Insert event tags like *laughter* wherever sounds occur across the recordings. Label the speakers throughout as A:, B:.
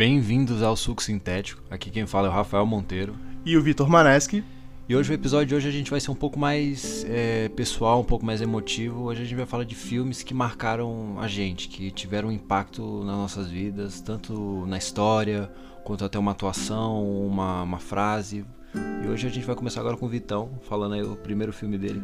A: Bem-vindos ao Suco Sintético. Aqui quem fala é o Rafael Monteiro.
B: E o Vitor Maneski.
A: E hoje o episódio de hoje a gente vai ser um pouco mais é, pessoal, um pouco mais emotivo. Hoje a gente vai falar de filmes que marcaram a gente, que tiveram um impacto nas nossas vidas, tanto na história quanto até uma atuação, uma, uma frase. E hoje a gente vai começar agora com o Vitão, falando aí o primeiro filme dele.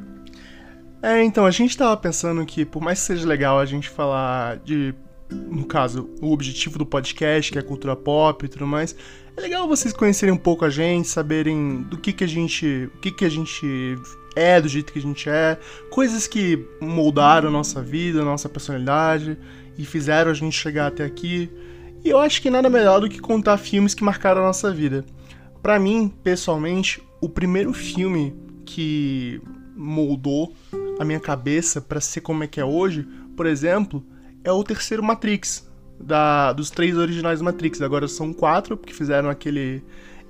B: É, então, a gente tava pensando que, por mais que seja legal a gente falar de, no caso, o objetivo do podcast, que é cultura pop e tudo mais, é legal vocês conhecerem um pouco a gente, saberem do que que a gente, o que que a gente é, do jeito que a gente é, coisas que moldaram a nossa vida, a nossa personalidade e fizeram a gente chegar até aqui. E eu acho que nada melhor do que contar filmes que marcaram a nossa vida. Para mim, pessoalmente, o primeiro filme que moldou a minha cabeça para ser como é que é hoje, por exemplo, é o terceiro Matrix, da, dos três originais Matrix. Agora são quatro, porque fizeram aquele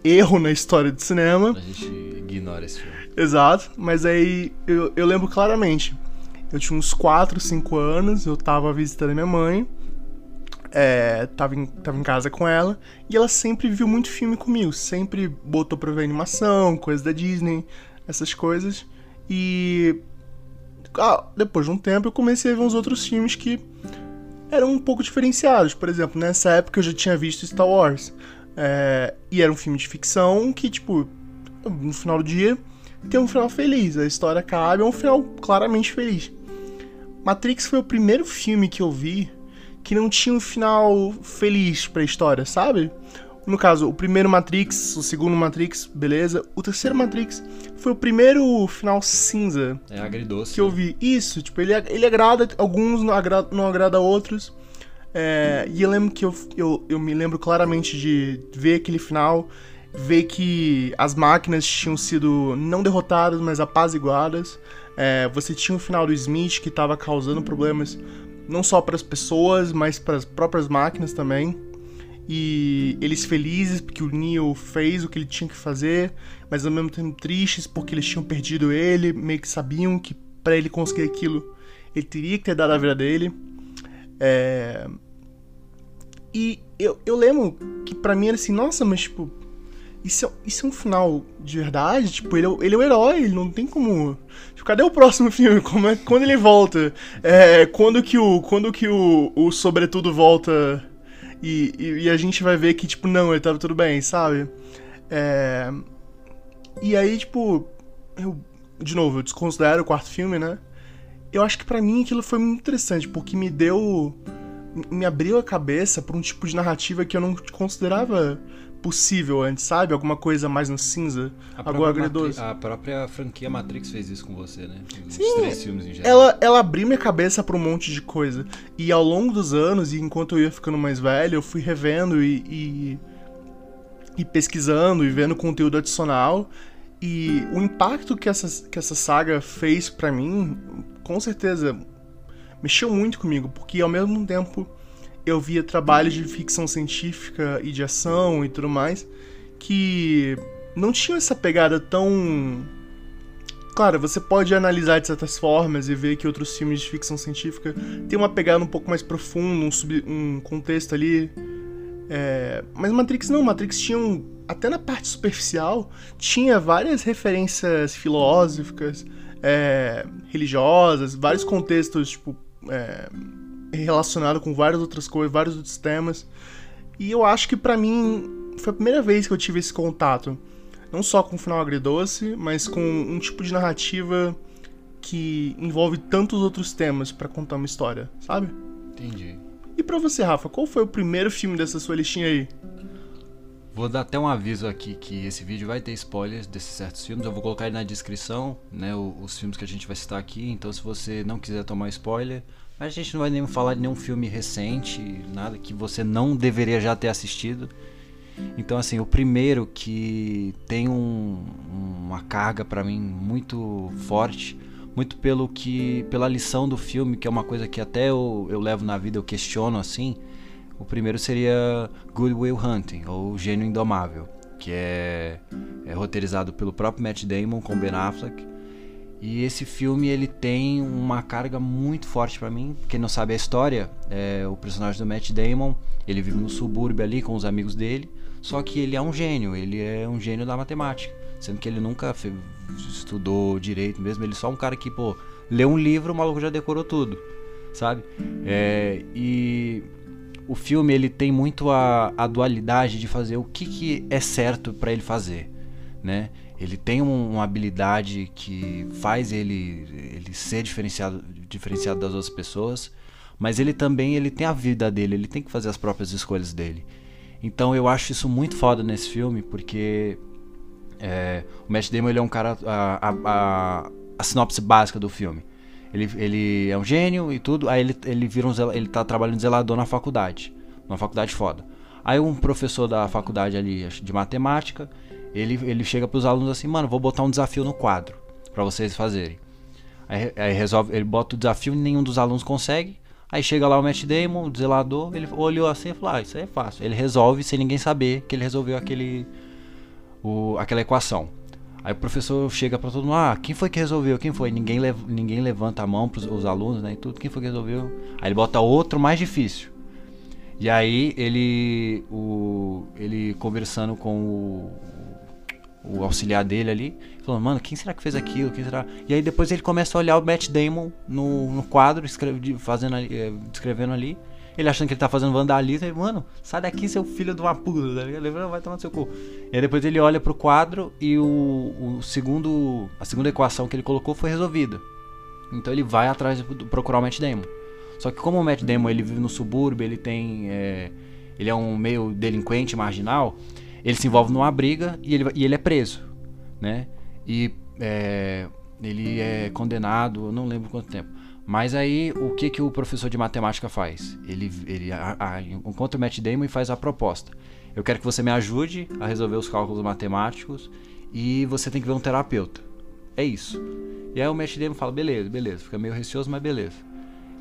B: erro na história do cinema.
A: A gente ignora esse filme.
B: Exato, mas aí eu, eu lembro claramente. Eu tinha uns 4, 5 anos, eu tava visitando minha mãe, é, tava, em, tava em casa com ela, e ela sempre viu muito filme comigo, sempre botou pra ver animação, coisa da Disney, essas coisas. E ah, depois de um tempo eu comecei a ver uns outros filmes que eram um pouco diferenciados. Por exemplo, nessa época eu já tinha visto Star Wars. É, e era um filme de ficção que, tipo, no final do dia tem um final feliz. A história acaba, é um final claramente feliz. Matrix foi o primeiro filme que eu vi que não tinha um final feliz pra história, sabe? No caso, o primeiro Matrix, o segundo Matrix, beleza. O terceiro Matrix foi o primeiro final cinza.
A: É agridoce.
B: Que eu vi. Isso, tipo, ele, ele agrada, alguns não agrada, não agrada outros. É, e eu lembro que eu, eu, eu me lembro claramente de ver aquele final, ver que as máquinas tinham sido não derrotadas, mas apaziguadas. É, você tinha o final do Smith que estava causando problemas não só para as pessoas, mas para as próprias máquinas também e eles felizes porque o Neo fez o que ele tinha que fazer, mas ao mesmo tempo tristes porque eles tinham perdido ele, meio que sabiam que para ele conseguir aquilo ele teria que ter dado a vida dele. É... E eu, eu lembro que para mim era assim, nossa, mas tipo, isso é, isso é um final de verdade? Tipo, ele é, ele é o herói, ele não tem como. Tipo, cadê o próximo *laughs* filme? Como é, quando ele volta? É, quando que o. Quando que o, o Sobretudo volta e, e, e, a gente vai ver que, tipo, não, ele tava tudo bem, sabe? É... E aí, tipo, eu, de novo, eu desconsidero o quarto filme, né? Eu acho que para mim aquilo foi muito interessante, porque me deu. me abriu a cabeça pra um tipo de narrativa que eu não considerava possível antes, sabe? Alguma coisa mais no cinza,
A: a
B: agora agridoce.
A: A própria franquia Matrix fez isso com você, né?
B: Os Sim, três filmes em geral. Ela, ela abriu minha cabeça para um monte de coisa. E ao longo dos anos, e enquanto eu ia ficando mais velho, eu fui revendo e, e, e pesquisando e vendo conteúdo adicional. E o impacto que essa, que essa saga fez para mim, com certeza, mexeu muito comigo, porque ao mesmo tempo eu via trabalhos de ficção científica e de ação e tudo mais que não tinham essa pegada tão. Claro, você pode analisar de certas formas e ver que outros filmes de ficção científica têm uma pegada um pouco mais profunda, um, sub... um contexto ali. É... Mas Matrix não, Matrix tinha um... Até na parte superficial, tinha várias referências filosóficas, é... religiosas, vários contextos, tipo. É relacionado com várias outras coisas, vários outros temas. E eu acho que para mim foi a primeira vez que eu tive esse contato. Não só com o final agridoce, mas com um tipo de narrativa que envolve tantos outros temas para contar uma história, sabe?
A: Entendi.
B: E para você, Rafa, qual foi o primeiro filme dessa sua listinha aí?
A: Vou dar até um aviso aqui que esse vídeo vai ter spoilers desses certos filmes. Eu vou colocar aí na descrição, né, os filmes que a gente vai citar aqui. Então, se você não quiser tomar spoiler, a gente não vai nem falar de nenhum filme recente, nada que você não deveria já ter assistido. Então, assim, o primeiro que tem um, uma carga para mim muito forte, muito pelo que, pela lição do filme, que é uma coisa que até eu, eu levo na vida, eu questiono assim. O primeiro seria Good Will Hunting, ou Gênio Indomável, que é, é roteirizado pelo próprio Matt Damon com Ben Affleck E esse filme ele tem uma carga muito forte para mim. Quem não sabe a história, é o personagem do Matt Damon, ele vive no subúrbio ali com os amigos dele, só que ele é um gênio, ele é um gênio da matemática, sendo que ele nunca estudou direito mesmo, ele é só um cara que, pô, leu um livro, o maluco já decorou tudo, sabe? É, e o filme ele tem muito a, a dualidade de fazer o que, que é certo para ele fazer, né? Ele tem um, uma habilidade que faz ele, ele ser diferenciado, diferenciado das outras pessoas, mas ele também ele tem a vida dele, ele tem que fazer as próprias escolhas dele. Então eu acho isso muito foda nesse filme, porque é, o Matt Damon ele é um cara. A, a, a, sinopse básica do filme. Ele, ele é um gênio e tudo, aí ele, ele vira um ele tá trabalhando zelador na faculdade. Numa faculdade foda. Aí um professor da faculdade ali de matemática ele, ele chega pros alunos assim, mano, vou botar um desafio no quadro para vocês fazerem. Aí, aí, resolve, ele bota o desafio e nenhum dos alunos consegue. Aí chega lá o Matt Damon, o zelador, ele olhou assim e falou: Ah, isso aí é fácil. Ele resolve sem ninguém saber que ele resolveu aquele, o, aquela equação. Aí o professor chega para todo mundo: Ah, quem foi que resolveu? Quem foi? Ninguém, lev ninguém levanta a mão pros os alunos, né? E tudo. Quem foi que resolveu? Aí ele bota outro mais difícil. E aí ele, o, ele conversando com o, o auxiliar dele ali, falando, mano, quem será que fez aquilo? Quem será? E aí depois ele começa a olhar o Matt Damon no, no quadro, escreve, fazendo é, descrevendo ali. Ele achando que ele tá fazendo vandalismo, ele, mano, sai daqui, seu filho de uma puta, tá ligado? Vai tomar no seu cu. E aí depois ele olha pro quadro e o, o segundo. A segunda equação que ele colocou foi resolvida. Então ele vai atrás de procurar o Matt Damon. Só que como o Matt Damon ele vive no subúrbio, ele tem. É, ele é um meio delinquente marginal, ele se envolve numa briga e ele, e ele é preso, né? E é, ele é condenado, eu não lembro quanto tempo. Mas aí, o que, que o professor de matemática faz? Ele, ele a, a, encontra o Matt Damon e faz a proposta. Eu quero que você me ajude a resolver os cálculos matemáticos e você tem que ver um terapeuta. É isso. E aí o Matt Damon fala, beleza, beleza. Fica meio receoso, mas beleza.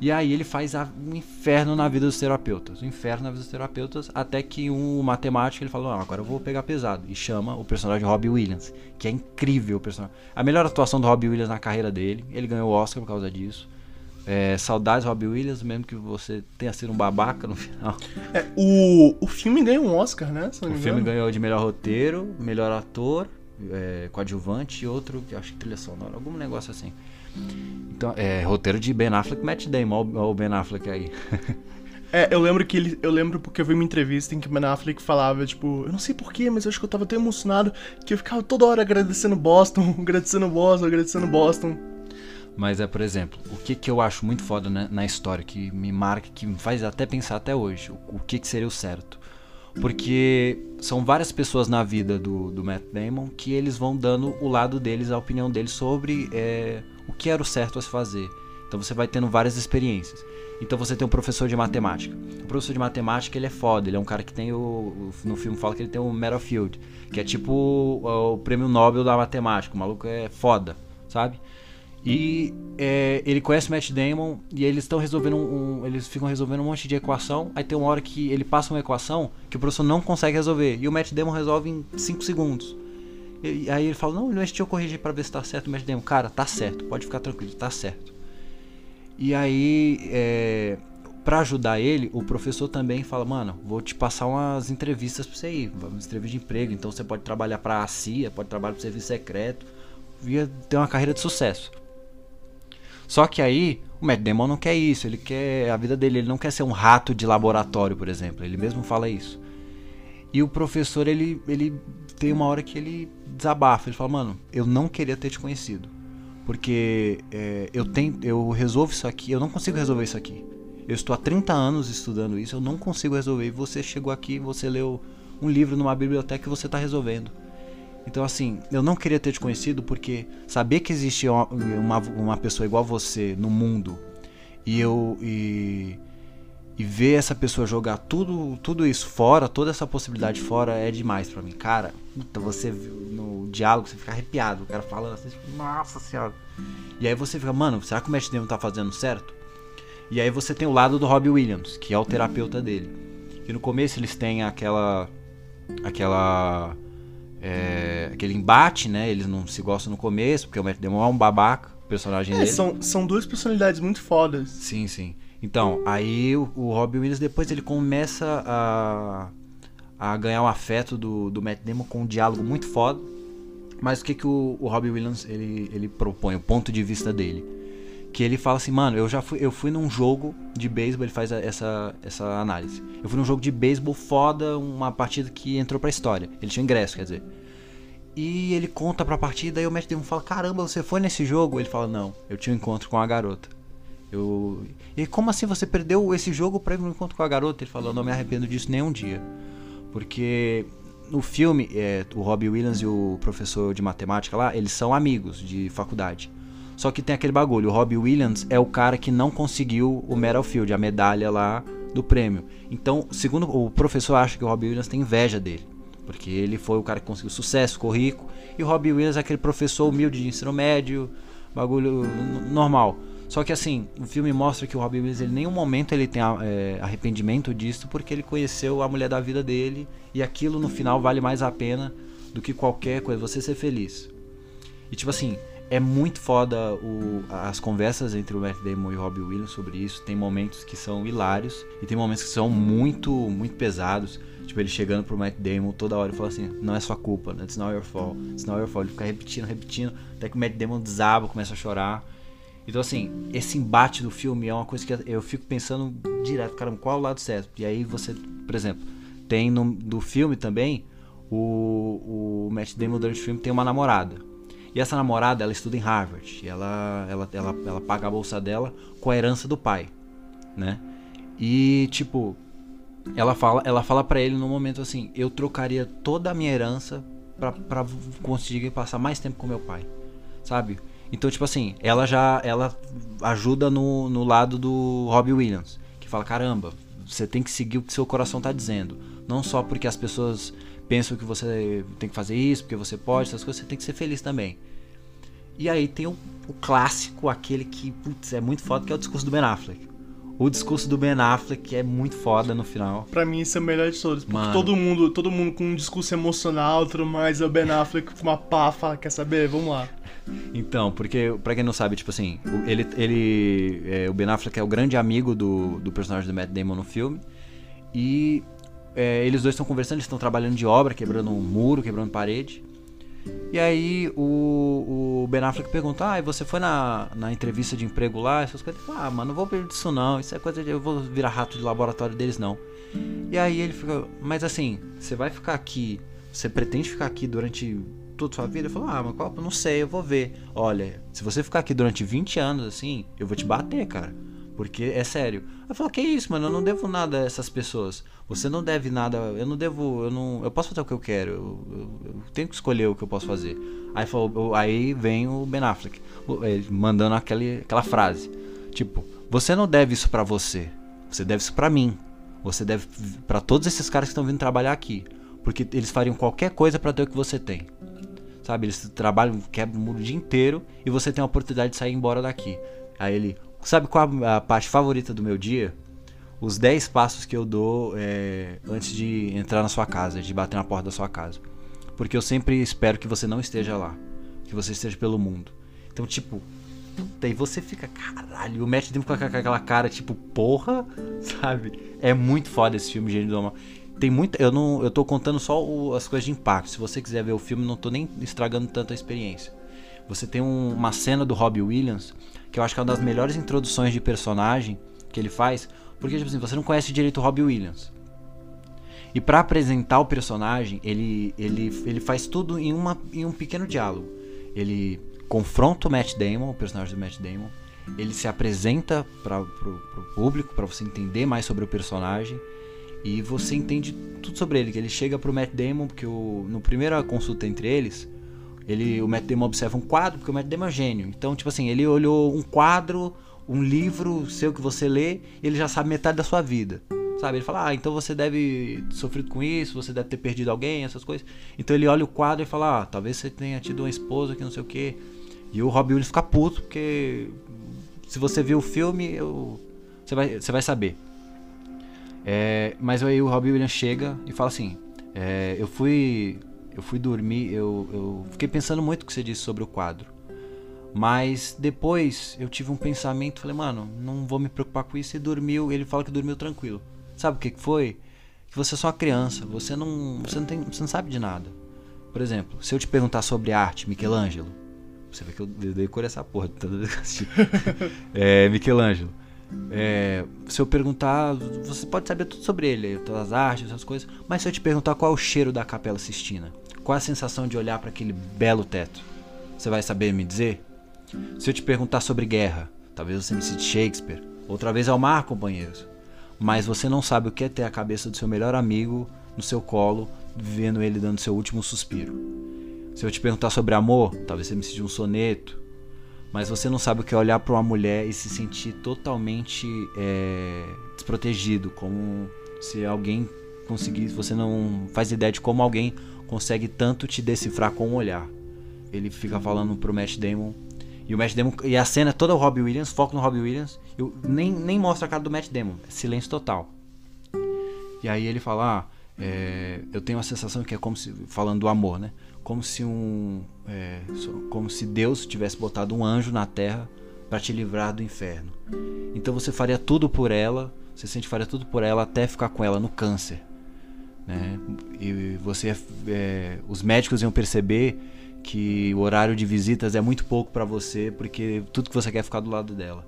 A: E aí ele faz um inferno na vida dos terapeutas. Um inferno na vida dos terapeutas, até que um matemático ele falou, ah, agora eu vou pegar pesado. E chama o personagem Robbie Williams, que é incrível o personagem. A melhor atuação do Robbie Williams na carreira dele. Ele ganhou o Oscar por causa disso. É, saudades Robbie Williams, mesmo que você tenha sido um babaca no final.
B: É, o, o filme ganhou um Oscar, né?
A: o filme ganhou de melhor roteiro, melhor ator, é, coadjuvante e outro, acho que trilha sonora, algum negócio assim. Então, é roteiro de Ben Affleck Matt Damon. Olha o Ben Affleck aí.
B: É, eu lembro que ele. Eu lembro porque eu vi uma entrevista em que o Ben Affleck falava, tipo, eu não sei porquê, mas eu acho que eu tava tão emocionado que eu ficava toda hora agradecendo Boston, *laughs* agradecendo Boston, agradecendo Boston.
A: Mas é, por exemplo, o que, que eu acho muito foda né, na história, que me marca, que me faz até pensar até hoje, o, o que, que seria o certo. Porque são várias pessoas na vida do, do Matt Damon que eles vão dando o lado deles, a opinião deles sobre é, o que era o certo a se fazer. Então você vai tendo várias experiências. Então você tem um professor de matemática. O professor de matemática ele é foda, ele é um cara que tem o. No filme fala que ele tem o Meadowfield, que é tipo o, o prêmio Nobel da matemática. O maluco é foda, sabe? E é, ele conhece o Matt Damon e eles estão resolvendo um, um, Eles ficam resolvendo um monte de equação. Aí tem uma hora que ele passa uma equação que o professor não consegue resolver. E o Matt Damon resolve em 5 segundos. E, aí ele fala, não, mas deixa eu corrigir pra ver se tá certo. Matt Damon, cara, tá certo, pode ficar tranquilo, tá certo. E aí, é, para ajudar ele, o professor também fala, mano, vou te passar umas entrevistas pra você ir, umas entrevistas de emprego. Então você pode trabalhar pra CIA, pode trabalhar pro serviço secreto, ia ter uma carreira de sucesso. Só que aí, o Matt Damon não quer isso, ele quer a vida dele, ele não quer ser um rato de laboratório, por exemplo. Ele mesmo fala isso. E o professor, ele, ele tem uma hora que ele desabafa, ele fala, mano, eu não queria ter te conhecido. Porque é, eu, tenho, eu resolvo isso aqui, eu não consigo resolver isso aqui. Eu estou há 30 anos estudando isso, eu não consigo resolver. E você chegou aqui, você leu um livro numa biblioteca e você está resolvendo. Então, assim, eu não queria ter te conhecido porque saber que existia uma, uma pessoa igual você no mundo e eu. E, e ver essa pessoa jogar tudo, tudo isso fora, toda essa possibilidade fora é demais para mim. Cara, puta, você no diálogo você fica arrepiado, o cara falando assim, tipo, nossa senhora. E aí você fica, mano, será que o Matt Damon tá fazendo certo? E aí você tem o lado do Robbie Williams, que é o terapeuta dele. Que no começo eles têm aquela aquela é, aquele embate, né? Eles não se gostam no começo, porque o Matt Damon é um babaca, o personagem
B: É,
A: dele.
B: são, são duas personalidades muito fodas.
A: Sim, sim. Então, aí o, o Robbie Williams depois ele começa a, a ganhar o afeto do, do Matt Damon com um diálogo muito foda. Mas o que, que o, o Robbie Williams ele, ele propõe, o ponto de vista dele? Que ele fala assim, mano, eu já fui, eu fui num jogo de beisebol, ele faz essa, essa análise. Eu fui num jogo de beisebol foda, uma partida que entrou pra história. Ele tinha ingresso, quer dizer. E ele conta pra partida e o Matt Damon fala, caramba, você foi nesse jogo? Ele fala, não, eu tinha um encontro com a garota. Eu... E como assim você perdeu esse jogo pra ir no encontro com a garota? Ele falou, não me arrependo disso nem um dia. Porque no filme, é, o Robbie Williams e o professor de matemática lá, eles são amigos de faculdade. Só que tem aquele bagulho, o Robbie Williams é o cara que não conseguiu o Medal Field, a medalha lá do prêmio. Então, segundo o professor acha que o Robbie Williams tem inveja dele. Porque ele foi o cara que conseguiu sucesso, ficou rico. E o Robbie Williams é aquele professor humilde de ensino médio, bagulho normal. Só que assim, o filme mostra que o Robbie Williams, ele, em nenhum momento ele tem é, arrependimento disso, porque ele conheceu a mulher da vida dele. E aquilo no final vale mais a pena do que qualquer coisa, você ser feliz. E tipo assim, é muito foda o- as conversas entre o Matt Damon e o Robbie Williams sobre isso. Tem momentos que são hilários e tem momentos que são muito, muito pesados. Tipo, ele chegando pro Matt Damon toda hora e fala assim: Não é sua culpa, né? It's not your fault, it's not your fault. Ele fica repetindo, repetindo, até que o Matt Damon desaba, começa a chorar. Então, assim, esse embate do filme é uma coisa que eu fico pensando direto, caramba, qual é o lado certo? E aí você, por exemplo, tem no do filme também o, o Matt Damon durante o filme tem uma namorada. E essa namorada, ela estuda em Harvard. Ela, ela, ela, ela paga a bolsa dela com a herança do pai, né? E, tipo, ela fala, ela fala para ele no momento assim: eu trocaria toda a minha herança pra conseguir passar mais tempo com meu pai, sabe? Então, tipo assim, ela já ela ajuda no, no lado do Robbie Williams, que fala: caramba, você tem que seguir o que seu coração tá dizendo, não só porque as pessoas pensam que você tem que fazer isso, porque você pode, essas coisas, você tem que ser feliz também. E aí tem o, o clássico, aquele que putz, é muito foda, que é o discurso do Ben Affleck. O discurso do Ben Affleck é muito foda no final.
B: Pra mim, isso é o melhor de todos. Porque
A: Mano.
B: todo mundo, todo mundo com um discurso emocional, tudo mais, é o Ben Affleck com uma pá, fala, quer saber? Vamos lá.
A: Então, porque, pra quem não sabe, tipo assim, ele, ele é, o Ben Affleck é o grande amigo do, do personagem do Matt Damon no filme. E é, eles dois estão conversando, eles estão trabalhando de obra, quebrando um muro, quebrando parede. E aí o, o Ben Affleck pergunta, ah, você foi na, na entrevista de emprego lá, essas coisas? Ah, mano, não vou perder disso não, isso é coisa de. Eu vou virar rato de laboratório deles não. E aí ele fica, mas assim, você vai ficar aqui, você pretende ficar aqui durante toda a sua vida? Ele falou, ah, mas qual? Não sei, eu vou ver. Olha, se você ficar aqui durante 20 anos assim, eu vou te bater, cara. Porque é sério. Aí falou, que isso, mano, eu não devo nada a essas pessoas. Você não deve nada, eu não devo, eu não. Eu posso fazer o que eu quero. Eu, eu- eu tenho que escolher o que eu posso fazer. Aí falou, aí vem o Ben Affleck, mandando aquele, aquela frase. Tipo, você não deve isso pra você. Você deve isso pra mim. Você deve pra todos esses caras que estão vindo trabalhar aqui. Porque eles fariam qualquer coisa pra ter o que você tem. Sabe, eles trabalham, quebram o muro o dia inteiro e você tem a oportunidade de sair embora daqui. Aí ele, sabe qual a parte favorita do meu dia? Os 10 passos que eu dou é, antes de entrar na sua casa, de bater na porta da sua casa. Porque eu sempre espero que você não esteja lá, que você esteja pelo mundo. Então, tipo, puta, e você fica, caralho, o Matt Damon com aquela cara, tipo, porra, *laughs* sabe? É muito foda esse filme, Gênio do Mal. Tem muita. Eu não. Eu tô contando só o- as coisas de impacto. Se você quiser ver o filme, não tô nem estragando tanto a experiência. Você tem um- uma cena do Robbie Williams, que eu acho que é uma das melhores introduções de personagem que ele faz. Porque, tipo assim, você não conhece direito o Robbie Williams. E pra apresentar o personagem, ele, ele, ele faz tudo em, uma, em um pequeno diálogo. Ele confronta o Matt Damon, o personagem do Matt Damon. Ele se apresenta para pro público, para você entender mais sobre o personagem. E você entende tudo sobre ele. Que ele chega pro Matt Damon, porque o, no primeira consulta entre eles, ele, o Matt Damon observa um quadro, porque o Matt Damon é gênio. Então, tipo assim, ele olhou um quadro, um livro seu que você lê, ele já sabe metade da sua vida. Sabe? Ele fala, ah, então você deve ter sofrido com isso, você deve ter perdido alguém, essas coisas. Então ele olha o quadro e fala, ah, talvez você tenha tido uma esposa que não sei o que. E o Robbie Williams fica puto, porque se você viu o filme, eu... você, vai, você vai saber. É, mas aí o Robbie Williams chega e fala assim: é, Eu fui. eu fui dormir, eu, eu fiquei pensando muito o que você disse sobre o quadro. Mas depois eu tive um pensamento, falei, mano, não vou me preocupar com isso e dormiu. Ele fala que dormiu tranquilo. Sabe o que foi? Que você é só uma criança, você não, você não tem, você não sabe de nada. Por exemplo, se eu te perguntar sobre arte, Michelangelo, você vê que eu decorei essa porra toda vez *laughs* É, Michelangelo. É, se eu perguntar, você pode saber tudo sobre ele, todas as artes, essas coisas. Mas se eu te perguntar qual é o cheiro da Capela Sistina, qual a sensação de olhar para aquele belo teto, você vai saber me dizer? Se eu te perguntar sobre guerra, talvez você me cite Shakespeare, outra vez ao mar, companheiros. Mas você não sabe o que é ter a cabeça do seu melhor amigo no seu colo, vendo ele dando seu último suspiro. Se eu te perguntar sobre amor, talvez você me cite um soneto, mas você não sabe o que é olhar para uma mulher e se sentir totalmente é, desprotegido, como se alguém conseguisse. Você não faz ideia de como alguém consegue tanto te decifrar com um olhar. Ele fica falando pro Matt Damon. E o Matt Damon. E a cena é toda o Robbie Williams, foco no Robbie Williams. Eu, nem, nem mostra a cara do Matt Damon. É silêncio total. E aí ele fala. Ah, é, eu tenho a sensação que é como se. Falando do amor, né? Como se um é, como se Deus tivesse botado um anjo na terra para te livrar do inferno. Então você faria tudo por ela, você sente faria tudo por ela até ficar com ela no câncer, né? E você é, os médicos iam perceber que o horário de visitas é muito pouco para você porque tudo que você quer é ficar do lado dela.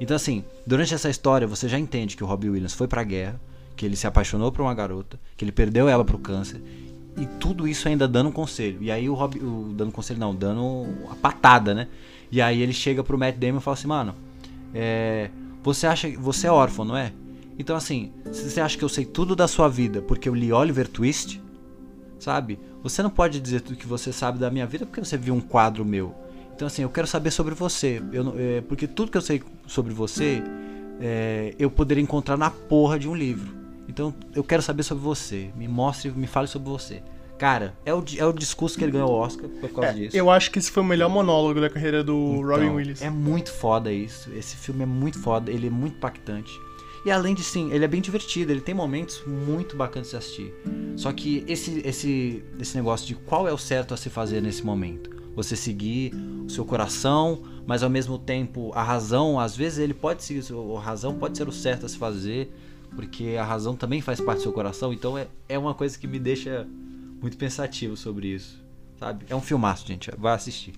A: Então assim, durante essa história você já entende que o Robbie Williams foi para a guerra, que ele se apaixonou por uma garota, que ele perdeu ela pro câncer e tudo isso ainda dando um conselho. E aí o Rob, o, dando conselho não, dando a patada, né? E aí ele chega pro Matt Damon e fala assim, mano, é, você acha, você é órfão, não é? Então assim, você acha que eu sei tudo da sua vida porque eu li Oliver Twist, sabe? Você não pode dizer tudo que você sabe da minha vida porque você viu um quadro meu. Então assim, eu quero saber sobre você, eu, é, porque tudo que eu sei sobre você, é, eu poderia encontrar na porra de um livro. Então eu quero saber sobre você. Me mostre, me fale sobre você. Cara, é o, é o discurso que ele ganhou o Oscar por causa
B: é,
A: disso.
B: Eu acho que esse foi o melhor monólogo da carreira do então, Robin Williams.
A: É muito foda isso. Esse filme é muito foda, ele é muito impactante. E além de sim, ele é bem divertido, ele tem momentos muito bacanas de assistir. Só que esse, esse, esse negócio de qual é o certo a se fazer nesse momento? Você seguir o seu coração, mas ao mesmo tempo a razão, às vezes ele pode seguir, a razão pode ser o certo a se fazer, porque a razão também faz parte do seu coração, então é, é uma coisa que me deixa muito pensativo sobre isso, sabe? É um filmaço, gente, vai assistir.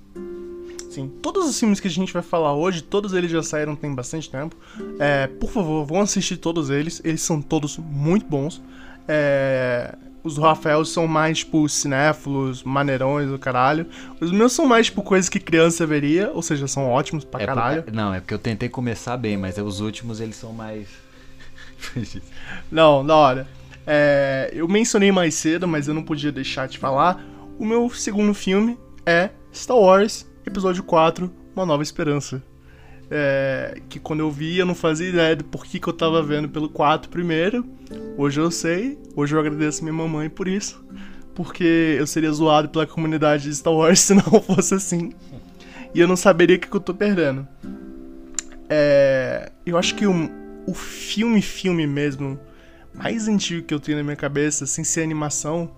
B: Sim, todos os filmes que a gente vai falar hoje, todos eles já saíram tem bastante tempo. É, por favor, vão assistir todos eles, eles são todos muito bons. É, os do Rafael são mais, tipo, cinéfilos, maneirões do caralho. Os meus são mais, tipo, coisas que criança veria, ou seja, são ótimos pra
A: é
B: caralho.
A: Por, não, é porque eu tentei começar bem, mas os últimos eles são mais *laughs*
B: não, da hora. É, eu mencionei mais cedo, mas eu não podia deixar de falar. O meu segundo filme é Star Wars Episódio 4 Uma Nova Esperança. É, que quando eu vi eu não fazia ideia do porquê que eu tava vendo pelo 4 primeiro. Hoje eu sei, hoje eu agradeço minha mamãe por isso. Porque eu seria zoado pela comunidade de Star Wars *laughs* se não fosse assim. E eu não saberia o que, que eu tô perdendo. É, eu acho que o, o filme, filme mesmo, mais antigo que eu tenho na minha cabeça, sem ser animação,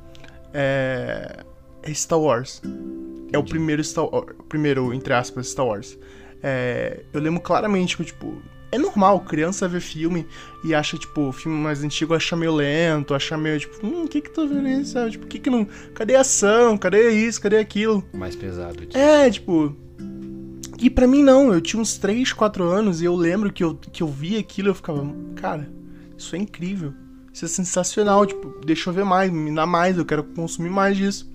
B: é, é Star Wars. Entendi. É o primeiro Star Wars, primeiro, entre aspas, Star Wars. É, eu lembro claramente que, tipo, é normal, criança ver filme e acha, tipo, o filme mais antigo acha meio lento, acha meio, tipo, hum, o que que tô vendo isso, sabe? Tipo, o que que não... Cadê a ação? Cadê isso? Cadê aquilo?
A: Mais pesado.
B: Tipo. É, tipo... E para mim não, eu tinha uns 3, 4 anos e eu lembro que eu, que eu vi aquilo e eu ficava, cara, isso é incrível. Isso é sensacional, tipo, deixa eu ver mais, me dá mais, eu quero consumir mais disso.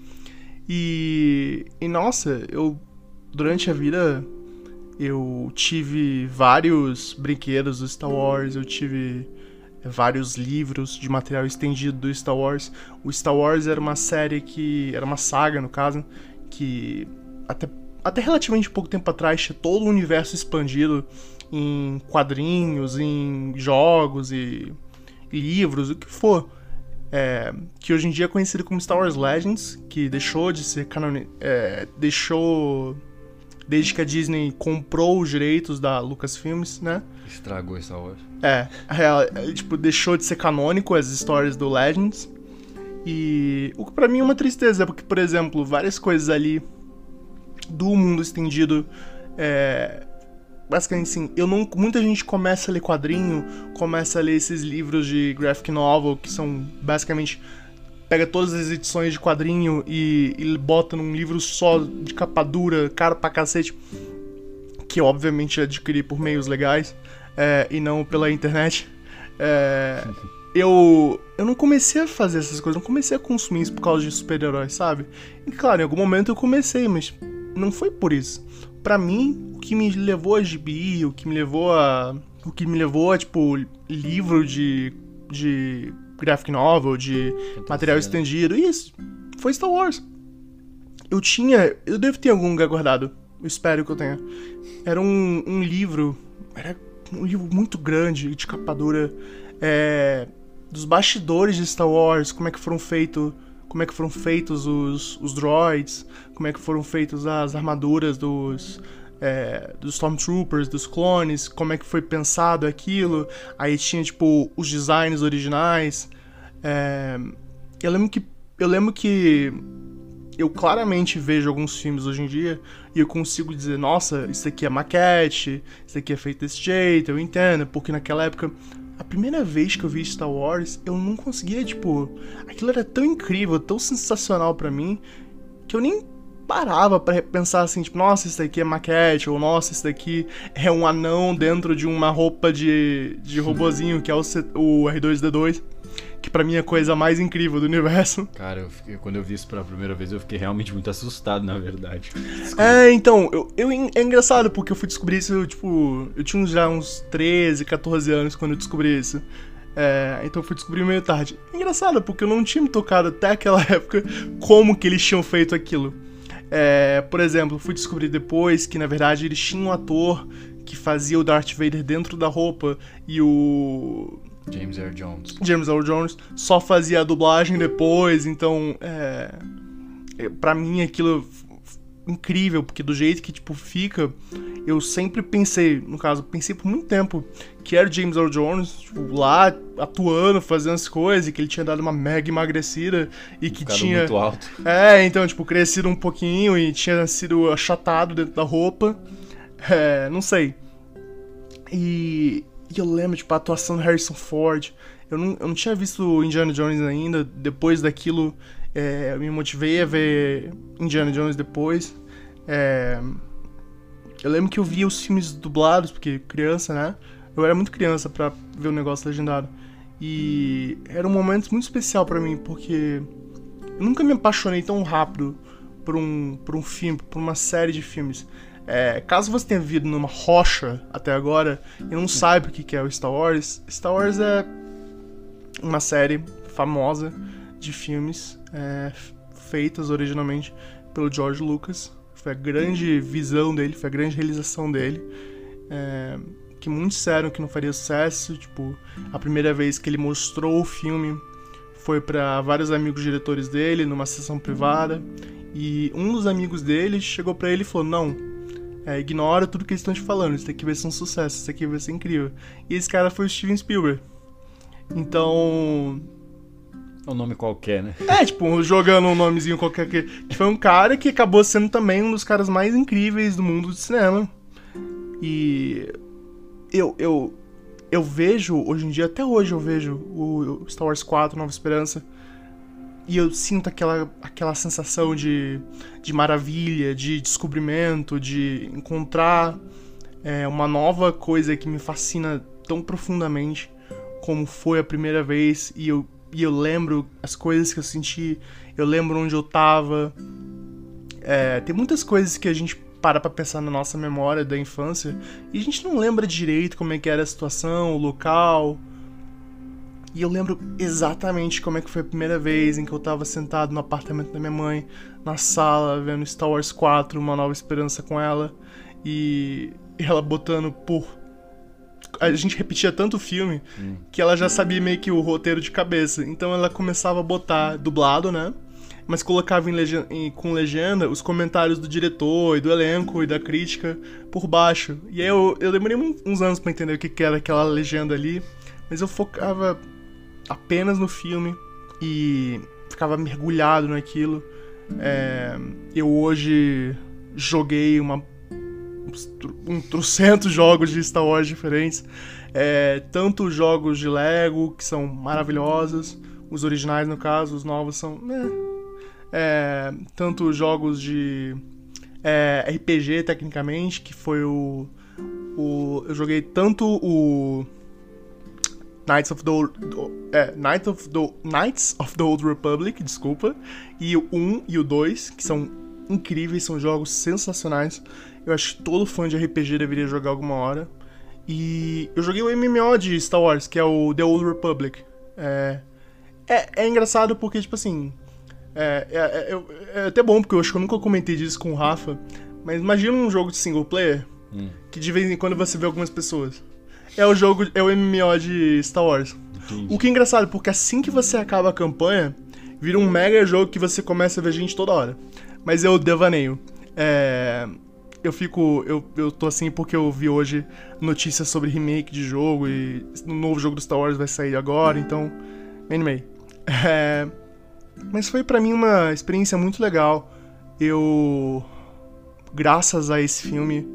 B: E, e nossa, eu durante a vida eu tive vários brinquedos do Star Wars, eu tive vários livros de material estendido do Star Wars. O Star Wars era uma série que era uma saga, no caso, que até até relativamente pouco tempo atrás tinha todo o universo expandido em quadrinhos, em jogos e livros, o que for. É, que hoje em dia é conhecido como Star Wars Legends, que deixou de ser canone... É, deixou desde que a Disney comprou os direitos da Lucasfilms, né?
A: Estragou Star Wars.
B: É, é, é, tipo, deixou de ser canônico as histórias do Legends. E o que pra mim é uma tristeza, porque, por exemplo, várias coisas ali do mundo estendido. É, basicamente assim, eu não, muita gente começa a ler quadrinho, começa a ler esses livros de graphic novel que são basicamente pega todas as edições de quadrinho e, e bota num livro só de capa dura, caro pra cacete, que eu obviamente adquiri por meios legais é, e não pela internet. É, eu, eu não comecei a fazer essas coisas, não comecei a consumir isso por causa de super-heróis, sabe? E claro, em algum momento eu comecei, mas não foi por isso. Para mim, o que me levou a gibi, o que me levou a. O que me levou a, tipo, livro de. de graphic novel, de material estendido, isso, foi Star Wars. Eu tinha. Eu devo ter algum lugar guardado. Eu espero que eu tenha. Era um, um livro. Era um livro muito grande, de capa dura. É, dos bastidores de Star Wars, como é que foram feitos como é que foram feitos os, os droids, como é que foram feitas as armaduras dos, é, dos Stormtroopers, dos clones, como é que foi pensado aquilo. Aí tinha, tipo, os designs originais. É, eu lembro que. Eu lembro que. Eu claramente vejo alguns filmes hoje em dia e eu consigo dizer, nossa, isso aqui é maquete, isso aqui é feito desse jeito, eu entendo, porque naquela época a primeira vez que eu vi Star Wars, eu não conseguia, tipo. Aquilo era tão incrível, tão sensacional para mim, que eu nem parava para pensar assim, tipo, nossa, isso daqui é maquete, ou nossa, isso daqui é um anão dentro de uma roupa de, de robozinho, que é o, o R2D2 que para mim é a coisa mais incrível do universo.
A: Cara, eu fiquei, quando eu vi isso pela primeira vez, eu fiquei realmente muito assustado, na verdade.
B: Desculpa. *laughs* É, então, eu, eu, é engraçado, porque eu fui descobrir isso, tipo, eu tinha já uns 13, 14 anos quando eu descobri isso. É, então eu fui descobrir meio tarde. É engraçado, porque eu não tinha me tocado até aquela *laughs* época como que eles tinham feito aquilo. É, por exemplo, fui descobrir depois que na verdade eles tinham um ator que fazia o Darth Vader dentro da roupa e o
A: James Earl Jones.
B: James Earl Jones só fazia a dublagem depois, então é, é para mim aquilo é incrível, porque do jeito que tipo fica, eu sempre pensei, no caso, pensei por muito tempo que era o James Earl Jones, tipo, lá atuando, fazendo as coisas, e que ele tinha dado uma mega emagrecida e que tinha
A: muito alto.
B: É, então, tipo, crescido um pouquinho e tinha sido achatado dentro da roupa. É, não sei. E e eu lembro, tipo, a atuação do Harrison Ford. Eu não, eu não tinha visto Indiana Jones ainda. Depois daquilo, é, eu me motivei a ver Indiana Jones depois. É, eu lembro que eu via os filmes dublados, porque criança, né? Eu era muito criança para ver o negócio legendado. E era um momento muito especial para mim, porque eu nunca me apaixonei tão rápido por um, por um filme, por uma série de filmes. É, caso você tenha vivido numa rocha até agora e não saiba o que é o Star Wars, Star Wars é uma série famosa de filmes é, feitas originalmente pelo George Lucas. Foi a grande visão dele, foi a grande realização dele. É, que muitos disseram que não faria sucesso. Tipo, a primeira vez que ele mostrou o filme foi para vários amigos diretores dele numa sessão privada. E um dos amigos dele chegou para ele e falou: Não, é, ignora tudo que eles estão te falando. Isso aqui vai ser um sucesso, isso aqui vai ser incrível. E esse cara foi o Steven Spielberg. Então.
A: É um nome qualquer, né?
B: É, tipo, jogando um nomezinho qualquer que. que foi um cara que acabou sendo também um dos caras mais incríveis do mundo do cinema. E. Eu, eu, eu vejo, hoje em dia, até hoje eu vejo o Star Wars 4, Nova Esperança e eu sinto aquela, aquela sensação de, de maravilha, de descobrimento, de encontrar é, uma nova coisa que me fascina tão profundamente como foi a primeira vez. E eu, e eu lembro as coisas que eu senti, eu lembro onde eu tava. É, tem muitas coisas que a gente para pra pensar na nossa memória da infância e a gente não lembra direito como é que era a situação, o local e eu lembro exatamente como é que foi a primeira vez em que eu tava sentado no apartamento da minha mãe, na sala, vendo Star Wars 4, Uma Nova Esperança com ela, e ela botando por. A gente repetia tanto o filme hum. que ela já sabia meio que o roteiro de cabeça. Então ela começava a botar dublado, né? Mas colocava em legenda, em, com legenda os comentários do diretor e do elenco e da crítica por baixo. E aí eu, eu demorei uns anos para entender o que, que era aquela legenda ali. Mas eu focava apenas no filme e ficava mergulhado naquilo. É, eu hoje joguei uma, um trocentos *laughs* jogos de Star Wars diferentes. É, tanto jogos de Lego, que são maravilhosos, os originais no caso, os novos são. Né, é, tanto jogos de é, RPG, tecnicamente, que foi o, o. Eu joguei tanto o. Knights of the Old, é, Knights of the, Knights of the Old Republic, desculpa, e o 1 e o 2, que são incríveis, são jogos sensacionais. Eu acho que todo fã de RPG deveria jogar alguma hora. E eu joguei o MMO de Star Wars, que é o The Old Republic. É, é, é engraçado porque, tipo assim, é, é, é, é, até bom, porque eu acho que eu nunca comentei disso com o Rafa. Mas imagina um jogo de single player hum. que de vez em quando você vê algumas pessoas. É o jogo, é o MMO de Star Wars. Entendi. O que é engraçado, porque assim que você acaba a campanha, vira um mega jogo que você começa a ver gente toda hora. Mas eu devaneio. É, eu fico. Eu, eu tô assim porque eu vi hoje notícias sobre remake de jogo e o novo jogo do Star Wars vai sair agora, então. Me animei. É. Mas foi para mim uma experiência muito legal. Eu, graças a esse filme,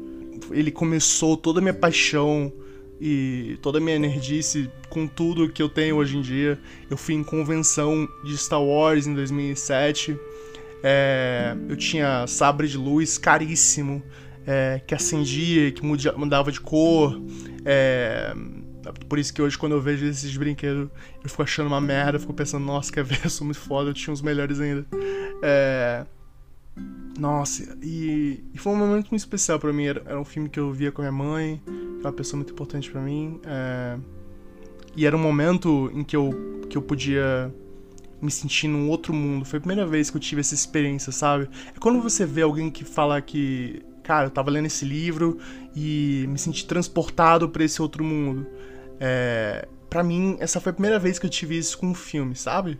B: ele começou toda a minha paixão e toda a minha energice com tudo que eu tenho hoje em dia. Eu fui em convenção de Star Wars em 2007. É, eu tinha sabre de luz caríssimo, é, que acendia, que mudava de cor. É, por isso que hoje, quando eu vejo esses brinquedos, eu fico achando uma merda, fico pensando, nossa, quer ver, eu sou muito foda, eu tinha uns melhores ainda. É... Nossa, e, e, foi um momento muito especial para mim. Era, era, um filme que eu via com a minha mãe, que é uma pessoa muito importante para mim. É... E era um momento em que eu, que eu podia me sentir num outro mundo. Foi a primeira vez que eu tive essa experiência, sabe? É quando você vê alguém que fala que, cara, eu tava lendo esse livro e me senti transportado para esse outro mundo. É, para mim, essa foi a primeira vez que eu tive isso com um filme, sabe?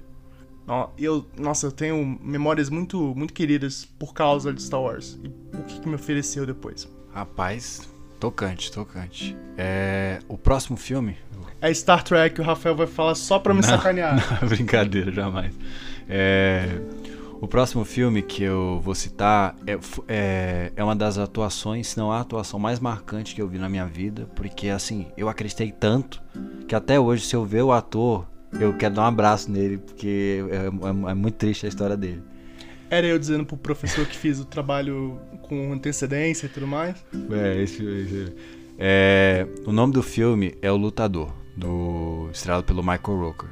B: Eu, nossa, eu tenho memórias muito, muito queridas por causa de Star Wars e o que, que me ofereceu depois.
A: Rapaz, tocante, tocante. É, o próximo filme?
B: É Star Trek, o Rafael vai falar só pra me não, sacanear. *laughs*
A: Não, brincadeira, jamais. É, o próximo filme que eu vou citar é, é, é, uma das atuações, se não a atuação mais marcante que eu vi na minha vida, porque assim, eu acreditei tanto que até hoje, se eu ver o ator, eu quero dar um abraço nele, porque é, é, é muito triste a história dele.
B: Era eu dizendo pro professor que fiz o trabalho com antecedência e tudo mais?
A: É, esse, esse é, o nome do filme é O Lutador, do, estrelado pelo Michael Rooker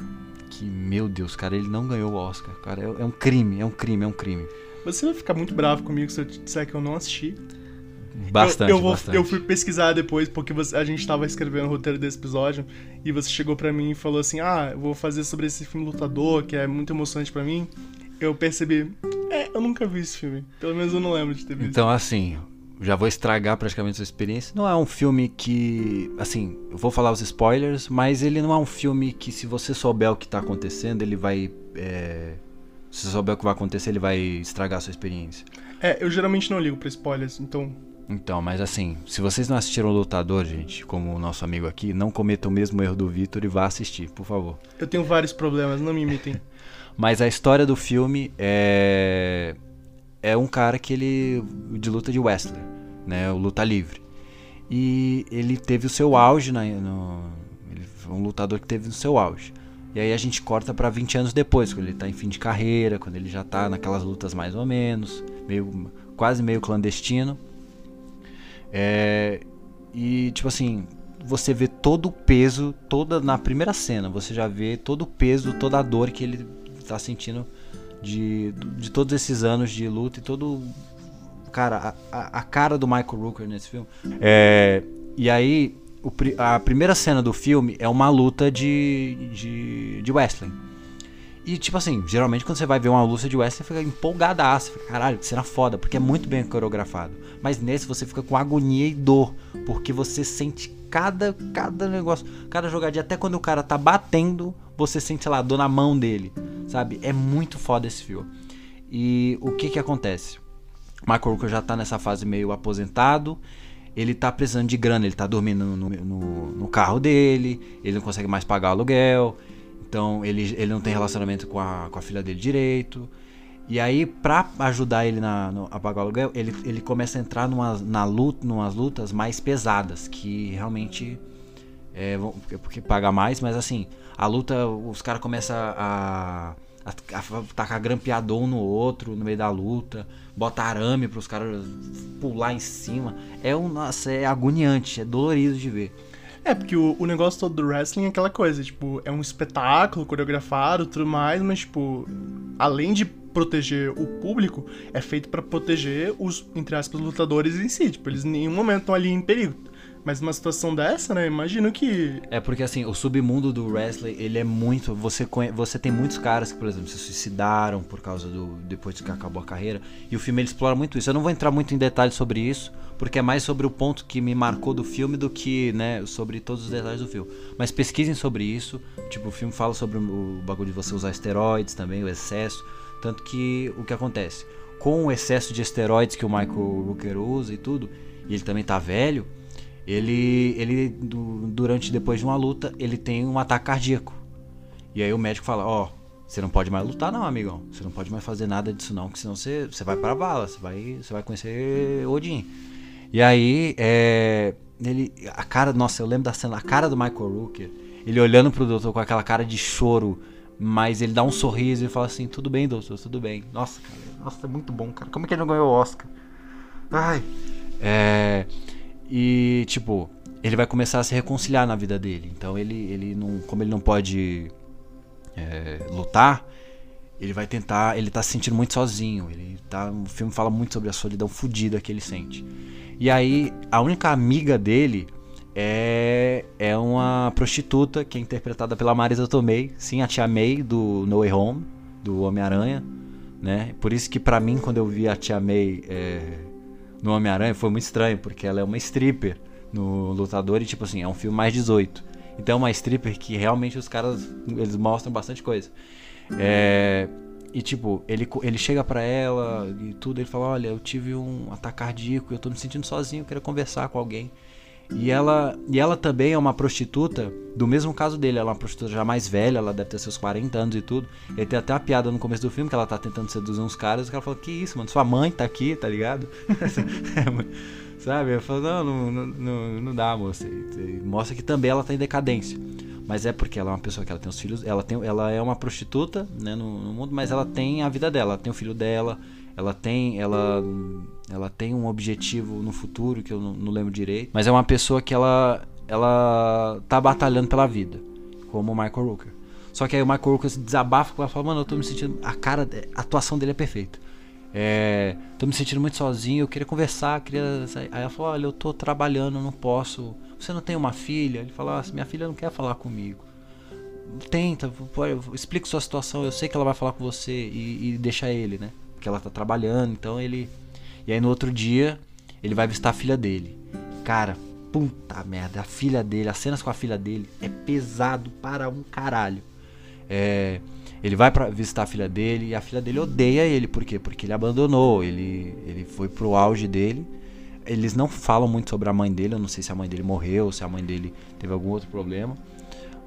A: que, meu Deus, cara, ele não ganhou o Oscar. Cara, é, é, um crime, é um crime, é um crime.
B: Você vai ficar muito bravo comigo se eu disser que eu não assisti.
A: Bastante,
B: eu, eu,
A: vou, bastante.
B: eu fui pesquisar depois, porque você, a gente tava escrevendo o roteiro desse episódio, e você chegou para mim e falou assim, ah, eu vou fazer sobre esse filme Lutador, que é muito emocionante para mim. Eu percebi, é, eu nunca vi esse filme. Pelo menos eu não lembro de ter visto.
A: Então, assim, já vou estragar praticamente sua experiência. Não é um filme que, assim, eu vou falar os spoilers, mas ele não é um filme que se você souber o que está acontecendo, ele vai, é, se você souber o que vai acontecer, ele vai estragar a sua experiência.
B: É, eu geralmente não ligo para spoilers, então.
A: Então, mas assim, se vocês não assistiram o Lutador, gente, como o nosso amigo aqui, não cometa o mesmo erro do Victor e vá assistir, por favor.
B: Eu tenho vários problemas, não me imitem. *laughs*
A: mas a história do filme é é um cara que ele de luta de wrestler, né, o luta livre. E ele teve o seu auge na, no, ele foi um lutador que teve o seu auge. E aí a gente corta para 20 anos depois, quando ele tá em fim de carreira, quando ele já tá naquelas lutas mais ou menos, meio quase meio clandestino. É, e tipo assim, você vê todo o peso, toda na primeira cena, você já vê todo o peso, toda a dor que ele tá sentindo de, de todos esses anos de luta e todo. Cara, a, a cara do Michael Rooker nesse filme. É, e aí, o, a primeira cena do filme é uma luta de, de, de wrestling. E tipo assim, geralmente quando você vai ver uma luta de wrestling, você fica empolgadaço, fica, caralho, que será foda, porque é muito bem coreografado. Mas nesse você fica com agonia e dor, porque você sente cada cada negócio, cada jogadinha, até quando o cara tá batendo, você sente lá, dor na mão dele. Sabe? É muito foda esse filme. E o que que acontece? Michael Rooker já tá nessa fase meio aposentado. Ele tá precisando de grana, ele tá dormindo no, no, no carro dele, ele não consegue mais pagar o aluguel. Então ele, ele não tem relacionamento com a, com a filha dele direito. E aí, pra ajudar ele na, no, a pagar o aluguel, ele, ele começa a entrar numa, na luta, numas lutas mais pesadas, que realmente é, é porque paga mais, mas assim, a luta, os caras começam a, a, a, tacar grampeador um no outro no meio da luta, bota arame para os caras pular em cima. É um, nossa, é agoniante, é dolorido de ver.
B: É, porque o, o negócio todo do wrestling é aquela coisa, tipo, é um espetáculo coreografado tudo mais, mas, tipo, além de proteger o público, é feito para proteger os, entre aspas, lutadores em si. Tipo, eles em nenhum momento estão ali em perigo. Mas uma situação dessa, né? Imagino que.
A: É porque assim, o submundo do wrestling, ele é muito. Você, conhe... você tem muitos caras que, por exemplo, se suicidaram por causa do. depois que acabou a carreira. E o filme ele explora muito isso. Eu não vou entrar muito em detalhes sobre isso, porque é mais sobre o ponto que me marcou do filme do que, né, sobre todos os detalhes do filme. Mas pesquisem sobre isso. Tipo, o filme fala sobre o bagulho de você usar esteroides também, o excesso. Tanto que o que acontece? Com o excesso de esteroides que o Michael Rooker usa e tudo, e ele também tá velho ele, ele durante depois de uma luta, ele tem um ataque cardíaco. E aí o médico fala, ó, oh, você não pode mais lutar não, amigão. Você não pode mais fazer nada disso não, que senão você, você vai para bala, você vai, você vai conhecer Odin. E aí, é, ele, a cara, nossa, eu lembro da cena, a cara do Michael Rooker, ele olhando pro doutor com aquela cara de choro, mas ele dá um sorriso e fala assim, tudo bem, doutor, tudo bem. Nossa, cara, nossa, é muito bom, cara. Como é que ele não ganhou o Oscar? Ai, é... E, tipo, ele vai começar a se reconciliar na vida dele. Então ele, ele não. Como ele não pode é, lutar, ele vai tentar. Ele tá se sentindo muito sozinho. Ele tá, o filme fala muito sobre a solidão fodida que ele sente. E aí, a única amiga dele é, é uma prostituta que é interpretada pela Marisa Tomei. Sim, a tia May do No Way Home, do Homem-Aranha. Né? Por isso que para mim, quando eu vi a tia May. É, no Homem-Aranha foi muito estranho, porque ela é uma stripper no Lutador e, tipo assim, é um filme mais 18. Então é uma stripper que realmente os caras, eles mostram bastante coisa. É, e tipo, ele, ele chega pra ela e tudo, ele fala, olha, eu tive um ataque cardíaco, eu tô me sentindo sozinho, eu quero conversar com alguém. E ela, e ela também é uma prostituta do mesmo caso dele. Ela é uma prostituta já mais velha, ela deve ter seus 40 anos e tudo. E tem até uma piada no começo do filme que ela tá tentando seduzir uns caras. E o cara fala: Que isso, mano? Sua mãe tá aqui, tá ligado? *laughs* Sabe? Eu falo: Não, não, não, não dá, moça. E mostra que também ela tá em decadência. Mas é porque ela é uma pessoa que ela tem os filhos. Ela, tem, ela é uma prostituta né, no, no mundo, mas ela tem a vida dela. Ela tem o filho dela. Ela tem. Ela ela tem um objetivo no futuro que eu não, não lembro direito. Mas é uma pessoa que ela, ela tá batalhando pela vida. Como o Michael Rooker. Só que aí o Michael Rooker se desabafa ela fala, mano, eu tô me sentindo. A cara, a atuação dele é perfeita. É, tô me sentindo muito sozinho, eu queria conversar, queria. Aí ela falou, olha, eu tô trabalhando, não posso. Você não tem uma filha? Ele falou, ah, minha filha não quer falar comigo. Tenta, explica sua situação, eu sei que ela vai falar com você e, e deixa ele, né? Porque ela tá trabalhando, então ele e aí no outro dia, ele vai visitar a filha dele. Cara, puta merda, a filha dele, as cenas com a filha dele é pesado para um caralho. É, ele vai para visitar a filha dele e a filha dele odeia ele, por quê? Porque ele abandonou, ele, ele foi pro auge dele. Eles não falam muito sobre a mãe dele, eu não sei se a mãe dele morreu, se a mãe dele teve algum outro problema.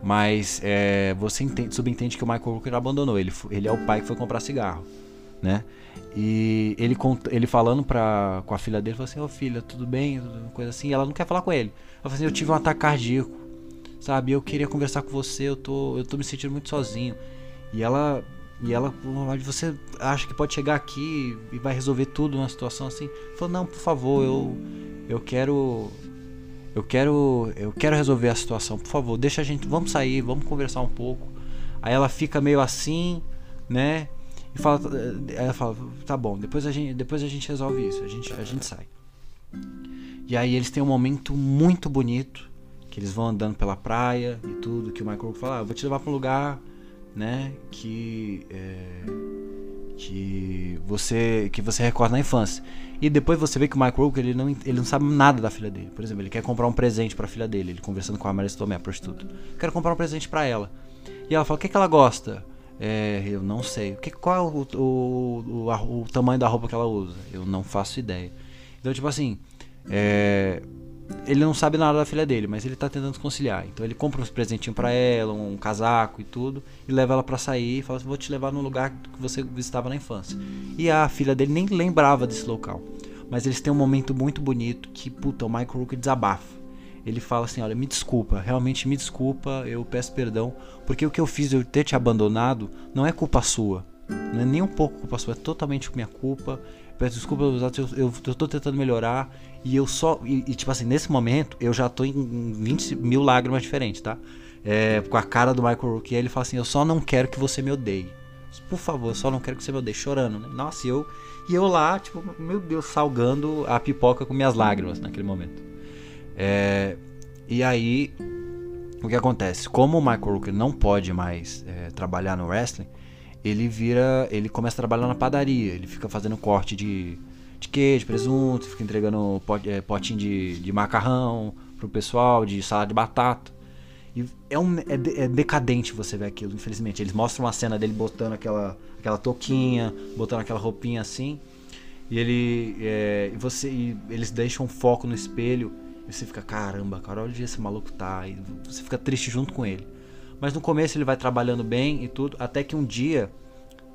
A: Mas é, você entende, subentende que o Michael Rooker abandonou. Ele, ele é o pai que foi comprar cigarro, né? E ele, ele falando pra, com a filha dele, falou assim, ô oh, filha, tudo bem? Coisa assim, e ela não quer falar com ele. Ela falou assim, eu tive um ataque cardíaco, sabe? Eu queria conversar com você, eu tô, eu tô me sentindo muito sozinho. E ela, e ela, você acha que pode chegar aqui e vai resolver tudo numa situação assim? Falou, não, por favor, eu, eu quero, eu quero, eu quero resolver a situação, por favor, deixa a gente, vamos sair, vamos conversar um pouco. Aí ela fica meio assim, né? E fala, ela fala, tá bom, depois a gente, depois a gente resolve isso, a gente, a gente sai. E aí eles têm um momento muito bonito, que eles vão andando pela praia e tudo, que o Michael fala, ah, eu vou te levar para um lugar, né, que é, que você que você recorda na infância. E depois você vê que o Michael ele não ele não sabe nada da filha dele. Por exemplo, ele quer comprar um presente para a filha dele, ele conversando com a Marisa Tomé, a prostituta. Quero comprar um presente para ela. E ela fala: "O que, que ela gosta?" É, eu não sei. Que, qual é o, o, o, o, tamanho da roupa que ela usa? Eu não faço ideia. Então, tipo assim, é, ele não sabe nada da filha dele, mas ele tá tentando conciliar. Então ele compra uns presentinhos para ela, um casaco e tudo, e leva ela para sair e fala assim: "Vou te levar no lugar que você visitava na infância". E a filha dele nem lembrava desse local. Mas eles têm um momento muito bonito que, puta, o Michael Rooker desabafa. Ele fala assim: "Olha, me desculpa, realmente me desculpa, eu peço perdão, porque o que eu fiz eu ter te abandonado não é culpa sua. Não é nem um pouco culpa sua, é totalmente minha culpa. Peço desculpa atos, eu, eu tô tentando melhorar e eu só. E, e, tipo assim, nesse momento eu já tô em 20 mil lágrimas diferentes, tá? É, com a cara do Michael Rourke, ele fala assim: Eu só não quero que você me odeie. Por favor, eu só não quero que você me odeie. Chorando, né? Nossa, e eu, e eu lá, tipo, meu Deus, salgando a pipoca com minhas lágrimas naquele momento. É, e aí, o que acontece? Como o Michael Rourke não pode mais é, trabalhar no wrestling ele vira. Ele começa a trabalhar na padaria. Ele fica fazendo corte de, de queijo, presunto, fica entregando pot, é, potinho de, de macarrão pro pessoal, de salada de batata. E é, um, é, é, decadente você ver aquilo, infelizmente. Eles mostram uma cena dele botando aquela, aquela touquinha, botando aquela roupinha assim. E ele. É, e você, e eles deixam um foco no espelho. E você fica, caramba, cara, olha onde esse maluco tá. E você fica triste junto com ele. Mas no começo ele vai trabalhando bem e tudo, até que um dia,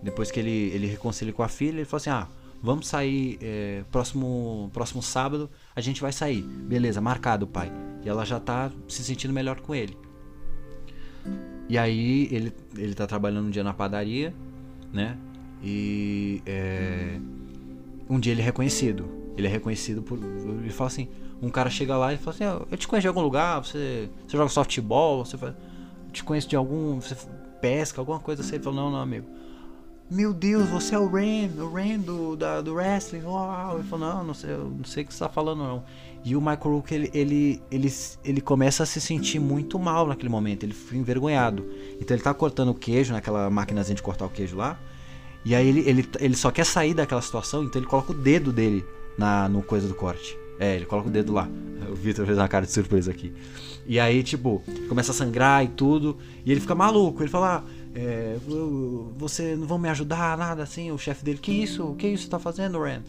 A: depois que ele, ele reconcilia com a filha, ele fala assim: Ah, vamos sair é, próximo, próximo sábado, a gente vai sair. Beleza, marcado, pai. E ela já tá se sentindo melhor com ele. E aí ele, ele tá trabalhando um dia na padaria, né? E é, um dia ele é reconhecido. Ele é reconhecido por. Ele fala assim: um cara chega lá e fala assim: ah, Eu te conheço de algum lugar, você, você joga softball, você faz te conheço de algum. Você pesca, alguma coisa assim. Ele falou, não, não, amigo. Meu Deus, você é o Ram, o Ram do, da, do wrestling. Uau. Ele falou, não, não sei, não sei o que você tá falando, não. E o Michael Rook, ele, ele, ele, ele começa a se sentir muito mal naquele momento. Ele fica envergonhado. Então ele tá cortando o queijo naquela maquinazinha de cortar o queijo lá. E aí ele, ele, ele só quer sair daquela situação, então ele coloca o dedo dele na no coisa do corte. É, ele coloca o dedo lá. *laughs* O Victor fez uma cara de surpresa aqui. E aí, tipo, começa a sangrar e tudo. E ele fica maluco. Ele fala: ah, é, Você não vão me ajudar, nada assim. O chefe dele: Que isso? O que isso tá fazendo, Ren?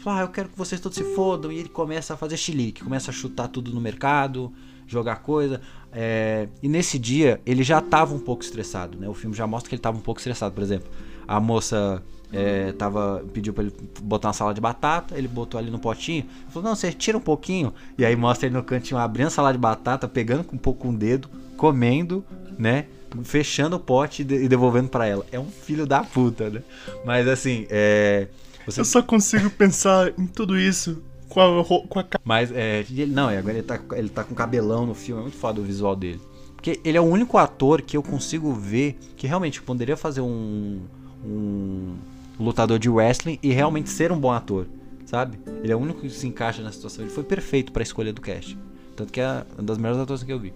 A: Fala: ah, Eu quero que vocês todos se fodam. E ele começa a fazer chilique. Começa a chutar tudo no mercado, jogar coisa. É, e nesse dia, ele já tava um pouco estressado, né? O filme já mostra que ele tava um pouco estressado. Por exemplo, a moça é, tava, pediu pra ele botar uma salada de batata, ele botou ali no potinho, falou, não, você tira um pouquinho, e aí mostra ele no cantinho abrindo a salada de batata, pegando com um pouco com o dedo, comendo, né? Fechando o pote e devolvendo para ela. É um filho da puta, né? Mas assim, é.
B: Você... Eu só consigo pensar em tudo isso com a, com a...
A: Mas, é. Não, agora ele tá, ele tá com cabelão no filme, é muito foda o visual dele. Porque ele é o único ator que eu consigo ver que realmente poderia fazer um. um lutador de wrestling e realmente ser um bom ator, sabe? Ele é o único que se encaixa na situação. Ele foi perfeito para a escolha do cast. Tanto que é uma das melhores atuações que eu vi.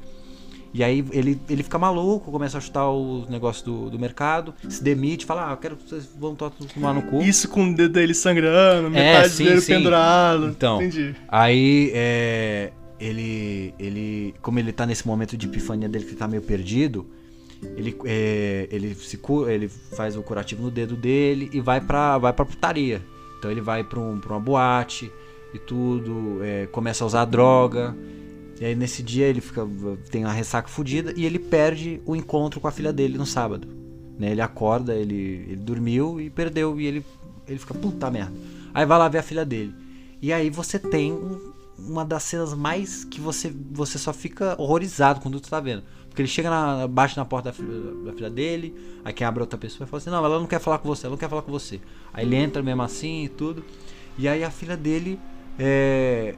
A: E aí ele, ele fica maluco, começa a chutar os negócios do, do mercado, se demite, fala, ah, eu quero que vocês vão tomar no cu.
B: Isso com o dedo dele sangrando, é, metade é, sim, dele sim. pendurado.
A: Então,
B: Entendi.
A: aí é, ele, ele, como ele tá nesse momento de epifania dele que tá meio perdido, ele, é, ele, se, ele faz o curativo no dedo dele e vai pra, vai pra putaria. Então ele vai pra, um, pra uma boate e tudo, é, começa a usar droga. E aí nesse dia ele fica, tem uma ressaca fodida e ele perde o encontro com a filha dele no sábado. Né? Ele acorda, ele, ele dormiu e perdeu. E ele, ele fica, puta merda. Aí vai lá ver a filha dele. E aí você tem uma das cenas mais que você, você só fica horrorizado quando tu tá vendo. Porque ele chega na, bate na porta da filha, da filha dele, aí quem abre outra pessoa e fala assim, não, ela não quer falar com você, ela não quer falar com você. Aí ele entra mesmo assim e tudo. E aí a filha dele é,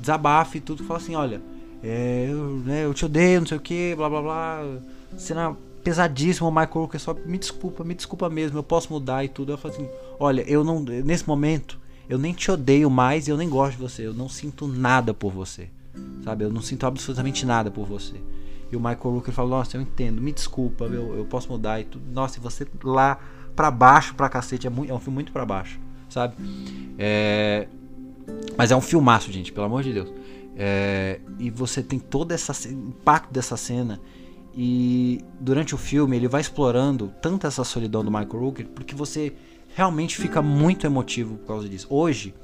A: desabafa e tudo, fala assim, olha, é, eu, né, eu te odeio, não sei o que, blá blá blá. Cena pesadíssima, o Michael Rooker só me desculpa, me desculpa mesmo, eu posso mudar e tudo. Eu falo assim, olha, eu não. Nesse momento, eu nem te odeio mais eu nem gosto de você. Eu não sinto nada por você. Sabe? Eu não sinto absolutamente nada por você. E o Michael Rooker fala: Nossa, eu entendo, me desculpa, eu, eu posso mudar e tudo. Nossa, e você lá pra baixo, pra cacete, é, muito, é um filme muito pra baixo, sabe? É... Mas é um filmaço, gente, pelo amor de Deus. É... E você tem todo esse impacto dessa cena. E durante o filme ele vai explorando tanto essa solidão do Michael Rooker, porque você realmente fica muito emotivo por causa disso. Hoje,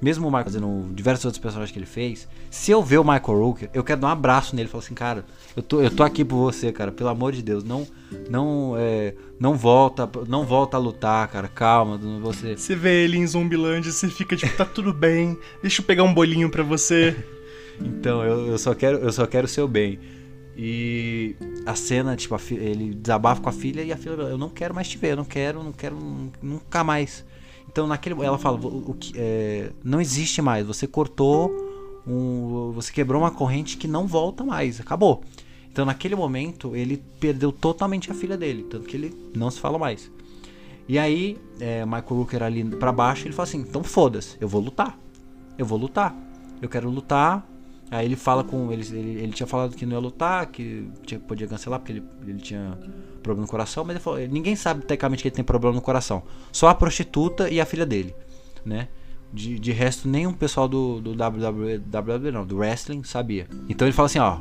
A: mesmo o Michael fazendo diversos outros personagens que ele fez, se eu ver o Michael Rooker, eu quero dar um abraço nele e falar assim, cara, eu tô, eu tô aqui por você, cara, pelo amor de Deus, não não é, não volta, não volta a lutar, cara, calma, você.
B: Você vê ele em Zumbiland, você fica tipo, tá tudo bem, deixa eu pegar um bolinho para você. *laughs*
A: então, eu, eu só quero eu só quero o seu bem. E a cena, tipo, a filha, ele desabafa com a filha e a filha, eu não quero mais te ver, eu não quero, não quero nunca mais. Então naquele, ela fala, o, que, é, não existe mais. Você cortou, um, você quebrou uma corrente que não volta mais, acabou. Então naquele momento ele perdeu totalmente a filha dele, tanto que ele não se fala mais. E aí, é, Michael Rooker ali para baixo, ele fala assim: então foda-se, eu vou lutar, eu vou lutar, eu quero lutar Aí ele fala com. Ele, ele, ele, tinha falado que não ia lutar, que tinha, podia cancelar porque ele, ele tinha problema no coração, mas ele falou, ninguém sabe tecnicamente que ele tem problema no coração. Só a prostituta e a filha dele, né? De, de resto, nenhum pessoal do, do WWE, WWE, não, do wrestling sabia. Então ele fala assim: ó,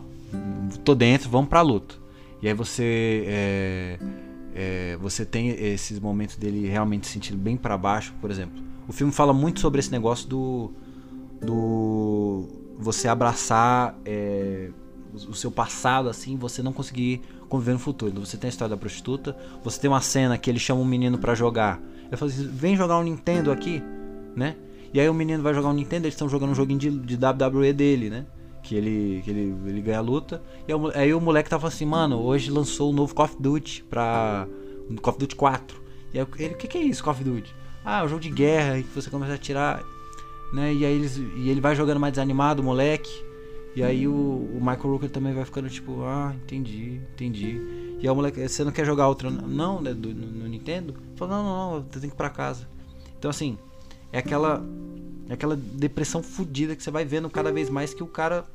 A: tô dentro, vamos pra luta. E aí você. É, é, você tem esses momentos dele realmente sentindo bem para baixo, por exemplo. O filme fala muito sobre esse negócio do. do você abraçar é, o seu passado assim, você não conseguir conviver no futuro. Você tem a história da prostituta, você tem uma cena que ele chama um menino para jogar. Ele fala assim: vem jogar um Nintendo aqui, né? E aí o menino vai jogar um Nintendo, eles estão jogando um joguinho de, de WWE dele, né? Que ele, que ele, ele ganha a luta. E aí o moleque tava assim, mano, hoje lançou o novo Call of Duty pra. Call of Duty 4. E aí ele, o que, que é isso, Call of Duty? Ah, é um jogo de guerra que você começa a tirar né? E aí eles, e ele vai jogando mais desanimado, o moleque. E aí o, o Michael Rooker também vai ficando tipo, ah, entendi, entendi. E aí o moleque, você não quer jogar outra? Não, né, do, no, no, Nintendo? Fala, não, não, não, você tem que ir pra casa. Então assim, é aquela é aquela depressão fodida que você vai vendo cada vez mais que o cara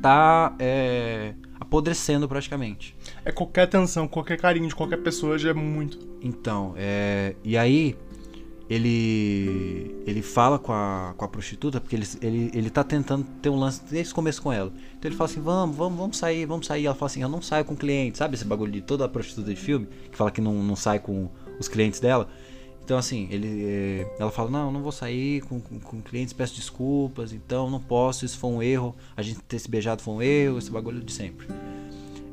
A: tá é, apodrecendo praticamente.
B: É qualquer atenção, qualquer carinho de qualquer pessoa já é muito.
A: Então, é, e aí ele ele fala com a, com a prostituta porque ele, ele, ele tá tentando ter um lance desde o começo com ela. Então ele fala assim: "Vamos, vamos, vamos sair, vamos sair". Ela fala assim: "Eu não saio com cliente". Sabe esse bagulho de toda a prostituta de filme que fala que não, não sai com os clientes dela? Então assim, ele é, ela fala: "Não, não vou sair com, com, com, clientes, peço desculpas, então não posso, isso foi um erro. A gente ter se beijado foi um erro, esse bagulho de sempre".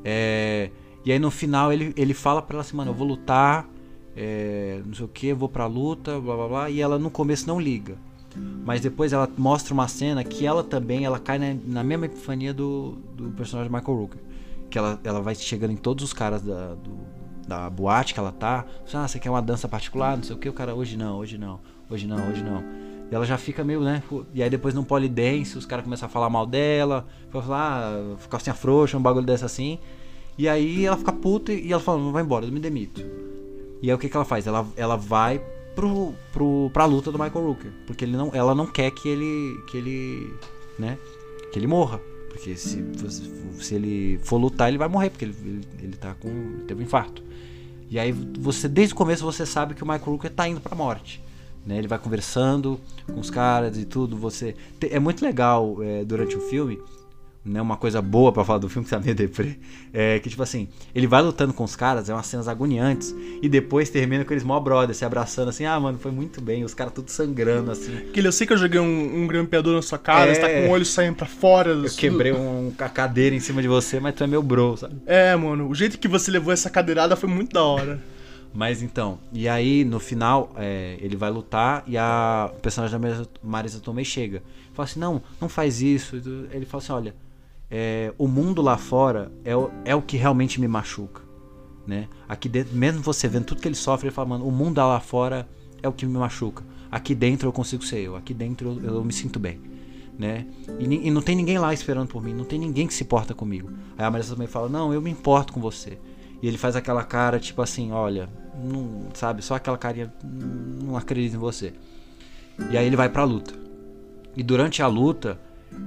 A: É, e aí no final ele, ele fala para ela assim: "Mano, eu vou lutar é, não sei o que, vou pra luta, blá blá blá, e ela no começo não liga. Mas depois ela mostra uma cena que ela também, ela cai na, na mesma epifania do, do personagem Michael Rooker. Que ela, ela vai chegando em todos os caras da, do, da boate que ela tá. Ah, você quer uma dança particular? Não sei o que, o cara, hoje não, hoje não, hoje não, hoje não. E ela já fica meio, né? E aí depois no polidense os caras começam a falar mal dela, falar, ah, ficar assim frouxa, um bagulho desse assim. E aí ela fica puta e ela fala, não vai embora, eu me demito. E aí o que, que ela faz? Ela, ela vai pro, pro, pra luta do Michael Rooker. Porque ele não, ela não quer que ele. que ele. né? Que ele morra. Porque se, se ele for lutar, ele vai morrer, porque ele, ele, ele tá com. Ele teve um infarto. E aí você, desde o começo, você sabe que o Michael Rooker tá indo pra morte. Né? Ele vai conversando com os caras e tudo. Você. É muito legal é, durante o filme né, uma coisa boa para falar do filme que tá meio deprê, é que tipo assim, ele vai lutando com os caras, é umas cenas agoniantes, e depois termina com eles mó brother, se abraçando assim, ah, mano, foi muito bem, os caras tudo sangrando assim.
B: Aquele, eu sei que eu joguei um, um grampeador na sua cara, é... você tá com o olho saindo pra fora.
A: Eu quebrei um, a cadeira em cima de você, mas tu é meu bro, sabe?
B: É, mano, o jeito que você levou essa cadeirada foi muito da hora.
A: Mas então, e aí no final é, ele vai lutar e a personagem da Marisa Tomei chega. Fala assim, não, não faz isso. Ele fala assim, olha, é, o mundo lá fora é o, é o que realmente me machuca. Né? Aqui dentro, mesmo você vendo tudo que ele sofre, ele fala, mano, o mundo lá fora é o que me machuca. Aqui dentro eu consigo ser eu, aqui dentro eu, eu me sinto bem. Né? E, e, não tem ninguém lá esperando por mim, não tem ninguém que se importa comigo. Aí a Marisa também fala, não, eu me importo com você. E ele faz aquela cara, tipo assim, olha, não, sabe, só aquela carinha, não acredito em você. E aí ele vai pra luta. E durante a luta,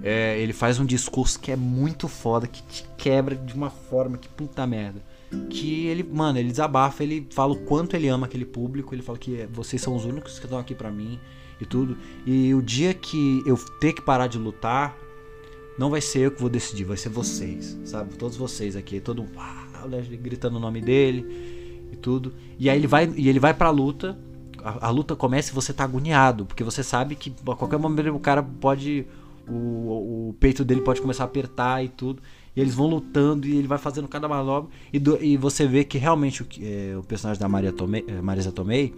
A: é, ele faz um discurso que é muito foda, que te quebra de uma forma que puta merda. Que ele, mano, ele desabafa, ele fala o quanto ele ama aquele público, ele fala que vocês são os únicos que estão aqui para mim e tudo. E o dia que eu ter que parar de lutar, não vai ser eu que vou decidir, vai ser vocês, sabe? Todos vocês aqui, todo mundo gritando o nome dele e tudo. E aí ele vai, e ele vai pra luta a, a luta começa e você tá agoniado, porque você sabe que a qualquer momento o cara pode. O, o peito dele pode começar a apertar e tudo. E eles vão lutando e ele vai fazendo cada manobra. E, do, e você vê que realmente o, é, o personagem da Maria Tomei, é, Marisa Tomei,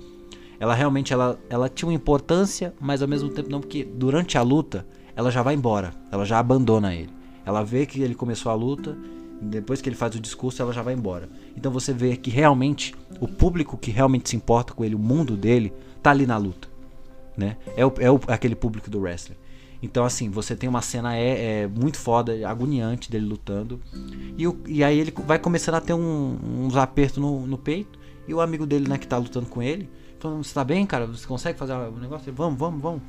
A: ela realmente ela, ela tinha uma importância, mas ao mesmo tempo não, porque durante a luta ela já vai embora, ela já abandona ele. Ela vê que ele começou a luta, depois que ele faz o discurso, ela já vai embora. Então você vê que realmente o público que realmente se importa com ele, o mundo dele, tá ali na luta. Né? É, o, é o, aquele público do wrestling. Então, assim, você tem uma cena é, é muito foda, agoniante dele lutando. E, o, e aí ele vai começando a ter um, uns apertos no, no peito. E o amigo dele, né, que tá lutando com ele, falando: Você tá bem, cara? Você consegue fazer o negócio? Ele, vamos, vamos, vamos.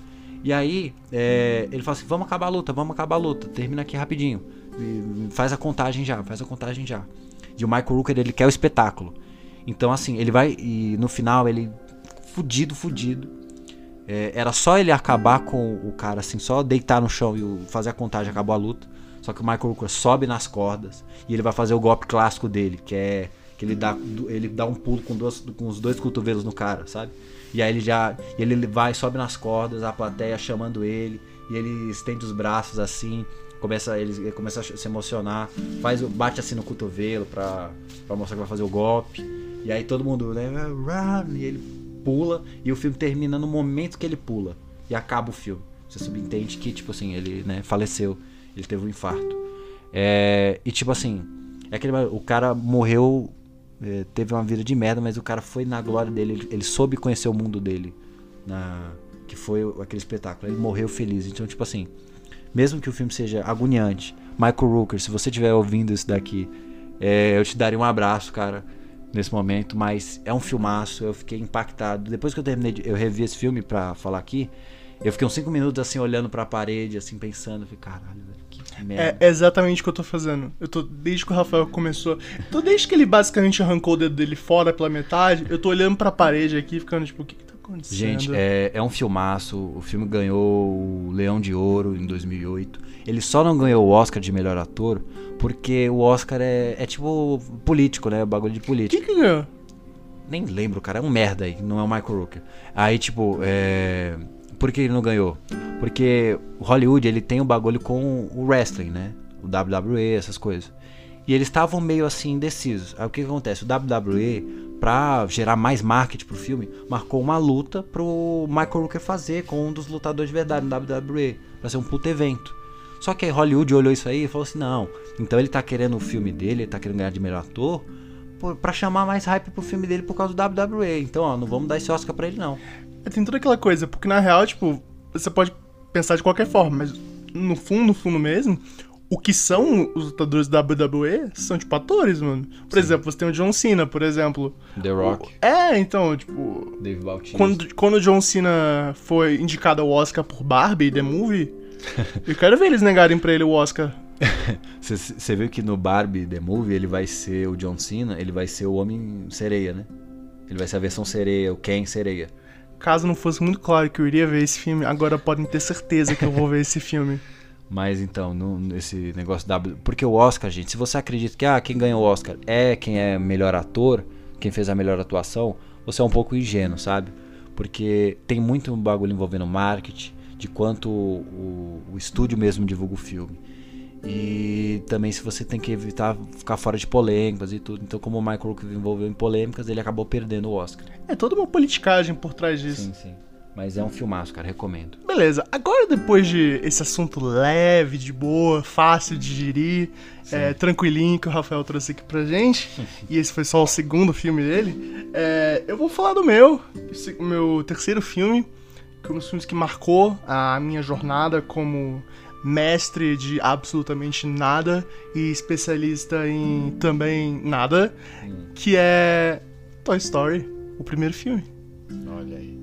A: E aí, é, ele fala assim: Vamos acabar a luta, vamos acabar a luta. Termina aqui rapidinho. E faz a contagem já, faz a contagem já. E o Michael Rooker, ele quer o espetáculo. Então, assim, ele vai. E no final, ele. Fudido, fudido. É, era só ele acabar com o cara, assim, só deitar no chão e fazer a contagem, acabou a luta. Só que o Michael Rooker sobe nas cordas e ele vai fazer o golpe clássico dele, que é que ele dá, ele dá um pulo com, com os dois cotovelos no cara, sabe? E aí ele já. Ele vai, sobe nas cordas, a plateia chamando ele, e ele estende os braços assim começa ele, ele, começa a se emocionar, faz bate assim no cotovelo pra, pra mostrar que vai fazer o golpe. E aí todo mundo, né, run, e ele pula e o filme termina no momento que ele pula e acaba o filme. Você subentende que tipo assim, ele, né, faleceu, ele teve um infarto. É, e tipo assim, é aquele, o cara morreu, é, teve uma vida de merda, mas o cara foi na glória dele, ele, ele soube conhecer o mundo dele, na que foi aquele espetáculo. Ele morreu feliz. Então, tipo assim, mesmo que o filme seja agoniante, Michael Rooker, se você estiver ouvindo isso daqui, é, eu te daria um abraço, cara, nesse momento, mas é um filmaço, eu fiquei impactado. Depois que eu terminei, de, eu revi esse filme pra falar aqui, eu fiquei uns 5 minutos assim, olhando pra parede, assim, pensando, falei, caralho, que merda.
B: É exatamente o que eu tô fazendo. Eu tô, desde que o Rafael começou, tô desde que ele basicamente arrancou o dedo dele fora pela metade, eu tô olhando pra parede aqui, ficando tipo, o que, que tá acontecendo?
A: Gente, é, é um filmaço. O filme ganhou o Leão de Ouro em 2008. Ele só não ganhou o Oscar de melhor ator porque o Oscar é, é tipo político, né? Bagulho de política.
B: Quem que ganhou?
A: Nem lembro, cara. É um merda aí, não é o Michael Rooker. Aí, tipo, é... por que ele não ganhou? Porque o Hollywood, ele tem um bagulho com o wrestling, né? O WWE, essas coisas. E eles estavam meio assim indecisos. Aí o que, que acontece? O WWE para gerar mais marketing pro filme, marcou uma luta pro Michael Rooker fazer com um dos lutadores de verdade no WWE, pra ser um puto evento. Só que aí Hollywood olhou isso aí e falou assim: não, então ele tá querendo o filme dele, ele tá querendo ganhar de melhor ator, para chamar mais hype pro filme dele por causa do WWE. Então, ó, não vamos dar esse Oscar pra ele não.
B: É, tem toda aquela coisa, porque na real, tipo, você pode pensar de qualquer forma, mas no fundo, no fundo mesmo, o que são os lutadores da WWE são, tipo, atores, mano. Por Sim. exemplo, você tem o John Cena, por exemplo.
A: The Rock.
B: É, então, tipo.
A: Dave Bautista.
B: Quando, quando o John Cena foi indicado ao Oscar por Barbie, The Movie, *laughs* eu quero ver eles negarem pra ele o Oscar. *laughs*
A: Você viu que no Barbie, The Movie, ele vai ser o John Cena, ele vai ser o Homem Sereia, né? Ele vai ser a versão sereia, o Ken Sereia.
B: Caso não fosse muito claro que eu iria ver esse filme, agora podem ter certeza que eu vou ver esse filme. *laughs*
A: Mas então, no, nesse negócio da. Porque o Oscar, gente, se você acredita que ah, quem ganhou o Oscar é quem é melhor ator, quem fez a melhor atuação, você é um pouco ingênuo, sabe? Porque tem muito bagulho envolvendo marketing, de quanto o, o, estúdio mesmo divulga o filme. E também se você tem que evitar ficar fora de polêmicas e tudo. Então, como o Michael Rooker envolveu em polêmicas, ele acabou perdendo o Oscar.
B: É toda uma politicagem por trás disso.
A: Sim, sim. Mas é um filmaço, cara, recomendo.
B: Beleza, agora depois de esse assunto leve, de boa, fácil de digerir, é, tranquilinho que o Rafael trouxe aqui pra gente, *laughs* e esse foi só o segundo filme dele, é, eu vou falar do meu, esse, meu terceiro filme, que é um dos filmes que marcou a minha jornada como mestre de absolutamente nada e especialista em também nada, hum. que é Toy Story, o primeiro filme.
A: Olha aí.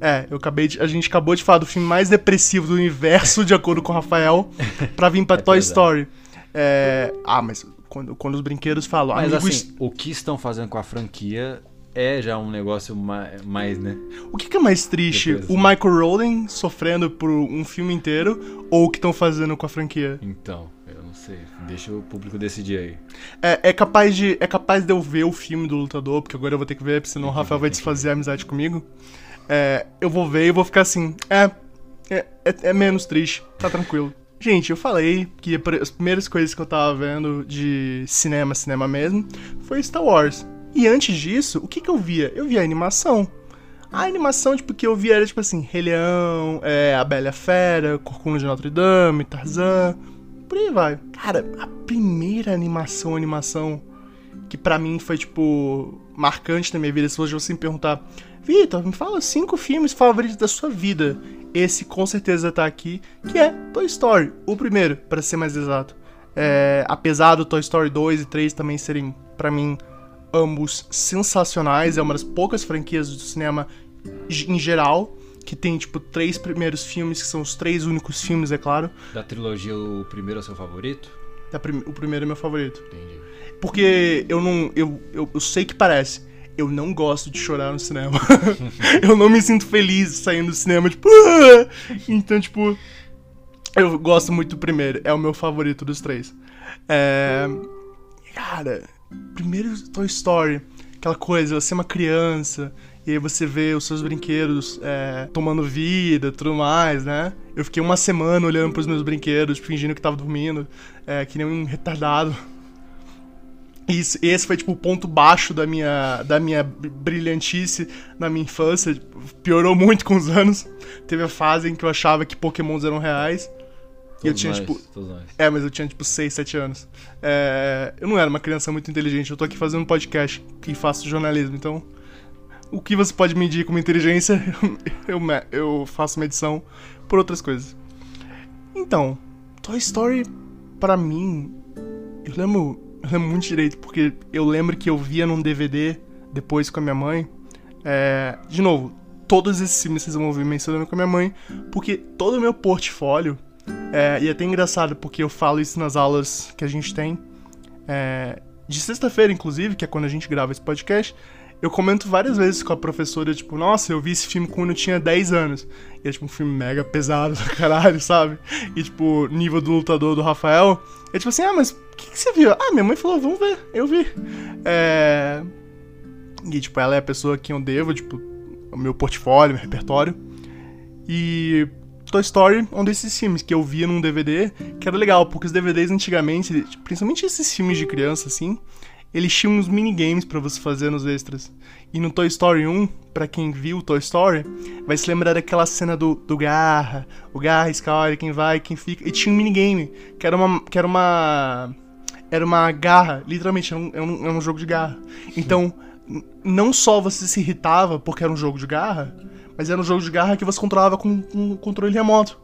B: É, eu acabei de, a gente acabou de falar do filme mais depressivo do universo, de acordo com o Rafael, pra vir pra *laughs* é Toy Story. É, ah, mas quando, quando os brinquedos falam.
A: Mas assim, o que estão fazendo com a franquia é já um negócio mais, mais né?
B: O que, que é mais triste? Depois, o Michael Rowling sofrendo por um filme inteiro ou o que estão fazendo com a franquia?
A: Então, eu não sei. Deixa o público decidir aí.
B: É, é, capaz de, é capaz de eu ver o filme do lutador, porque agora eu vou ter que ver, senão o *laughs* Rafael vai desfazer a amizade comigo. É, eu vou ver e vou ficar assim, é, é, é, é menos triste, tá tranquilo. Gente, eu falei que as primeiras coisas que eu tava vendo de cinema, cinema mesmo, foi Star Wars. E antes disso, o que que eu via? Eu via animação. A animação, tipo, que eu via era, tipo assim, Rei Leão, é, A Bela Fera, Corcunda de Notre Dame, Tarzan, por aí vai. Cara, a primeira animação, animação, que para mim foi, tipo, marcante na minha vida, se você me perguntar, Vitor, me fala cinco filmes favoritos da sua vida. Esse com certeza tá aqui, que é Toy Story, o primeiro, para ser mais exato. É, apesar do Toy Story 2 e 3 também serem, para mim, ambos sensacionais, é uma das poucas franquias do cinema em geral que tem, tipo, três primeiros filmes, que são os três únicos filmes, é claro.
A: Da trilogia, o primeiro é seu favorito?
B: Prim o primeiro é meu favorito.
A: Entendi.
B: Porque eu não. Eu, eu, eu sei que parece. Eu não gosto de chorar no cinema. *laughs* eu não me sinto feliz saindo do cinema, tipo. Ah! Então, tipo. Eu gosto muito do primeiro. É o meu favorito dos três. É. Cara, primeiro Toy Story. Aquela coisa, você é uma criança, e aí você vê os seus brinquedos é, tomando vida tudo mais, né? Eu fiquei uma semana olhando pros meus brinquedos, fingindo que tava dormindo, é, que nem um retardado. Esse foi tipo o ponto baixo da minha, da minha brilhantice na minha infância. Piorou muito com os anos. Teve a fase em que eu achava que Pokémons eram reais.
A: Todos
B: e eu tinha,
A: nós,
B: tipo. É, mas eu tinha, tipo, 6, 7 anos. É, eu não era uma criança muito inteligente. Eu tô aqui fazendo um podcast e faço jornalismo, então. O que você pode medir como inteligência, *laughs* eu, eu, eu faço medição por outras coisas. Então, Toy Story, pra mim, eu lembro, eu *laughs* lembro muito direito, porque eu lembro que eu via num DVD depois com a minha mãe. É, de novo, todos esses filmes vocês vão ouvir mencionando com a minha mãe, porque todo o meu portfólio, é, e é até engraçado porque eu falo isso nas aulas que a gente tem, é, de sexta-feira, inclusive, que é quando a gente grava esse podcast, eu comento várias vezes com a professora, tipo, nossa, eu vi esse filme quando eu tinha 10 anos. E é tipo um filme mega pesado do caralho, *laughs* sabe? E tipo, nível do lutador do Rafael. É tipo assim, ah, mas o que, que, você viu? Ah, minha mãe falou, vamos ver, eu vi. É. E tipo, ela é a pessoa que eu devo, tipo, o meu portfólio, meu repertório. E Toy Story é um desses filmes que eu via num DVD, que era legal, porque os DVDs antigamente, principalmente esses filmes de criança, assim, eles tinham uns minigames para você fazer nos extras. E no Toy Story 1, para quem viu Toy Story, vai se lembrar daquela cena do, do Garra. O Garra escolhe quem vai, quem fica. E tinha um minigame, que era uma. Que era uma. Era uma garra, literalmente, era um, era um, era um jogo de garra. Então, não só você se irritava porque era um jogo de garra, mas era um jogo de garra que você controlava com, com controle remoto.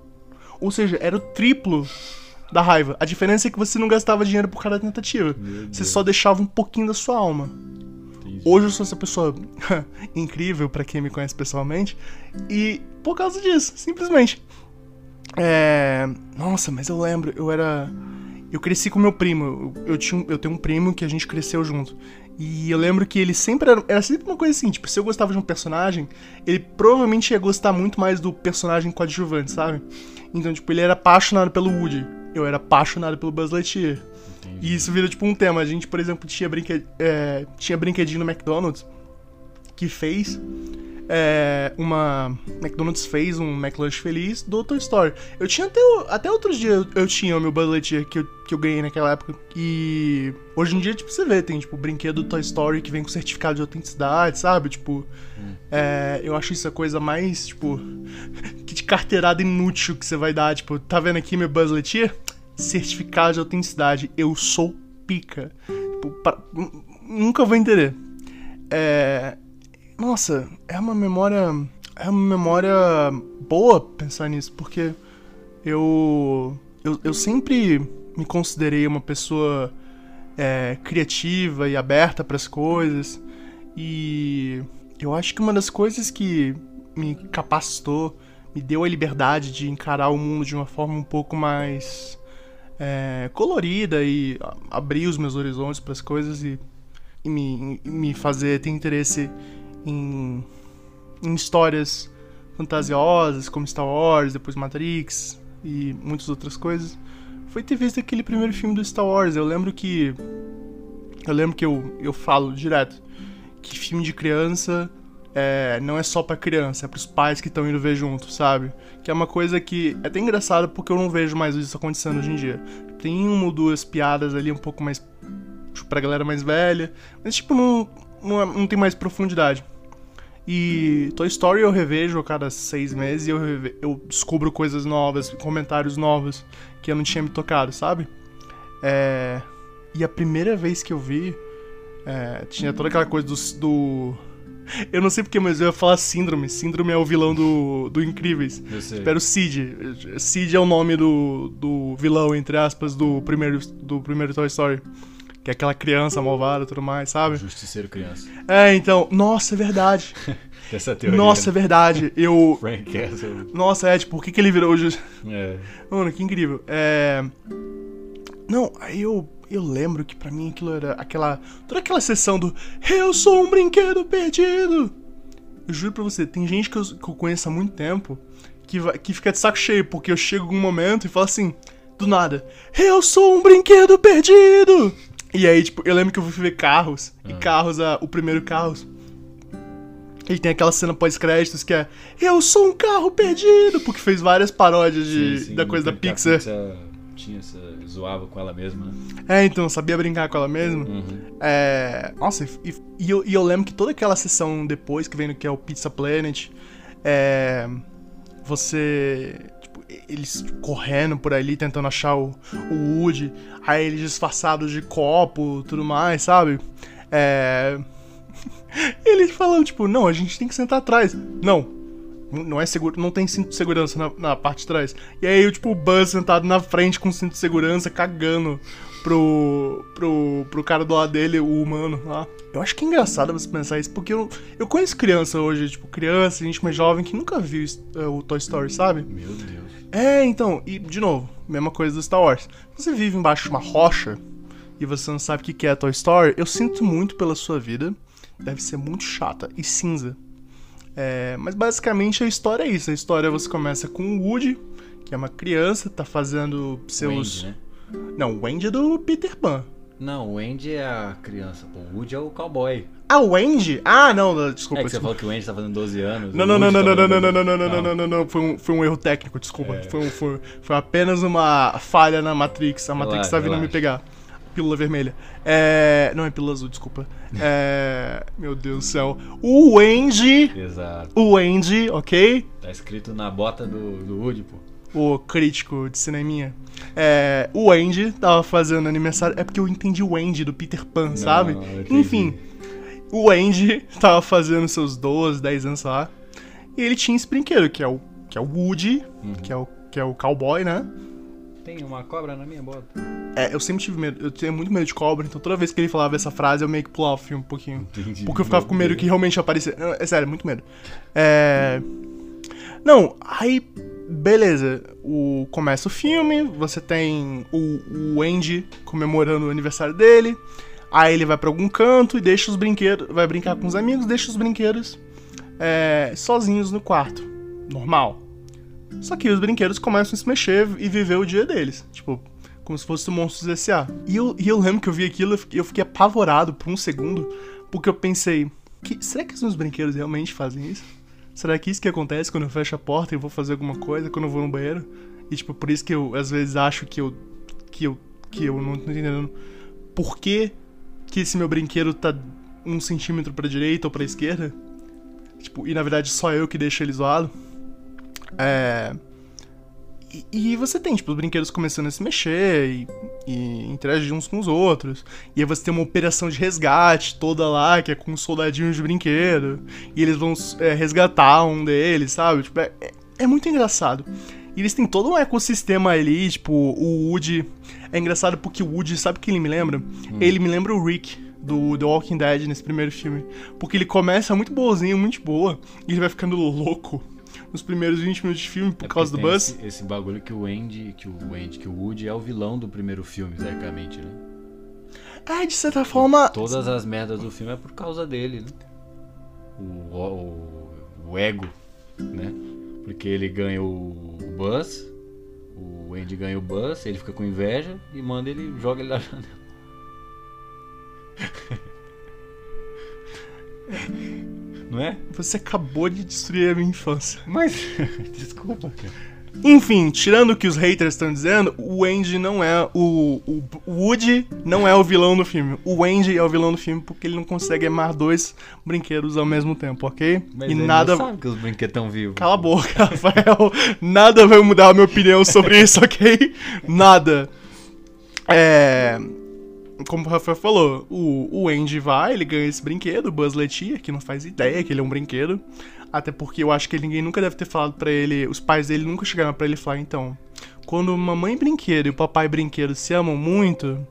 B: Ou seja, era o triplo da raiva. A diferença é que você não gastava dinheiro por cada tentativa. Você só deixava um pouquinho da sua alma. Hoje eu sou essa pessoa *laughs* incrível para quem me conhece pessoalmente. E por causa disso, simplesmente. É... Nossa, mas eu lembro, eu era. Eu cresci com meu primo. Eu, eu, tinha, eu tenho um primo que a gente cresceu junto. E eu lembro que ele sempre era, era sempre uma coisa assim, tipo, se eu gostava de um personagem, ele provavelmente ia gostar muito mais do personagem coadjuvante, sabe? Então, tipo, ele era apaixonado pelo Woody eu era apaixonado pelo Buzz Lightyear. Entendi. E isso vira tipo um tema. A gente, por exemplo, tinha, brinqued... É, tinha brinquedinho no McDonald's que fez é, uma. McDonald's fez um McLunch feliz do Toy Story. Eu tinha até, até outros dias eu tinha o meu Buzz Lightyear que eu, que eu ganhei naquela época. E hoje em dia, tipo, você vê, tem tipo brinquedo do Toy Story que vem com certificado de autenticidade, sabe? Tipo, hum. é, eu acho isso a coisa mais, tipo, que *laughs* de carteirada inútil que você vai dar. Tipo, tá vendo aqui meu Buzz Lightyear? Certificado de autenticidade. Eu sou pica. Tipo, pra, nunca vou entender. É, nossa, é uma memória. É uma memória boa pensar nisso, porque eu. Eu, eu sempre me considerei uma pessoa é, criativa e aberta para as coisas. E eu acho que uma das coisas que me capacitou, me deu a liberdade de encarar o mundo de uma forma um pouco mais é, colorida e abrir os meus horizontes para as coisas e, e me, me fazer ter interesse em, em histórias fantasiosas, como Star Wars, depois Matrix e muitas outras coisas, foi ter visto aquele primeiro filme do Star Wars. Eu lembro que. Eu lembro que eu, eu falo direto que filme de criança é, não é só pra criança, é pros pais que estão indo ver junto, sabe? Que é uma coisa que é até engraçado porque eu não vejo mais isso acontecendo hoje em dia. Tem uma ou duas piadas ali um pouco mais tipo, pra galera mais velha, mas tipo, não, não, é- não tem mais profundidade. E Toy Story eu revejo a cada seis meses e eu, eu descubro coisas novas, comentários novos que eu não tinha me tocado, sabe? É, E a primeira vez que eu vi, é, tinha toda aquela coisa do, do. Eu não sei porque, mas eu ia falar Síndrome. Síndrome é o vilão do, do Incríveis.
A: Eu sei.
B: Espero Sid. Sid é o nome do, do vilão, entre aspas, do primeiro, do primeiro Toy Story. Que é aquela criança malvada e tudo mais, sabe?
A: Justiceiro criança.
B: É, então. Nossa, é verdade. *laughs*
A: Essa teoria.
B: Nossa, é
A: né?
B: verdade. Eu. *laughs*
A: Frank Castle.
B: Nossa, é, tipo, por que, que ele virou o. ju-
A: É.
B: Mano, que incrível. É. Não, aí eu. Eu lembro que pra mim aquilo era aquela. Toda aquela sessão do Eu sou um brinquedo perdido. Eu juro pra você, tem gente que eu, que eu conheço há muito tempo que, vai, que fica de saco cheio, porque eu chego em um momento e falo assim, do nada, Eu sou um brinquedo perdido! E aí, tipo, eu lembro que eu fui ver carros, e
A: Ah.
B: carros, a, o primeiro carros. E tem aquela cena pós-créditos que é Eu sou um carro perdido! Porque fez várias paródias de,
A: Sim, sim,
B: da coisa da
A: porque a
B: Pixar.
A: Tinha essa, zoava com ela mesma, né?
B: É, então, sabia brincar com ela mesma.
A: Uhum.
B: É. Nossa, e, e eu, e eu lembro que toda aquela sessão depois que vem no que é o Pizza Planet, é. Você. Tipo, eles tipo, correndo por ali tentando achar o, o Woody, aí eles disfarçados de copo tudo mais, sabe? É. *laughs* Eles falam, tipo, não, a gente tem que sentar atrás. Não. Não é seguro, não tem cinto de segurança na, na parte de trás. E aí, tipo, o Buzz sentado na frente com cinto de segurança, cagando pro, pro, pro cara do lado dele, o humano lá. Eu acho que é engraçado você pensar isso, porque eu, eu conheço criança hoje, tipo, criança, gente mais jovem que nunca viu eh, o Toy Story, sabe?
A: Meu Deus.
B: É, então, e de novo, mesma coisa do Star Wars. Você vive embaixo de uma rocha e você não sabe o que que é Toy Story, eu sinto muito pela sua vida. Deve ser muito chata e cinza. É, mas basicamente a história é isso. A história você começa com o Woody, que é uma criança, tá fazendo seus.
A: O Andy, né?
B: Não, o Wendy é do Peter Pan.
A: Não, o Andy é a criança, pô. O Woody é o cowboy.
B: Ah, o Wendy? Ah, não, não, desculpa.
A: é que você
B: desculpa.
A: falou que o Andy tá fazendo 12 anos.
B: Não,
A: o
B: não, não, não,
A: tá
B: não, não, não, não, não,
A: 12.
B: não, não, não, não, não, Foi um, foi um erro técnico, desculpa. Foi, um- foi, foi apenas uma falha na Matrix. A Matrix
A: Relaxa,
B: tá vindo me
A: relaxa.
B: pegar. Pílula vermelha. É. Não, é pílula azul, desculpa. É. *laughs* Meu Deus do céu. O Andy.
A: Exato.
B: O Andy, ok?
A: Tá escrito na bota do, do Woody, pô.
B: O crítico de cineminha. É. O Andy tava fazendo aniversário. É porque eu entendi o Andy do Peter Pan, sabe?
A: eu entendi.
B: Enfim. O Andy *laughs* tava fazendo seus 12, 10 anos lá. E ele tinha esse brinquedo, que é o, que é o Woody,
A: Uhum.
B: que, é o, que é o cowboy, né?
A: Tem uma cobra na minha bota.
B: É, eu sempre tive medo, eu tinha muito medo de cobra, então toda vez que ele falava essa frase eu meio que pulava o filme um pouquinho.
A: Entendi.
B: Porque eu ficava com medo que realmente aparecesse. É sério, muito medo. É. Não, aí. Beleza. O, começa o filme, você tem o, o Andy comemorando o aniversário dele. Aí ele vai pra algum canto e deixa os brinquedos. Vai brincar com os amigos, deixa os brinquedos é, sozinhos no quarto. Normal. Só que os brinquedos começam a se mexer e viver o dia deles. Tipo, como se fosse Monstros S.A. E eu, e eu lembro que eu vi aquilo e eu fiquei- eu fiquei apavorado por um segundo, porque eu pensei, que, será que os meus brinquedos realmente fazem isso? Será que isso que acontece quando eu fecho a porta e vou fazer alguma coisa, quando eu vou no banheiro? E tipo, por isso que eu às vezes acho que eu que eu que eu não tô entendendo por que que esse meu brinquedo tá um centímetro pra direita ou pra esquerda? Tipo, e na verdade só eu que deixo ele zoado. É. E, e você tem, tipo, os brinquedos começando a se mexer e, e interagir uns com os outros. E aí você tem uma operação de resgate toda lá, que é com soldadinhos de brinquedo. E eles vão é, resgatar um deles, sabe? Tipo, é, é- é muito engraçado. E eles têm todo um ecossistema ali, tipo, o Woody. É engraçado porque o Woody, sabe o que ele me lembra? Ele me lembra o Rick. Do The Walking Dead nesse primeiro filme. Porque ele começa muito boazinho, muito boa. E ele vai ficando louco nos primeiros 20 minutos de filme por
A: É
B: causa do Buzz.
A: Esse, esse bagulho que o Andy, que o Andy, que o Woody é o vilão do primeiro filme, tecnicamente, né?
B: É, de certa forma.
A: Todas as merdas do filme é por causa dele, né? O, o, o ego, né? Porque ele ganha o Buzz, o Andy ganha o Buzz, ele fica com inveja e manda ele, joga ele da janela. *laughs* não é?
B: Você acabou de destruir a minha infância.
A: Mas. *laughs* Desculpa, cara.
B: Enfim, tirando o que os haters estão dizendo, o Andy não é o, o. O Woody não é o vilão do filme. O Andy é o vilão do filme porque ele não consegue amar dois brinquedos ao mesmo tempo, ok?
A: Mas
B: e
A: ele
B: nada.
A: não sabe que os brinquedos estão vivos.
B: Cala a boca, *laughs* Rafael. Nada vai mudar a minha opinião sobre isso, ok? Nada. É. Como o Rafael falou, o, o Andy vai, ele ganha esse brinquedo, o Buzz Lightyear, que não faz ideia que ele é um brinquedo. Até porque eu acho que ninguém nunca deve ter falado pra ele, os pais dele nunca chegaram pra ele falaram, então, quando mamãe brinquedo e o papai brinquedo se amam muito,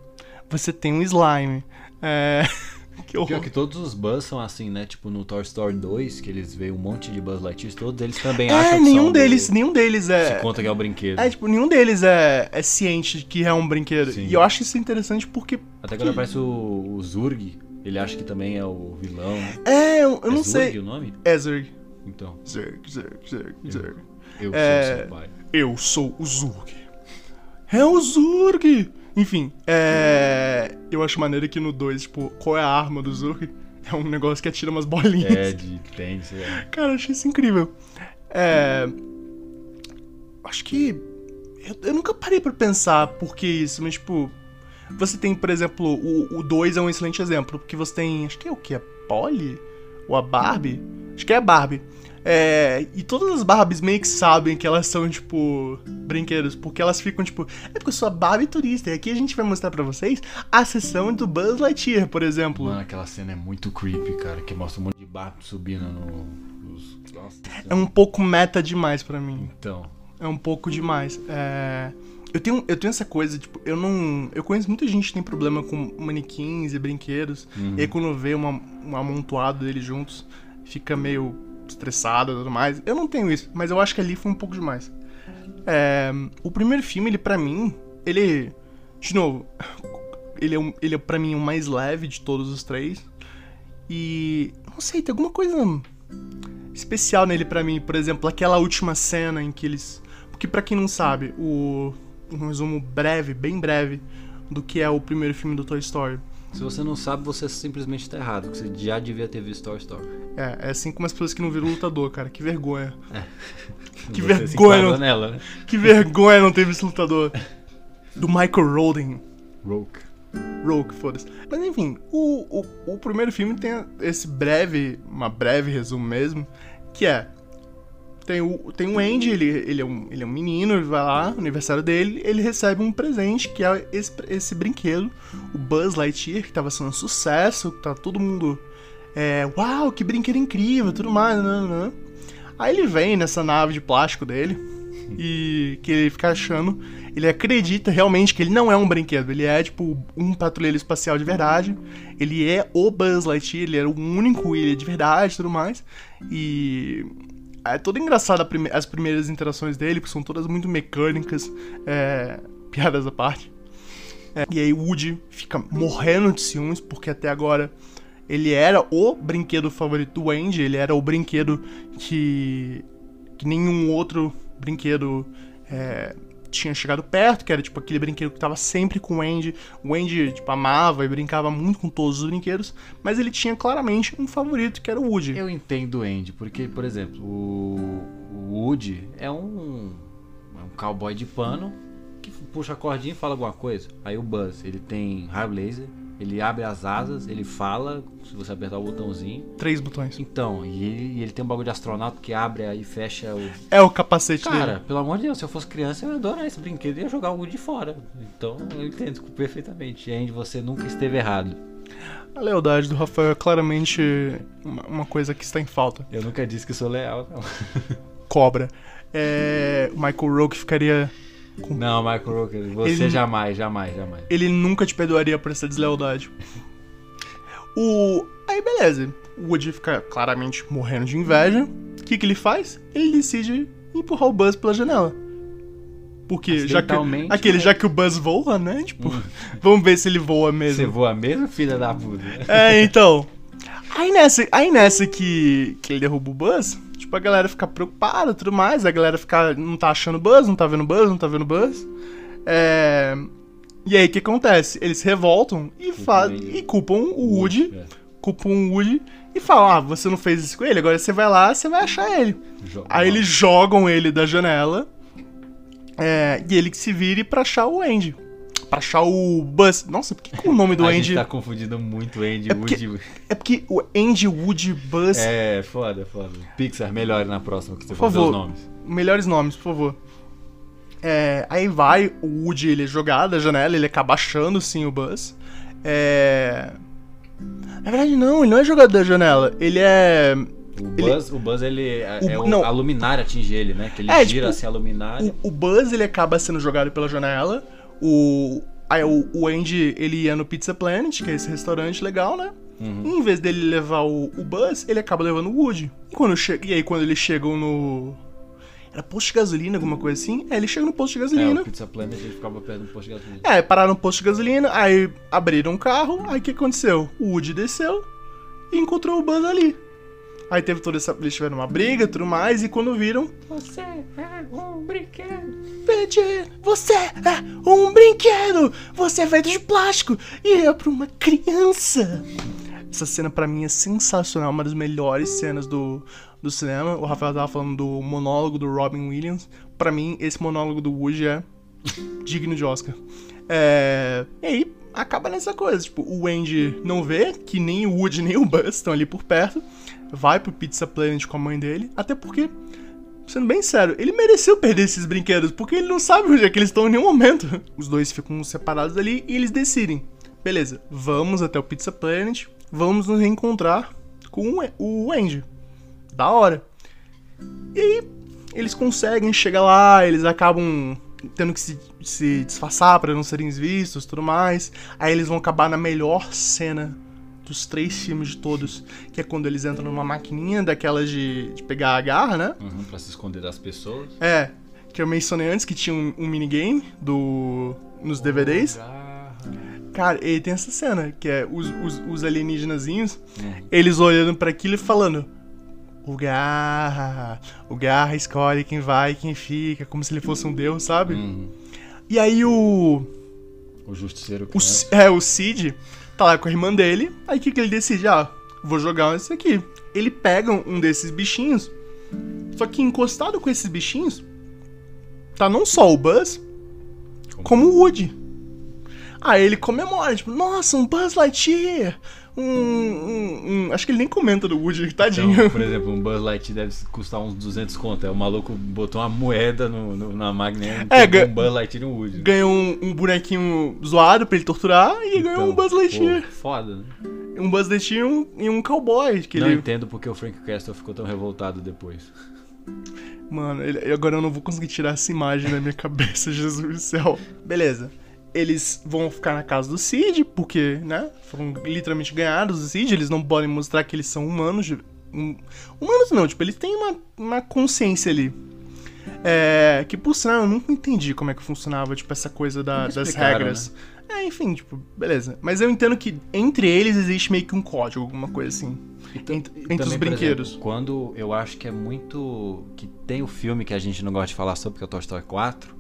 B: você tem um slime. É. *laughs* *laughs* que
A: Pior
B: horror.
A: que todos os Buzz são assim, né? Tipo no Toy Story 2, que eles veem um monte de Buzz Lightyear, todos eles também acham
B: É,
A: que
B: nenhum deles,
A: do...
B: nenhum deles
A: Se
B: é.
A: conta que é o brinquedo.
B: É, tipo, nenhum deles é, é ciente de que é um brinquedo.
A: Sim.
B: E eu acho isso interessante porque.
A: Até quando aparece o, o Zurg, ele acha que também é o vilão.
B: É, eu, eu não
A: é
B: sei.
A: Zurg o nome?
B: É Zurg.
A: Então,
B: Zurg, Zurg, Zurg, Zurg.
A: eu
B: É.
A: sou seu pai.
B: Eu sou o Zurg. É o Zurg! Enfim, é. Eu acho maneiro que no 2, tipo, qual é a arma do Zurg? É um negócio que atira umas bolinhas.
A: É, de tênis, sei lá.
B: Cara, eu achei isso incrível. É. Acho que. Eu, eu nunca parei pra pensar por que isso, mas, tipo. Você tem, por exemplo, o 2 é um excelente exemplo, porque você tem. Acho que é o que? A Polly? Ou a Barbie? Acho que é a Barbie. É, e todas as Barbies meio que sabem que elas são, tipo, brinquedos, porque elas ficam, tipo, é porque eu sou a Barbie turista, e aqui a gente vai mostrar pra vocês a sessão do Buzz Lightyear, por exemplo.
A: Mano, aquela cena é muito creepy, cara, que mostra um monte de barco subindo no... nos- Nossa,
B: É um pouco meta demais pra mim.
A: Então,
B: É um pouco demais. É... Eu, tenho, eu tenho essa coisa, tipo, eu não. Eu conheço muita gente que tem problema com manequins e brinquedos.
A: Uhum.
B: E aí quando vê uma, um amontoado deles juntos, fica meio estressado e tudo mais. Eu não tenho isso, mas eu acho que ali foi um pouco demais. É, O primeiro filme, ele pra mim, ele. De novo, ele é, ele é pra mim o mais leve de todos os três. E. Não sei, tem alguma coisa especial nele pra mim. Por exemplo, aquela última cena em que eles. Porque pra quem não sabe, o. Um resumo breve, bem breve, do que é o primeiro filme do Toy Story.
A: Se você não sabe, você simplesmente tá errado, porque você já devia ter visto Toy Story.
B: É, é assim como as pessoas que não viram lutador, cara. Que vergonha. Que
A: Você
B: vergonha, não-
A: nela, né?
B: Que vergonha não ter visto lutador. Do Michael Roden.
A: Roke.
B: Rogue, foda-se. Mas enfim, o, o, o primeiro filme tem esse breve, uma breve resumo mesmo, que é. Tem o, tem o Andy, ele, ele, é um, ele é um menino, ele vai lá, aniversário dele, ele recebe um presente, que é esse, esse brinquedo, o Buzz Lightyear, que tava sendo um sucesso, tá todo mundo. É, uau, que brinquedo incrível, tudo mais, né, né, né. Aí ele vem nessa nave de plástico dele, e que ele fica achando, ele acredita realmente que ele não é um brinquedo, ele é tipo um patrulheiro espacial de verdade, ele é o Buzz Lightyear, ele era o único ele é de verdade tudo mais, e é todo engraçado a prime- as primeiras interações dele, porque são todas muito mecânicas, é, *laughs* piadas à parte. É, e aí Woody fica morrendo de ciúmes, porque até agora ele era o brinquedo favorito do Andy, ele era o brinquedo que, que nenhum outro brinquedo é, tinha chegado perto, que era tipo aquele brinquedo que tava sempre com o Andy. O Andy, tipo, amava e brincava muito com todos os brinquedos, mas ele tinha claramente um favorito, que era o Woody.
A: Eu entendo o Andy, porque, por exemplo, o, o Woody é um, é um cowboy de pano que puxa a cordinha e fala alguma coisa. Aí o Buzz, ele tem raio laser, ele abre as asas, ele fala, se você apertar o botãozinho.
B: Três botões.
A: Então, e ele, ele tem um bagulho de astronauta que abre e fecha o.
B: É o capacete
A: Cara,
B: dele.
A: pelo amor de Deus, se eu fosse criança, eu ia adorar esse brinquedo e ia jogar o Woody fora. Então, eu entendo perfeitamente. E Andy, você nunca esteve errado.
B: A lealdade do Rafael é claramente uma, coisa que está em falta.
A: Eu nunca disse que sou leal, não.
B: Cobra. É, Michael Rourke ficaria.
A: Não, Michael Rooker, você
B: Ele-
A: jamais, jamais, jamais.
B: Ele nunca te perdoaria por essa deslealdade. O. Aí beleza. O Woody fica claramente morrendo de inveja. O que, que ele faz? Ele decide empurrar o Buzz pela janela. Porque já que. Aquele,
A: né?
B: já que o Buzz voa, né? Tipo, vamos ver se ele voa
A: Você
B: mesmo.
A: voa mesmo, filha da puta?
B: É, então. Aí nessa, aí nessa que, que ele derruba o Buzz, tipo, a galera fica preocupada e tudo mais, a galera fica, não tá achando Buzz, não tá vendo Buzz, não tá vendo Buzz. É... E aí o que acontece? Eles se revoltam e, fa e culpam o Woody
A: É.
B: culpam o Woody e falam: Ah, você não fez isso com ele, agora você vai lá, você vai achar ele.
C: Jo-
B: Aí eles jogam ele da janela é, e ele que se vire pra achar o Andy. Pra achar o Buzz. Nossa, por que, que o nome do
A: a
B: Andy.
A: gente tá confundindo muito Andy
B: É porque-
A: Woody.
B: É porque o Andy, Woody, Buzz.
A: É, foda, foda. Pixar, melhor na próxima que você for dizer os
B: favor.
A: nomes.
B: Melhores nomes, por favor. É, aí vai, o Woody ele é jogado da janela, ele acaba achando sim o Buzz. É. Na verdade, não, ele não é jogado da janela. Ele é.
A: O
B: Ele-
A: Buzz, o Buzz ele é,
B: O-
A: é o,
B: não.
A: a luminária atinge ele, né? Que ele
B: É,
A: gira
B: tipo,
A: assim a luminária.
B: O, o Buzz ele acaba sendo jogado pela janela. O. Aí o, o Andy ele ia no Pizza Planet, que é esse restaurante legal, né?
A: Uhum.
B: E em vez dele levar o, o Buzz, ele acaba levando o Woody. E, quando che... e aí quando eles chegam no. Era posto de gasolina, alguma coisa assim? É, ele chega no posto de
A: É,
B: gasolina.
A: o Pizza Planet ele ficava perto do posto de gasolina.
B: É, pararam no posto de gasolina, aí abriram o carro, aí o que aconteceu? O Woody desceu e encontrou o Buzz ali. Aí teve toda essa. Eles tiveram uma briga e tudo mais, e quando viram.
A: Você é um brinquedo.
B: Pede, você é um brinquedo! Você é feito de plástico e é pra uma criança! Essa cena pra mim é sensacional, uma das melhores cenas do, do cinema. O Rafael tava falando do monólogo do Robin Williams. Pra mim, esse monólogo do Woody é digno de Oscar. É, E aí, acaba nessa coisa. Tipo, o Andy não vê que nem o Woody nem o Buzz estão ali por perto. Vai pro Pizza Planet com a mãe dele. Até porque, sendo bem sério, ele mereceu perder esses brinquedos. Porque ele não sabe onde é que eles estão em nenhum momento. *laughs* Os dois ficam separados ali e eles decidem. Beleza, vamos até o Pizza Planet. Vamos nos reencontrar com o- Andy. Da hora. E aí, eles conseguem chegar lá, eles acabam tendo que se, se disfarçar pra não serem vistos tudo mais. Aí eles vão acabar na melhor cena dos três filmes de todos, que é quando eles entram numa maquininha daquelas de, de pegar a garra, né?
A: Uhum, pra se esconder das pessoas.
B: É, que eu mencionei antes que tinha um, um minigame do nos DVDs. Cara, e tem essa cena, que é os, os, os alienígenazinhos, eles olhando pra aquilo e falando. O Garra, o Garra escolhe quem vai e quem fica, como se ele fosse um deus, sabe?
A: Uhum.
B: E aí o.
A: O Justiceiro
B: O. Ci- é, o Cid tá lá com a irmã dele. Aí o que, que ele decide? Ah, vou jogar esse aqui. Ele pega um desses bichinhos. Só que encostado com esses bichinhos, tá não só o Buzz, como o Woody. Aí ele comemora, tipo, nossa, um Buzz Lightyear! Um, um- um- Acho que ele nem comenta do Woody, tadinho.
A: Então, por exemplo, um Buzz Lightyear deve custar uns 200 conto. É, o maluco botou uma moeda no, no- na máquina e
B: É,
A: pegou
B: ga-
A: um Buzz Lightyear e um Woody.
B: ganhou um, um bonequinho zoado pra ele torturar e ganhou
A: Então,
B: um Buzz Lightyear.
A: pô, foda, né?
B: Um Buzz Lightyear e um, e um cowboy. Que
A: Não
B: ele...
A: entendo porque o Frank Castle ficou tão revoltado depois.
B: Mano, ele- agora eu não vou conseguir tirar essa imagem da minha cabeça, *laughs* Jesus do céu. Beleza. Eles vão ficar na casa do Cid, porque, né? Foram literalmente ganhados do Cid. Eles não podem mostrar que eles são humanos. hum, Humanos não, tipo, eles têm uma, uma consciência ali. É, que por sinal eu nunca entendi como é que funcionava, tipo, essa coisa da- das regras. É, enfim, tipo, beleza. Mas eu entendo que entre eles existe meio que um código, alguma coisa assim. Entre, entre
A: E também,
B: os brinquedos.
A: exemplo, quando eu acho que é muito. que tem o filme que a gente não gosta de falar sobre, que é o Toy Story 4,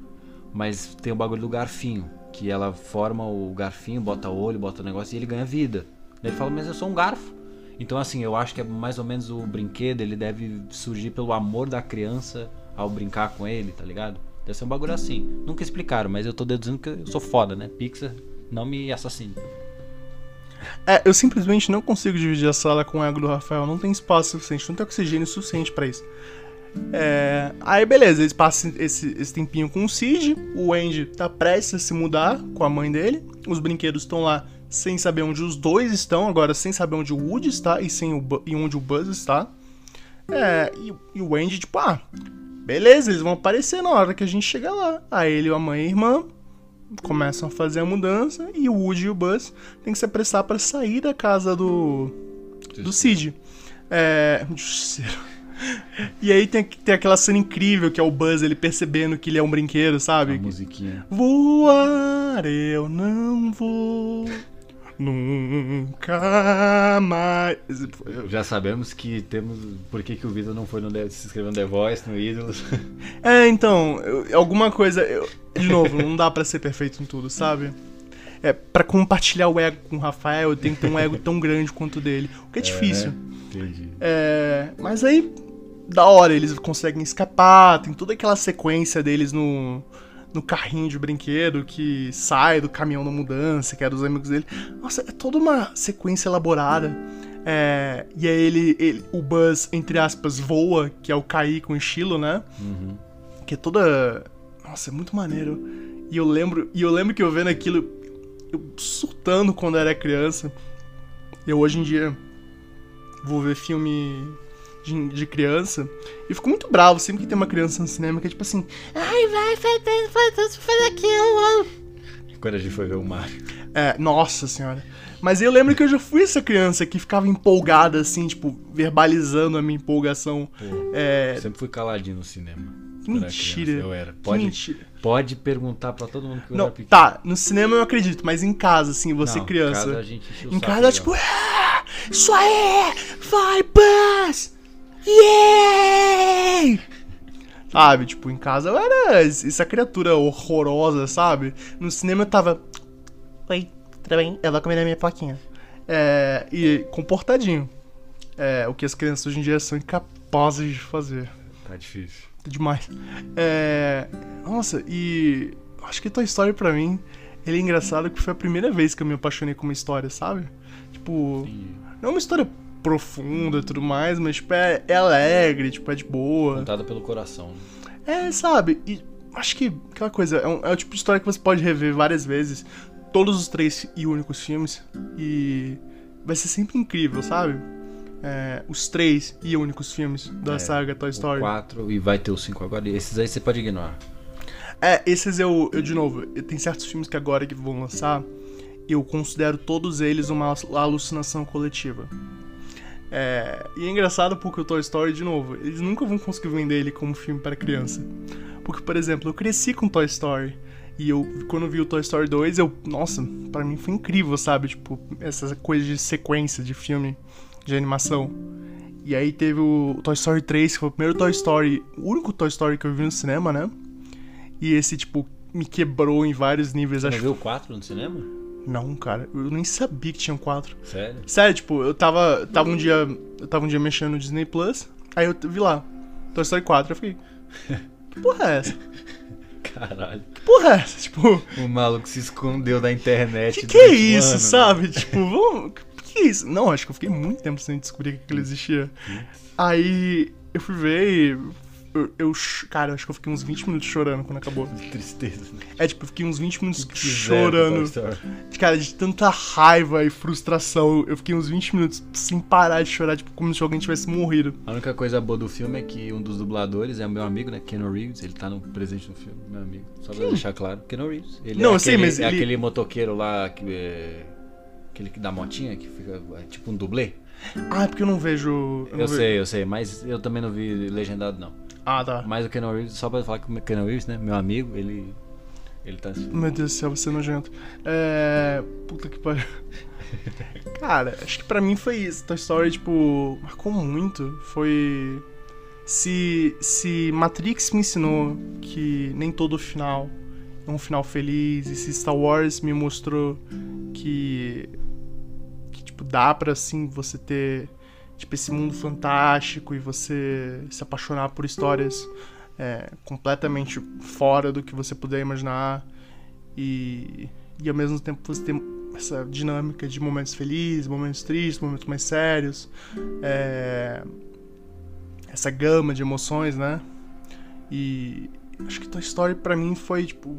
A: mas tem o bagulho do garfinho, que ela forma o garfinho, bota olho, bota o negócio e ele ganha vida. Ele fala, mas eu sou um garfo. Então, assim, eu acho que é mais ou menos o brinquedo, ele deve surgir pelo amor da criança ao brincar com ele, tá ligado? Deve ser um bagulho assim. Nunca explicaram, mas eu tô deduzindo que eu sou foda, né? Pixar, não me assassine.
B: É, eu simplesmente não consigo dividir a sala com o ego do Rafael. Não tem espaço suficiente, não tem oxigênio suficiente pra isso. É, aí beleza, eles passam esse, esse tempinho com o Cid. O Andy tá prestes a se mudar com a mãe dele. Os brinquedos estão lá sem saber onde os dois estão, agora sem saber onde o Woody está e, sem o, e onde o Buzz está. É, e, e o Andy, tipo, ah, beleza, eles vão aparecer na hora que a gente chegar lá. Aí ele, a mãe e a irmã começam a fazer a mudança e o Woody e o Buzz têm que se apressar pra sair da casa do do Cid. É, *laughs* justiceiro. E aí tem, tem aquela cena incrível que é o Buzz ele percebendo que ele é um brinquedo,
A: A
B: sabe?
A: musiquinha.
B: Voar eu não vou nunca mais.
A: Já sabemos que temos. Por que, que o Vitor não foi no The- se inscrever no The Voice, no Ídolos? *laughs*
B: É, então, eu- alguma coisa. eu- de novo, não dá pra ser perfeito em tudo, sabe? é, para compartilhar o ego com o Rafael, eu tenho que ter um ego tão grande quanto o dele. O que é difícil.
A: Entendi.
B: É, mas aí, da hora, eles conseguem escapar, tem toda aquela sequência deles no, no carrinho de brinquedo que sai do caminhão da mudança, que é dos amigos dele. Nossa, é toda uma sequência elaborada. É, e aí ele, ele, o Buzz, entre aspas, voa, que é o cair com estilo, né?
A: Uhum.
B: Que é toda. Nossa, é muito maneiro. E eu lembro, e eu lembro que eu vendo aquilo, eu surtando quando eu era criança. Eu hoje em dia vou ver filme de, de criança e fico muito bravo sempre que tem uma criança no cinema que é tipo assim, ai vai, faz isso, faz isso, faz aquilo.
A: Quando a gente foi ver o Mario.
B: É, nossa senhora. Mas eu lembro que eu já fui essa criança que ficava empolgada, assim, tipo, verbalizando a minha empolgação.
A: Pô,
B: É,
A: eu sempre fui caladinho no cinema.
B: que mentira.
A: criança, Eu era. Pode,
B: mentira.
A: pode perguntar pra todo mundo que eu
B: Não,
A: era pequeno.
B: tá, no cinema eu acredito, mas em casa, assim, você
A: Não,
B: criança.
A: Casa, a gente
B: Em casa,
A: legal.
B: tipo, ah, isso aí! Vai, Buzz! Yay! Sabe, tipo, em casa eu era essa criatura horrorosa, sabe? No cinema eu tava. Oi, tudo bem? Eu vou comer a minha plaquinha. É, e comportadinho. É, o que as crianças hoje em dia são incapazes de fazer.
A: Tá difícil.
B: Demais. É. Nossa, e. Acho que Toy Story pra mim. Ele é engraçado que foi a primeira vez que eu me apaixonei com uma história, sabe? Tipo.
A: Entendi.
B: Não é uma história profunda e tudo mais, mas, tipo, é, é alegre, tipo, é de boa.
A: Contada pelo coração. né?
B: É, sabe? E acho que aquela coisa, é, um- é o tipo de história que você pode rever várias vezes. Todos os três e únicos filmes. E vai ser sempre incrível, sabe? É, os três e únicos filmes da
A: É,
B: saga Toy Story.
A: O 4 e vai ter o 5 agora. E esses aí você pode ignorar.
B: É, esses eu, eu de novo, tem certos filmes que agora que vão lançar, eu considero todos eles uma alucinação coletiva. É, e é engraçado porque o Toy Story, de novo, eles nunca vão conseguir vender ele como filme para criança. Porque, por exemplo, eu cresci com Toy Story. E eu, quando vi o Toy Story 2, eu, nossa, pra mim foi incrível, sabe? Tipo, essa coisa de sequência de filme, de animação. E aí teve o Toy Story 3, que foi o primeiro Toy Story, o único Toy Story que eu vi no cinema, né? E esse, tipo, me quebrou em vários níveis.
A: Você
B: Acho
A: viu o 4 no cinema?
B: Não, cara, eu nem sabia que tinham quatro.
A: Sério?
B: Sério, tipo, eu tava, tava um dia. Eu tava um dia mexendo no Disney Plus, aí eu vi lá, Toy Story 4, eu fiquei. Que porra é essa? *laughs*
A: Caralho.
B: Que porra é essa? Tipo,
A: O maluco se escondeu da internet.
B: que que é isso,
A: ano, né?
B: sabe? Tipo, vamos. Que que é isso? Não, acho que eu fiquei muito tempo sem descobrir que aquilo existia. Aí eu fui ver e. Eu, eu cara, eu acho que eu fiquei uns 20 minutos chorando quando acabou.
A: Que tristeza. né?
B: É, tipo, eu fiquei uns 20 minutos
A: Toy
B: chorando.
A: Story.
B: Cara, de tanta raiva e frustração. Eu fiquei uns 20 minutos sem parar de chorar, tipo, como se alguém tivesse morrido.
A: A única coisa boa do filme é que um dos dubladores é o meu amigo, né? Keanu Reeves. Ele tá no presente do filme, meu amigo. Só pra deixar claro. Keanu Reeves. Ele
B: Não,
A: é
B: eu sei,
A: aquele,
B: mas
A: é
B: ele-
A: aquele motoqueiro lá que é... Aquele que dá motinha, que fica é tipo um dublê.
B: Ah, é porque eu não vejo. Eu, não
A: Eu
B: vejo.
A: sei, eu sei, mas eu também não vi legendado, não.
B: Ah, tá.
A: Mas o Keanu Reeves, só pra falar que o Keanu Reeves, né? Meu amigo, ele. Ele tá assim.
B: Meu Deus do céu, você é nojento. É. Puta que pariu. *laughs* Cara, acho que pra mim foi isso. Toy Story, tipo, marcou muito. Foi. Se, se Matrix me ensinou que nem todo final é um final feliz, e se Star Wars me mostrou que. que, tipo, dá pra, assim, você ter. Tipo, esse mundo fantástico e você se apaixonar por histórias é, completamente fora do que você puder imaginar e, e ao mesmo tempo você tem essa dinâmica de momentos felizes, momentos tristes, momentos mais sérios, é, essa gama de emoções, né? E acho que Toy Story pra mim foi tipo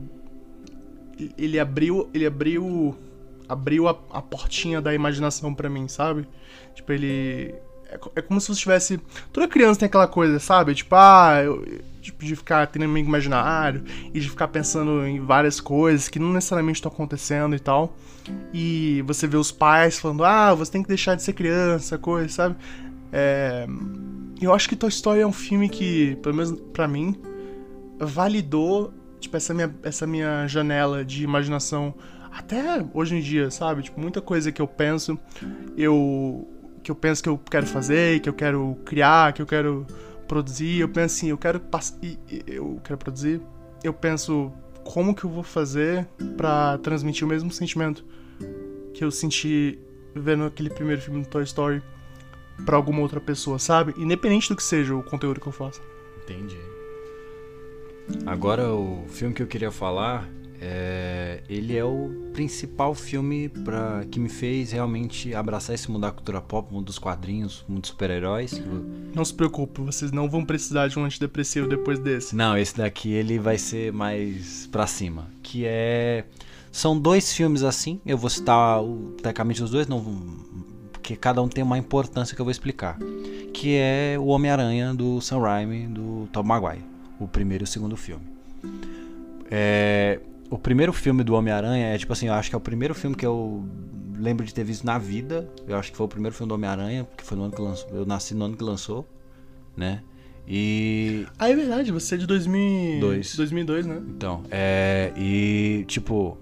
B: ele- abriu, ele abriu abriu a, a portinha da imaginação pra mim, sabe? Tipo, ele é, é como se você tivesse toda criança tem aquela coisa, sabe? Tipo, ah, eu, tipo, de ficar tendo amigo imaginário e de ficar pensando em várias coisas que não necessariamente estão acontecendo e tal. E você vê os pais falando, ah, você tem que deixar de ser criança, coisa, sabe? É, eu acho que Toy Story é um filme que, pelo menos pra mim, validou tipo, essa minha, essa minha janela de imaginação até hoje em dia, sabe? Tipo, muita coisa que eu penso, eu que eu penso que eu quero fazer, que eu quero criar, que eu quero produzir, eu penso assim, eu quero eu quero produzir, eu penso como que eu vou fazer pra transmitir o mesmo sentimento que eu senti vendo aquele primeiro filme do Toy Story pra alguma outra pessoa, sabe? Independente do que seja o conteúdo que eu faça.
A: Entendi. Agora o filme que eu queria falar é, ele é o principal filme para que me fez realmente abraçar esse mundo da cultura pop, mundo dos quadrinhos, mundo dos super-heróis.
B: Não se preocupe, vocês não vão precisar de um antidepressivo depois desse.
A: Não, esse daqui ele vai ser mais pra cima, que é são dois filmes assim, eu vou citar tecnicamente os dois, não porque cada um tem uma importância que eu vou explicar, que é o Homem-Aranha do Sam Raimi, do Tom Maguire, o primeiro e o segundo filme. É, o primeiro filme do Homem-Aranha é tipo assim, eu acho que é o primeiro filme que eu lembro de ter visto na vida. Eu acho que foi o primeiro filme do Homem-Aranha, porque foi no ano que lançou. Eu nasci no ano que lançou, né? E.
B: Ah, é verdade, você é de 2002, 2002 né?
A: Então, é. E, tipo,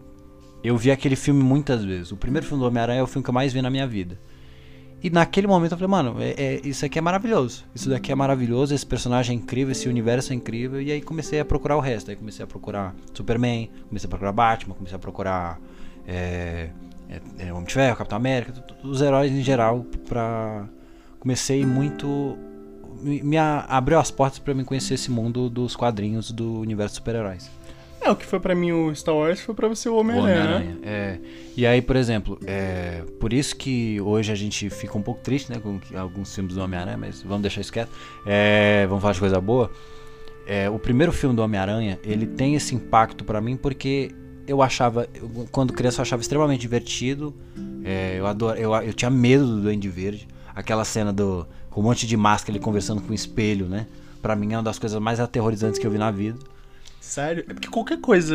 A: eu vi aquele filme muitas vezes. O primeiro filme do Homem-Aranha é o filme que eu mais vi na minha vida. E naquele momento eu falei, mano, é, é, isso aqui é maravilhoso. Isso daqui é maravilhoso, esse personagem é incrível, esse universo é incrível. E aí comecei a procurar o resto. Aí comecei a procurar Superman, comecei a procurar Batman, comecei a procurar é, é, é Homem de Ferro, Capitão América, os heróis em geral. Pra... Comecei muito. Me, me abriu as portas para mim conhecer esse mundo dos quadrinhos do universo super-heróis.
B: É, o que foi para mim o Star Wars foi para você o Homem-Aranha, Homem né?
A: É. E aí, por exemplo, é, por isso que hoje a gente fica um pouco triste, né, com alguns filmes do Homem-Aranha, mas vamos deixar isso quieto. É, vamos falar de coisa boa. É, o primeiro filme do Homem-Aranha, ele tem esse impacto para mim porque eu achava, eu, quando criança eu achava extremamente divertido. É, eu, adoro, eu, eu tinha medo do Duende Verde. Aquela cena do com um monte de máscara ele conversando com o espelho, né? Pra mim é uma das coisas mais aterrorizantes que eu vi na vida.
B: Sério? É porque qualquer coisa.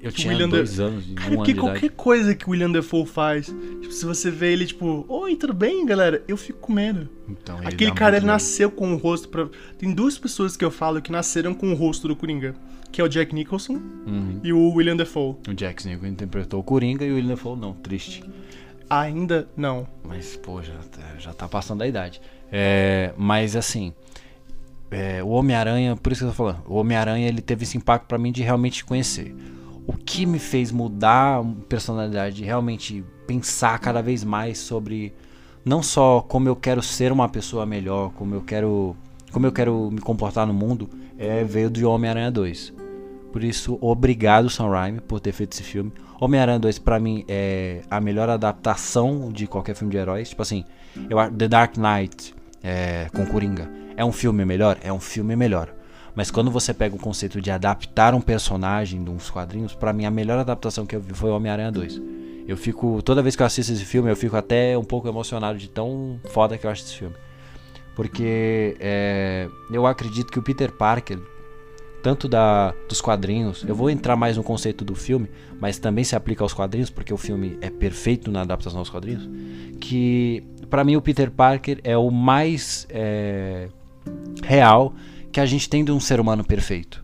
A: Eu tinha William dois de... anos, de
B: Cara, um
A: porque
B: qualquer coisa que o William Defoe faz, tipo, se você vê ele, tipo, oi, tudo bem, galera? Eu fico com medo. Então, Aquele cara, ele nasceu com o rosto pra. Tem duas pessoas que eu falo que nasceram com o rosto do Coringa. Que é o Jack Nicholson uhum. e o William Defoe.
A: O Jack Nicholson interpretou o Coringa e o William Defoe não, triste.
B: Ainda não.
A: Mas, pô, já, tá, já tá passando da idade. É, mas assim, é, o Homem-Aranha, por isso que eu tô falando, o Homem-Aranha ele teve esse impacto para mim de realmente conhecer. O que me fez mudar a personalidade, de realmente pensar cada vez mais sobre não só como eu quero ser uma pessoa melhor, como eu quero, como eu quero me comportar no mundo, é veio do Homem-Aranha 2. Por isso, obrigado Sam Raimi por ter feito esse filme. Homem-Aranha 2 para mim é a melhor adaptação de qualquer filme de heróis. Tipo assim, eu, The Dark Knight é, com Coringa é um filme melhor? É um filme melhor. Mas quando você pega o conceito de adaptar um personagem de uns quadrinhos, para mim a melhor adaptação que eu vi foi Homem-Aranha 2. Eu fico, toda vez que eu assisto esse filme, eu fico até um pouco emocionado de tão foda que eu acho esse filme. Porque é, eu acredito que o Peter Parker, tanto da, dos quadrinhos, eu vou entrar mais no conceito do filme, mas também se aplica aos quadrinhos, porque o filme é perfeito na adaptação aos quadrinhos. Que para mim o Peter Parker é o mais. É, real que a gente tem de um ser humano perfeito.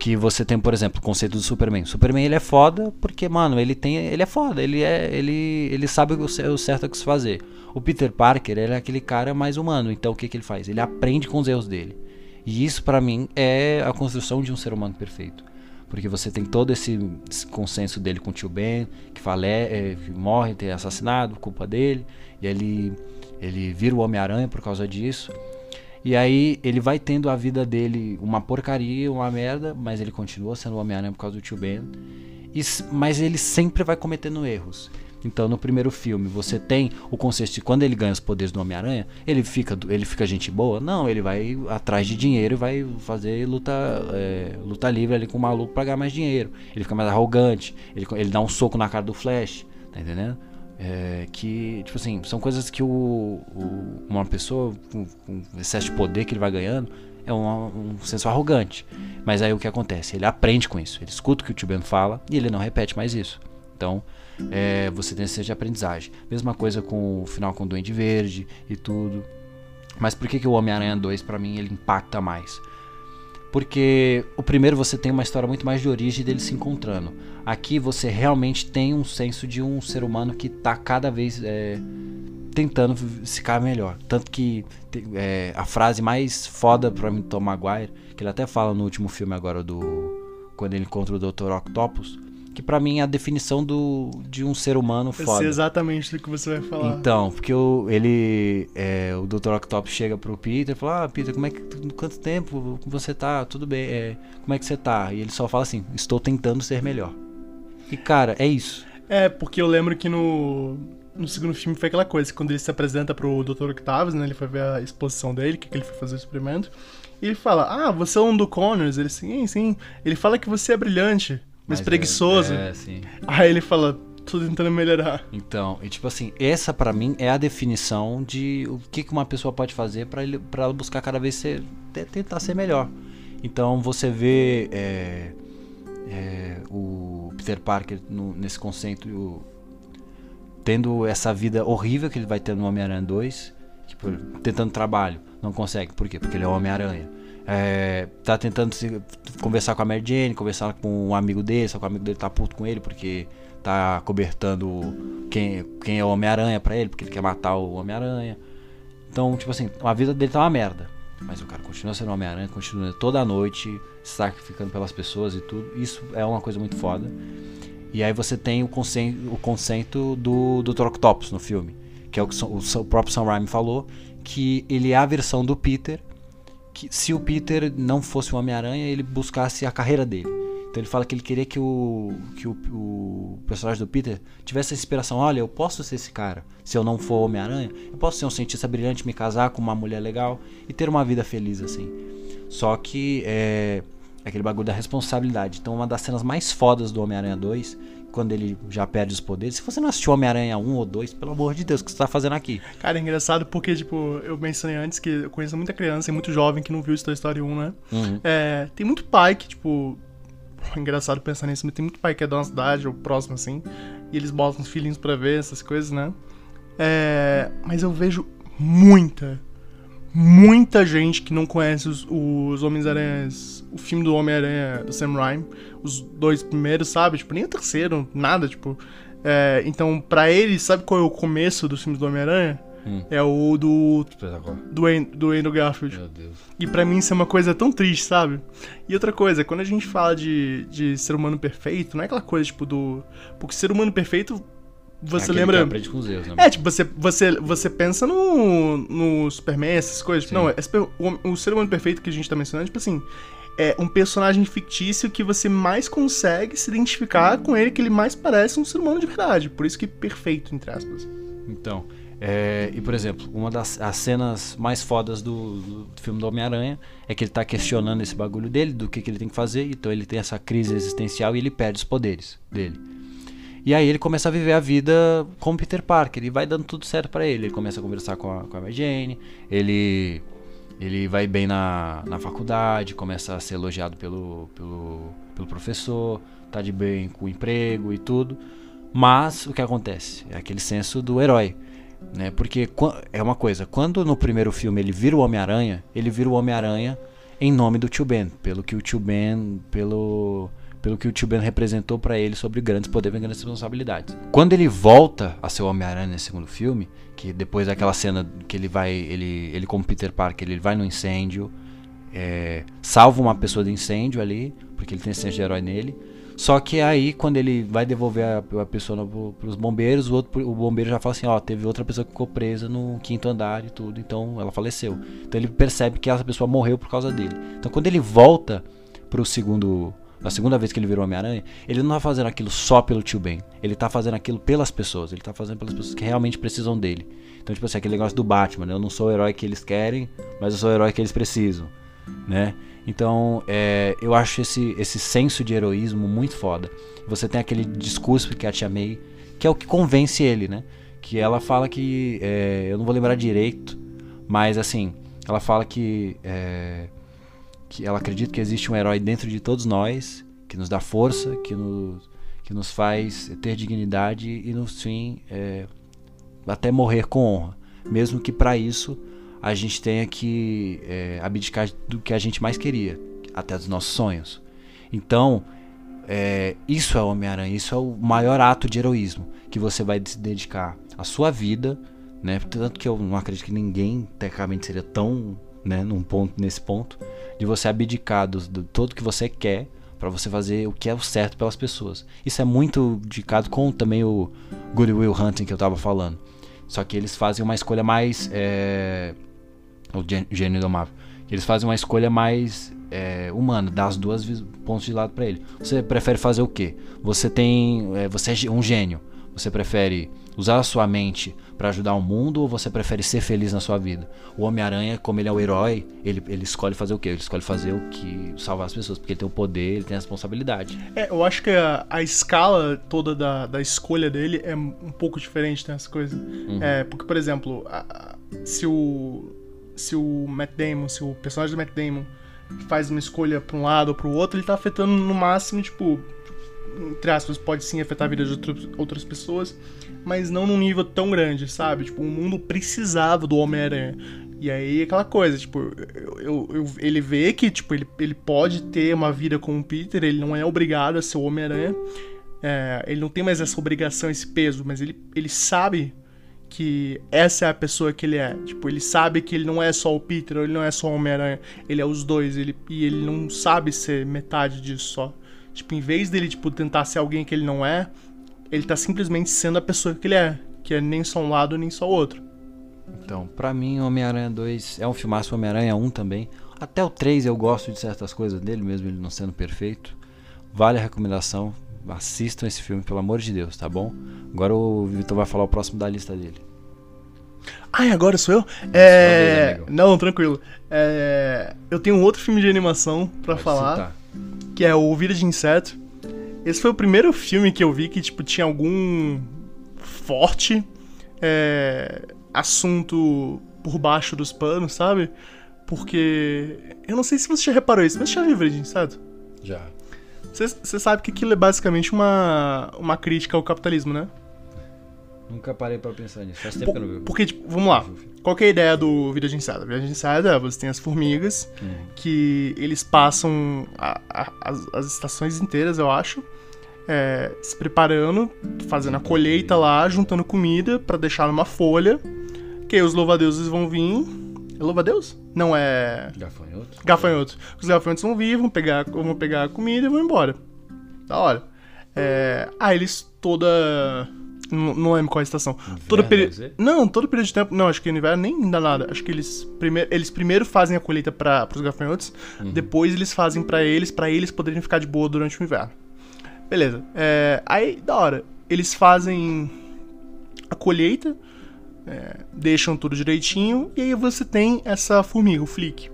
A: Que você tem, por exemplo, o conceito do Superman. Superman ele é foda porque, mano, ele tem, ele é foda, ele é, ele, ele sabe o, o certo a que se fazer. O Peter Parker, ele é aquele cara mais humano, então o que que ele faz? Ele aprende com os erros dele. E isso para mim é a construção de um ser humano perfeito. Porque você tem todo esse, esse consenso dele com o tio Ben, que, fale, é, que morre, tem assassinado, culpa dele, e ele, ele vira o Homem-Aranha por causa disso. E aí ele vai tendo a vida dele uma porcaria, uma merda, mas ele continua sendo o Homem-Aranha por causa do tio Ben. E, mas ele sempre vai cometendo erros. Então, no primeiro filme, você tem o conceito de quando ele ganha os poderes do Homem-Aranha, ele fica, ele fica gente boa? Não, ele vai atrás de dinheiro e vai fazer luta, é, luta livre ali com o maluco pra ganhar mais dinheiro. Ele fica mais arrogante, ele, ele dá um soco na cara do Flash, tá entendendo? É, que, tipo assim, são coisas que o, o uma pessoa com, com, excesso de poder que ele vai ganhando é um, um senso arrogante. Mas aí o que acontece? Ele aprende com isso, ele escuta o que o tio Ben fala e ele não repete mais isso. Então, é, você tem esse de aprendizagem. Mesma coisa com o final com o Duende Verde e tudo. Mas por que, que o Homem-Aranha 2 para mim ele impacta mais? Porque o primeiro você tem uma história muito mais de origem dele se encontrando. Aqui você realmente tem um senso de um ser humano que está cada vez é, tentando ficar melhor. Tanto que é, a frase mais foda pra mim do Tom Maguire, que ele até fala no último filme agora do quando ele encontra o Dr. Octopus, que pra mim é a definição do, de um ser humano
B: Eu sei
A: foda.
B: exatamente do que você vai falar.
A: Então, porque o, ele. é, o Dr. Octopus chega pro Peter e fala: Ah, Peter, como é que. Quanto tempo você tá? Tudo bem. é, como é que você tá? E ele só fala assim: Estou tentando ser melhor. E cara, é isso.
B: É, porque eu lembro que no, no segundo filme foi aquela coisa, quando ele se apresenta pro Dr. Octavius, né? Ele foi ver a exposição dele, que, que ele foi fazer o experimento. E ele fala, ah, você é um do Connors? Ele, sim, sim. Ele fala que você é brilhante, mas,
A: é-
B: preguiçoso.
A: É, sim.
B: Aí ele fala, tô tentando melhorar.
A: Então, e tipo assim, essa pra mim é a definição de o que, uma pessoa pode fazer pra ela buscar cada vez ser, te- tentar ser melhor. Então você vê é, é, o Peter Parker no- nesse conceito tendo essa vida horrível que ele vai ter no Homem-Aranha 2, tipo, tentando trabalho, não consegue. Por quê? Porque ele é o Homem-Aranha. É, tá tentando se- conversar com a Mary Jane, conversar com um amigo dele, só que o amigo dele tá puto com ele porque tá cobertando quem, quem é o Homem-Aranha pra ele, porque ele quer matar o Homem-Aranha. Então, tipo assim, a vida dele tá uma merda. Mas o cara continua sendo Homem-Aranha, continua toda noite se sacrificando pelas pessoas e tudo. Isso é uma coisa muito foda. E aí você tem o conceito, o conceito do Dr. Octopus no filme, que é o que o, o próprio Sam Raimi falou, que ele é a versão do Peter, que se o Peter não fosse o Homem-Aranha, ele buscasse a carreira dele. Então ele fala que ele queria que o, que o, o personagem do Peter tivesse essa inspiração. Olha, eu posso ser esse cara. Se eu não for Homem-Aranha, eu posso ser um cientista brilhante, me casar com uma mulher legal e ter uma vida feliz assim. Só que é, é aquele bagulho da responsabilidade. Então uma das cenas mais fodas do Homem-Aranha 2, quando ele já perde os poderes. Se você não assistiu Homem-Aranha 1 ou 2, pelo amor de Deus, o que você tá fazendo aqui?
B: Cara, é engraçado porque, tipo, eu mencionei antes que eu conheço muita criança e muito jovem que não viu Toy Story 1, né?
A: Uhum.
B: É, tem muito pai que, tipo. é Engraçado pensar nisso, mas tem muito pai que é da nossa cidade ou próximo assim, e eles botam os filhinhos pra ver essas coisas, né? É, mas eu vejo muita, muita gente que não conhece os, os Homens-Aranhas, o filme do Homem-Aranha do Sam Raimi, os dois primeiros, sabe? Tipo, nem o terceiro, nada, tipo. É, então, pra eles, sabe qual é o começo dos filmes do Homem-Aranha?
A: Hum.
B: É o do,
A: Espetacular.
B: do, An- do Andrew Garfield.
A: Meu Deus.
B: E pra mim isso é uma coisa tão triste, sabe? E outra coisa, quando a gente fala de, de ser humano perfeito, não é aquela coisa, tipo, do. Porque ser humano perfeito, você
A: Aquele
B: lembra.
A: que com os erros, né?
B: É, tipo, você, você, você pensa no, no Superman, essas coisas. Tipo,
A: Sim.
B: não, é o, o ser humano perfeito que a gente tá mencionando, tipo assim, é um personagem fictício que você mais consegue se identificar com ele, que ele mais parece um ser humano de verdade. Por isso que perfeito, entre aspas.
A: Então, é, e por exemplo, uma das as cenas mais fodas do, do filme do Homem-Aranha é que ele tá questionando esse bagulho dele, do que, que ele tem que fazer, então ele tem essa crise existencial e ele perde os poderes dele. E aí ele começa a viver a vida como Peter Parker e vai dando tudo certo pra ele. Ele começa a conversar com a, com a Mary Jane, ele, ele vai bem na, na faculdade, começa a ser elogiado pelo, pelo, pelo professor, tá de bem com o emprego e tudo. Mas o que acontece? É aquele senso do herói. Né? Porque é uma coisa, quando no primeiro filme ele vira o Homem-Aranha, ele vira o Homem-Aranha em nome do tio Ben, pelo que o tio Ben, pelo, pelo que o tio Ben representou pra ele sobre grandes poderes e grandes responsabilidades. Quando ele volta a ser o Homem-Aranha nesse segundo filme, que depois daquela cena que ele vai, ele, ele como Peter Parker, ele vai no incêndio, é, salva uma pessoa do incêndio ali, porque ele tem senso de herói nele. Só que aí, quando ele vai devolver a, a pessoa pro, pros bombeiros, o, outro, o bombeiro já fala assim: Ó, teve outra pessoa que ficou presa no quinto andar e tudo, então ela faleceu. Então ele percebe que essa pessoa morreu por causa dele. Então quando ele volta pro segundo. Na segunda vez que ele virou Homem-Aranha, ele não tá fazendo aquilo só pelo tio Ben. Ele tá fazendo aquilo pelas pessoas. Ele tá fazendo pelas pessoas que realmente precisam dele. Então, tipo assim, aquele negócio do Batman, né? Eu não sou o herói que eles querem, mas eu sou o herói que eles precisam, né? Então, é, eu acho esse, esse senso de heroísmo muito foda. Você tem aquele discurso que a Tia May, que é o que convence ele, né? Que ela fala que. é, eu não vou lembrar direito, mas assim, ela fala que. é, que ela acredita que existe um herói dentro de todos nós, que nos dá força, que nos, que nos faz ter dignidade e, no fim, é, até morrer com honra. Mesmo que para isso a gente tenha que é, abdicar do que a gente mais queria, até dos nossos sonhos. Então, é, isso é Homem-Aranha, isso é o maior ato de heroísmo, que você vai se dedicar à sua vida, né? Tanto que eu não acredito que ninguém, tecnicamente, seria tão, né, num ponto, nesse ponto, de você abdicar do, do todo que você quer Pra você fazer o que é o certo pelas pessoas. Isso é muito indicado com também o Good Will Hunting que eu tava falando. Só que eles fazem uma escolha mais. É... O Gê- Gênio Indomável. Eles fazem uma escolha mais é, humana, dá as duas pontos de lado pra ele. Você prefere fazer o quê? Você tem. é, você é um gênio. Você prefere usar a sua mente pra ajudar o mundo ou você prefere ser feliz na sua vida? O Homem-Aranha, como ele é o herói, ele, ele escolhe fazer o quê? Ele escolhe fazer o que salvar as pessoas, porque ele tem o poder, ele tem a responsabilidade.
B: É, eu acho que a, a escala toda da, da escolha dele é um pouco diferente nessa coisa. É, porque, por exemplo, a- a- se o. Se o Matt Damon, se o personagem do Matt Damon faz uma escolha pra um lado ou pro outro, ele tá afetando no máximo, tipo. Entre aspas, pode sim afetar a vida de outras pessoas, mas não num nível tão grande, sabe? Tipo, o mundo precisava do Homem-Aranha. E aí, aquela coisa, tipo, eu, eu- eu- ele vê que, tipo, ele, ele pode ter uma vida com o Peter, ele não é obrigado a ser o Homem-Aranha. É, ele não tem mais essa obrigação, esse peso, mas ele, ele sabe que essa é a pessoa que ele é. Tipo, ele sabe que ele não é só o Peter, ele não é só o Homem-Aranha, ele é os dois, ele, e ele não sabe ser metade disso só. Tipo, em vez dele, tipo, tentar ser alguém que ele não é, ele tá simplesmente sendo a pessoa que ele é, que é nem só um lado, nem só o outro.
A: Então, pra mim, Homem-Aranha 2 é um filmaço, Homem-Aranha 1 também. Até o 3 eu gosto de certas coisas dele, mesmo ele não sendo perfeito. Vale a recomendação. Assistam esse filme, pelo amor de Deus, tá bom? Agora o Vitor vai falar o próximo da lista dele.
B: Ai, agora sou eu? É. Não, tranquilo. É... Eu tenho um outro filme de animação pra
A: Pode
B: falar.
A: citar.
B: que é o Vida de Inseto. Esse foi o primeiro filme que eu vi que, tipo, tinha algum forte é, assunto por baixo dos panos, sabe? Porque. Eu não sei se você já reparou isso, mas você já viu de Inseto?
A: Já.
B: Você, você sabe que aquilo é basicamente uma, uma crítica ao capitalismo, né?
A: Nunca parei pra pensar nisso. Faz tempo que eu não vi.
B: Porque, tipo, vamos lá. Qual que é a ideia do Vida de Inseto? Vida de Inseto é você tem as formigas
A: Uhum.
B: que eles passam a- a- as, as estações inteiras, eu acho, é, se preparando, fazendo a colheita lá, juntando comida pra deixar numa folha. Que aí os louva-deuses vão vir. É louva-deus? Não é.
A: Gafanhoto?
B: Gafanhotos. Os gafanhotos vão vir, vão pegar, vão pegar a comida e vão embora. Da hora. É, aí eles toda. Não, não lembro qual é a estação. todo
A: deve
B: período.
A: ser?
B: Não, todo período de tempo. Não, acho que no inverno nem dá nada. Acho que eles primeiro, eles primeiro fazem a colheita para os gafanhotos, depois eles fazem pra eles, pra eles poderem ficar de boa durante o inverno. Beleza. É, aí, da hora. Eles fazem a colheita, é, deixam tudo direitinho, e aí você tem essa formiga, o Flick.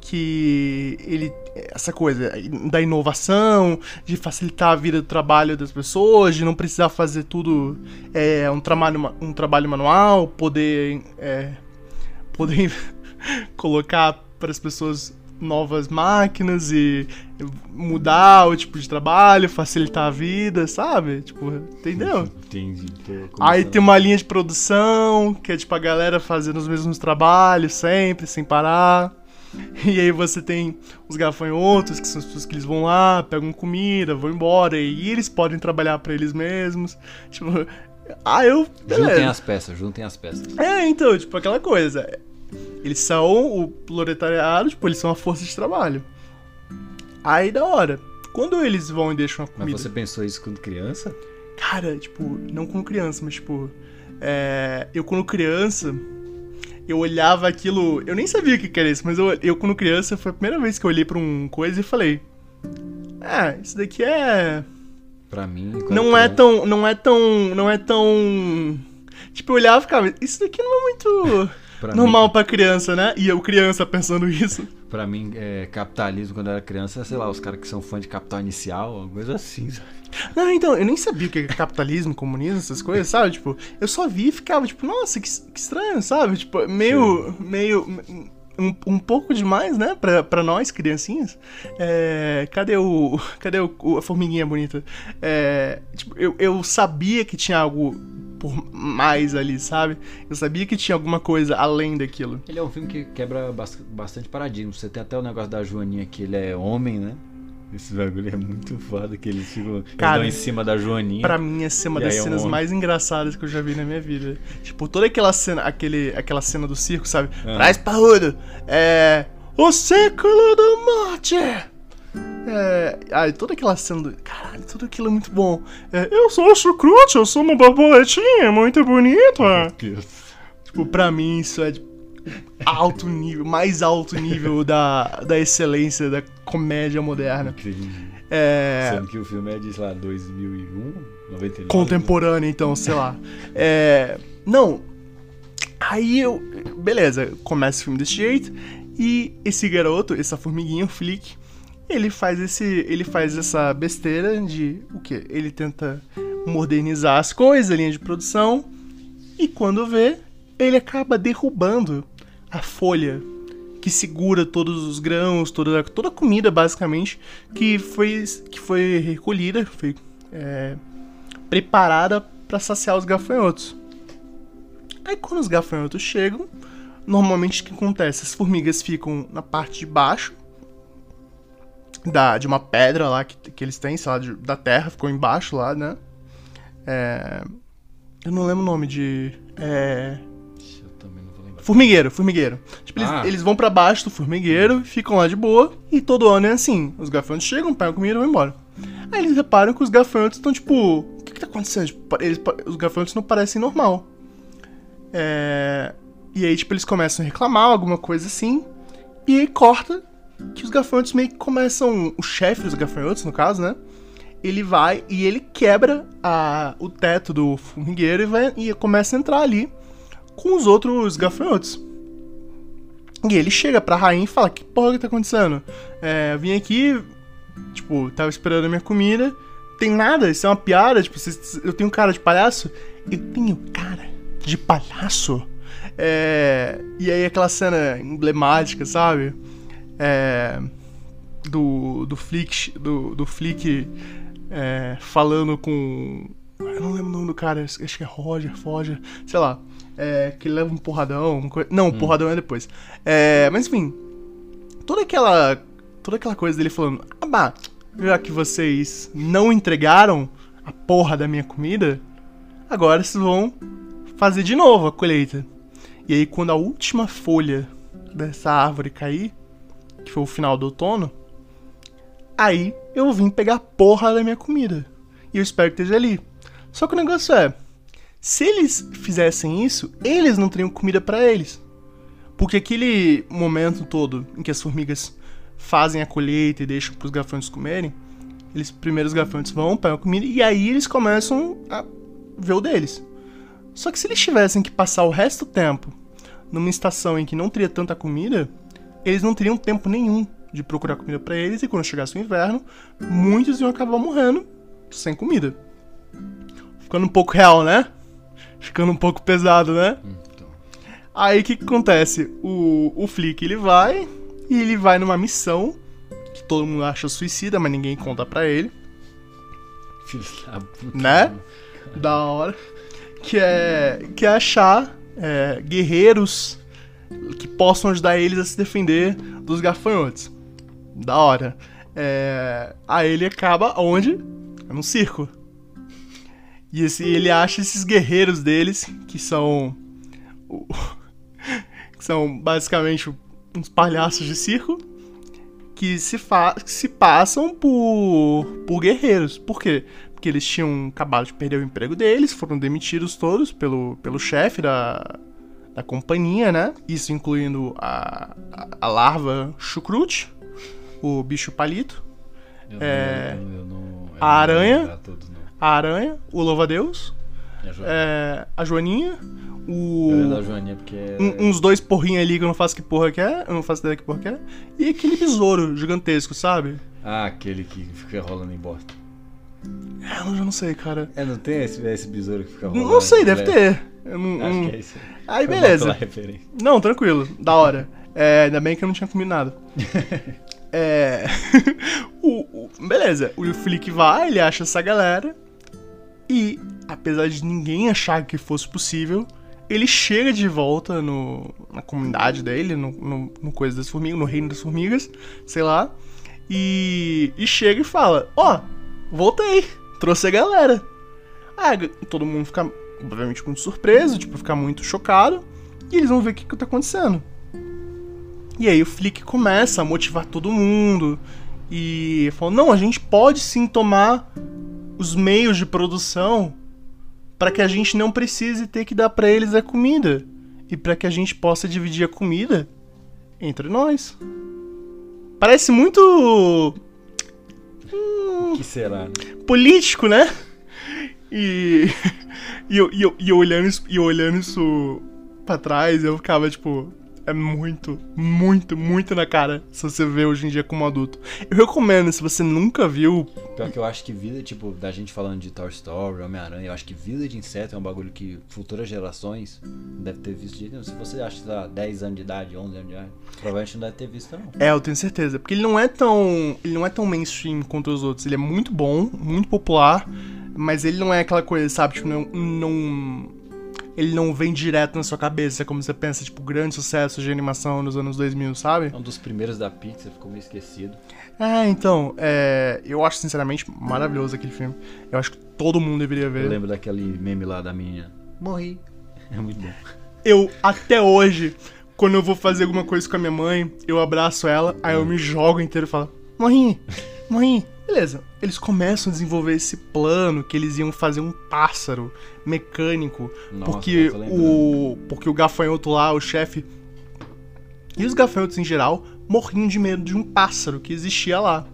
B: Que ele. Essa coisa da inovação, de facilitar a vida do trabalho das pessoas, de não precisar fazer tudo é, um, trabalho, um trabalho manual, poder. é, poder *laughs* colocar para as pessoas novas máquinas e mudar o tipo de trabalho, facilitar a vida, sabe? Tipo, entendeu?
A: Entendi.
B: Aí tem uma linha de produção, que é tipo a galera fazendo os mesmos trabalhos sempre, sem parar. *laughs* E aí você tem os gafanhotos, que são as pessoas que eles vão lá, pegam comida, vão embora, e eles podem trabalhar pra eles mesmos. *laughs* Tipo, ah, eu.
A: Juntem
B: Beleza.
A: as peças, juntem as peças.
B: É, então, tipo, aquela coisa. Eles são o proletariado, tipo, eles são a força de trabalho. Aí da hora. Quando eles vão e deixam a
A: Mas
B: comida.
A: você pensou isso quando criança?
B: Cara, tipo, não como criança, mas tipo. é, eu quando criança, eu olhava aquilo. Eu nem sabia o que era isso, mas eu, eu quando criança foi a primeira vez que eu olhei pra um coisa e falei. Ah, isso daqui é.
A: Pra mim.
B: Não é tão. Não é tão. Não é tão. Tipo, eu olhava e ficava, isso daqui não é muito
A: Pra
B: normal pra criança, né? E eu, criança, pensando *laughs* isso.
A: Pra mim, é, capitalismo quando eu era criança, sei lá, os caras que são fã de capital inicial, uma coisa assim, *laughs* sabe?
B: Não, então, eu nem sabia o que é capitalismo, comunismo, essas coisas, sabe? Tipo, eu só vi e ficava, tipo, nossa, que, que estranho, sabe? Tipo, meio. meio. Um, um pouco demais, né? Pra, pra nós, criancinhas. É, cadê o. Cadê o, o- a formiguinha bonita? É, tipo, eu, eu sabia que tinha algo por mais ali, sabe? Eu sabia que tinha alguma coisa além daquilo.
A: Ele é um filme que quebra bas- bastante paradigma. Você tem até o negócio da Joaninha que ele é homem, né? Esse bagulho é muito foda, que eles ficam
B: Cara,
A: em cima da Joaninha.
B: Pra mim, essa é uma das
A: aí é um
B: cenas mais engraçadas que eu já vi na minha vida. Tipo, toda aquela cena, aquele, aquela cena do circo, sabe?
A: Ah.
B: Traz parrudo! É. O século da morte! É, ai, toda aquela cena do. Caralho, tudo aquilo é muito bom. É, eu sou o chucrute, eu sou uma borboletinha muito bonita. Tipo, pra mim isso é de alto nível, mais alto nível *laughs* da, da excelência da comédia moderna.
D: Entendi.
B: É.
D: Sendo que o filme é de, sei lá, 2001, 99.
B: contemporânea, então, sei lá. É. Não. Aí eu. Beleza, começa o filme desse jeito. E esse garoto, essa formiguinha, o Flick, ele faz esse. Ele faz essa besteira de. O quê? Ele tenta modernizar as coisas, a linha de produção. E quando vê, ele acaba derrubando a folha que segura todos os grãos, toda, toda a comida, basicamente, que foi, que foi recolhida, foi é, preparada para saciar os gafanhotos. Aí quando os gafanhotos chegam, normalmente o que acontece? As formigas ficam na parte de baixo da, de uma pedra lá que, que eles têm, sei lá, de- da terra, ficou embaixo lá, né? É, eu não lembro o nome de. É,
D: Eu também não vou lembrar.
B: Formigueiro, formigueiro. Tipo, eles,
A: Ah.
B: eles vão pra baixo do formigueiro, ficam lá de boa, e todo ano é assim. Os gafanhotos chegam, pegam comida e vão embora. Aí eles reparam que os gafanhotos estão tipo. O que, que tá acontecendo? Tipo, eles, os gafanhotos não parecem normal. É, E aí, tipo, eles começam a reclamar, alguma coisa assim. E aí corta que os gafanhotos meio que começam. O chefe dos gafanhotos, no caso, né? Ele vai e ele quebra a, o teto do formigueiro e, vai, e começa a entrar ali com os outros gafanhotos. E ele chega pra rainha e fala: Que porra que tá acontecendo? É, eu vim aqui, tipo, tava esperando a minha comida. Tem nada, isso é uma piada. Tipo, eu tenho cara de palhaço? Eu tenho cara de palhaço? É, e aí aquela cena emblemática, sabe? É, do, do Flick, do, do Flick é, falando com. Eu não lembro o nome do cara, acho que é Roger, Foger, sei lá. É, que ele leva um porradão. Não, o porradão é depois. É, mas enfim. Toda aquela. Toda aquela coisa dele falando. Ah, bah, já que vocês não entregaram a porra da minha comida, agora vocês vão fazer de novo a colheita. E aí, quando a última folha dessa árvore cair, que foi o final do outono, aí eu vim pegar a porra da minha comida. E eu espero que esteja ali. Só que o negócio é, se eles fizessem isso, eles não teriam comida pra eles. Porque aquele momento todo em que as formigas fazem a colheita e deixam pros gafanhotos comerem, eles primeiro os gafanhotos vão, pegam a comida e aí eles começam a ver o deles. Só que se eles tivessem que passar o resto do tempo numa estação em que não teria tanta comida, eles não teriam tempo nenhum de procurar comida pra eles e quando chegasse o inverno, muitos iam acabar morrendo sem comida. Ficando um pouco real, né? Ficando um pouco pesado, né?
A: Então,
B: Aí o que, que acontece? O, o Flick ele vai e ele vai numa missão que todo mundo acha suicida, mas ninguém conta pra ele,
D: Filho da puta.
B: né? Da hora. Que é, que é achar é, guerreiros que possam ajudar eles a se defender dos gafanhotos. Da hora. É, aí ele acaba onde? É circo. E esse, ele acha esses guerreiros deles, que são. *laughs* que são basicamente uns palhaços de circo, que se, fa que se passam por, por guerreiros. Por quê? Porque eles tinham acabado de perder o emprego deles, foram demitidos todos pelo, pelo chefe da, da companhia, né? Isso incluindo a, a, a larva chucrute, o bicho palito,
D: Eu
B: É,
D: não, eu não, eu
B: a aranha.
D: Todos,
B: a aranha, o louva-a-Deus,
D: É, Jo-
B: é, a joaninha, o...
D: Joaninha porque é...
B: um- uns dois porrinhos ali que eu não faço que porra que é, eu não faço ideia que porra que é, e aquele besouro gigantesco, sabe?
D: Ah, aquele que fica rolando em bosta.
B: É, eu já não sei, cara.
D: É, não tem esse, esse besouro que fica rolando?
B: Não sei, deve
D: leve?
B: ter. Eu não-
D: Acho que é isso.
B: Aí
D: Foi
B: beleza. Não, tranquilo, da hora. É, ainda bem que eu não tinha comido nada. *laughs* É. *laughs* o, o- beleza, o Flick vai, ele acha essa galera. E, apesar de ninguém achar que fosse possível, ele chega de volta no, na comunidade dele, no, no, no Coisa das Formigas, no Reino das Formigas, sei lá. E, e chega e fala: Ó, voltei, trouxe a galera. Aí todo mundo fica, obviamente, muito surpreso, tipo, fica muito chocado. E eles vão ver o que, que tá acontecendo. E aí o Flick começa a motivar todo mundo. E falou: não, a gente pode sim tomar os meios de produção para que a gente não precise ter que dar para eles a comida e para que a gente possa dividir a comida entre nós. Parece muito
D: O que será?
B: político, né? E, *laughs* e, eu, e, eu, e eu olhando isso, e olhando isso pra trás, eu ficava tipo. É muito, muito, muito na cara se você vê hoje em dia como adulto. Eu recomendo, se você nunca viu.
D: Pior que eu acho que vida, tipo, da gente falando de Toy Story, Homem-Aranha, eu acho que vida de inseto é um bagulho que futuras gerações devem ter visto. de- Se você acha, sei lá, 10 anos de idade, 11 anos de idade, provavelmente não deve ter visto, não.
B: É, eu tenho certeza. Porque ele não é tão. Ele não é tão mainstream quanto os outros. Ele é muito bom, muito popular, mas ele não é aquela coisa, sabe? Tipo, não. não ele não vem direto na sua cabeça, como você pensa, tipo, grande sucesso de animação nos anos 2000, sabe?
D: É um dos primeiros da Pixar, ficou meio esquecido.
B: É, então, é, eu acho sinceramente maravilhoso aquele filme. Eu acho que todo mundo deveria
D: Eu
B: ver.
D: lembro daquele meme lá da menina. Morri. *laughs* É muito bom.
B: Eu, até hoje, quando eu vou fazer alguma coisa com a minha mãe, eu abraço ela, aí eu me jogo inteiro e falo: Morrinho, morrinho. Beleza, eles começam a desenvolver esse plano que eles iam fazer um pássaro mecânico,
D: Nossa,
B: porque
D: lembrando.
B: o porque o gafanhoto lá, o chefe e os gafanhotos em geral morriam de medo de um pássaro que existia lá.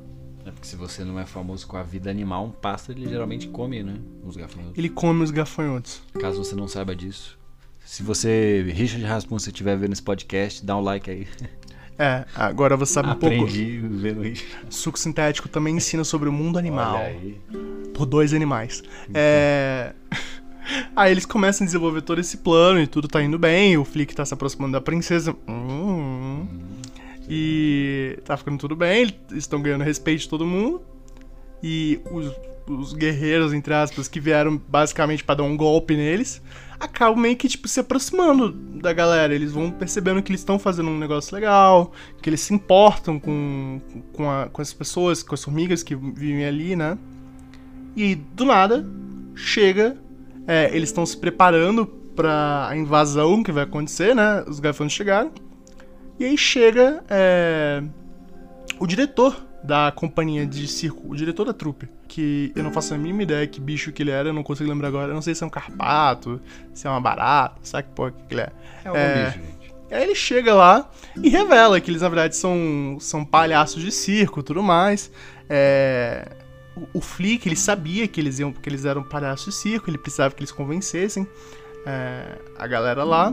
D: É porque se você não é famoso com a vida animal, um pássaro ele geralmente come, né? Os gafanhotos.
B: Ele come os gafanhotos.
D: Caso você não saiba disso. Se você, Richard Rasmussen, estiver vendo esse podcast, dá um like aí. *laughs*
B: É, agora você sabe um pouco.
D: Aprendi vendo isso.
B: Suco sintético também ensina sobre o mundo animal.
D: Olha aí.
B: por dois animais. É... *laughs* Aí eles começam a desenvolver todo esse plano e tudo tá indo bem. O Flick tá se aproximando da princesa. Hum. E tá ficando tudo bem. Eles estão ganhando respeito de todo mundo. E os, os guerreiros, entre aspas, que vieram basicamente pra dar um golpe neles, acabam meio que tipo se aproximando da galera. Eles vão percebendo que eles estão fazendo um negócio legal, que eles se importam com, com, a- com as pessoas, com as formigas que vivem ali, né? E do nada chega, é, eles estão se preparando pra a invasão que vai acontecer, né? Os gafanhotos chegaram. E aí chega é, o diretor da companhia de circo, o diretor da trupe, que eu não faço a mínima ideia que bicho que ele era, eu não consigo lembrar agora. Eu não sei se é um carpato, se é uma barata, sabe que porra que ele é.
D: É algum
B: É.
D: bicho, gente.
B: Aí ele chega lá e revela que eles, na verdade, são, são palhaços de circo e tudo mais. É, o, o Flick, ele sabia que eles, iam, que eles eram palhaços de circo, ele precisava que eles convencessem é, a galera lá.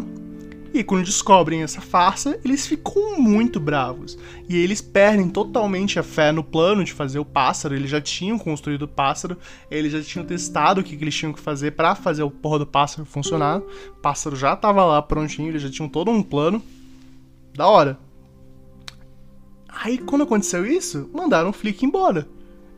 B: E quando descobrem essa farsa, eles ficam muito bravos. E eles perdem totalmente a fé no plano de fazer o pássaro. Eles já tinham construído o pássaro, eles já tinham testado o que, eles tinham que fazer pra fazer o porra do pássaro funcionar. O pássaro já tava lá prontinho, eles já tinham todo um plano. Da hora. Aí quando aconteceu isso, mandaram o Flick embora.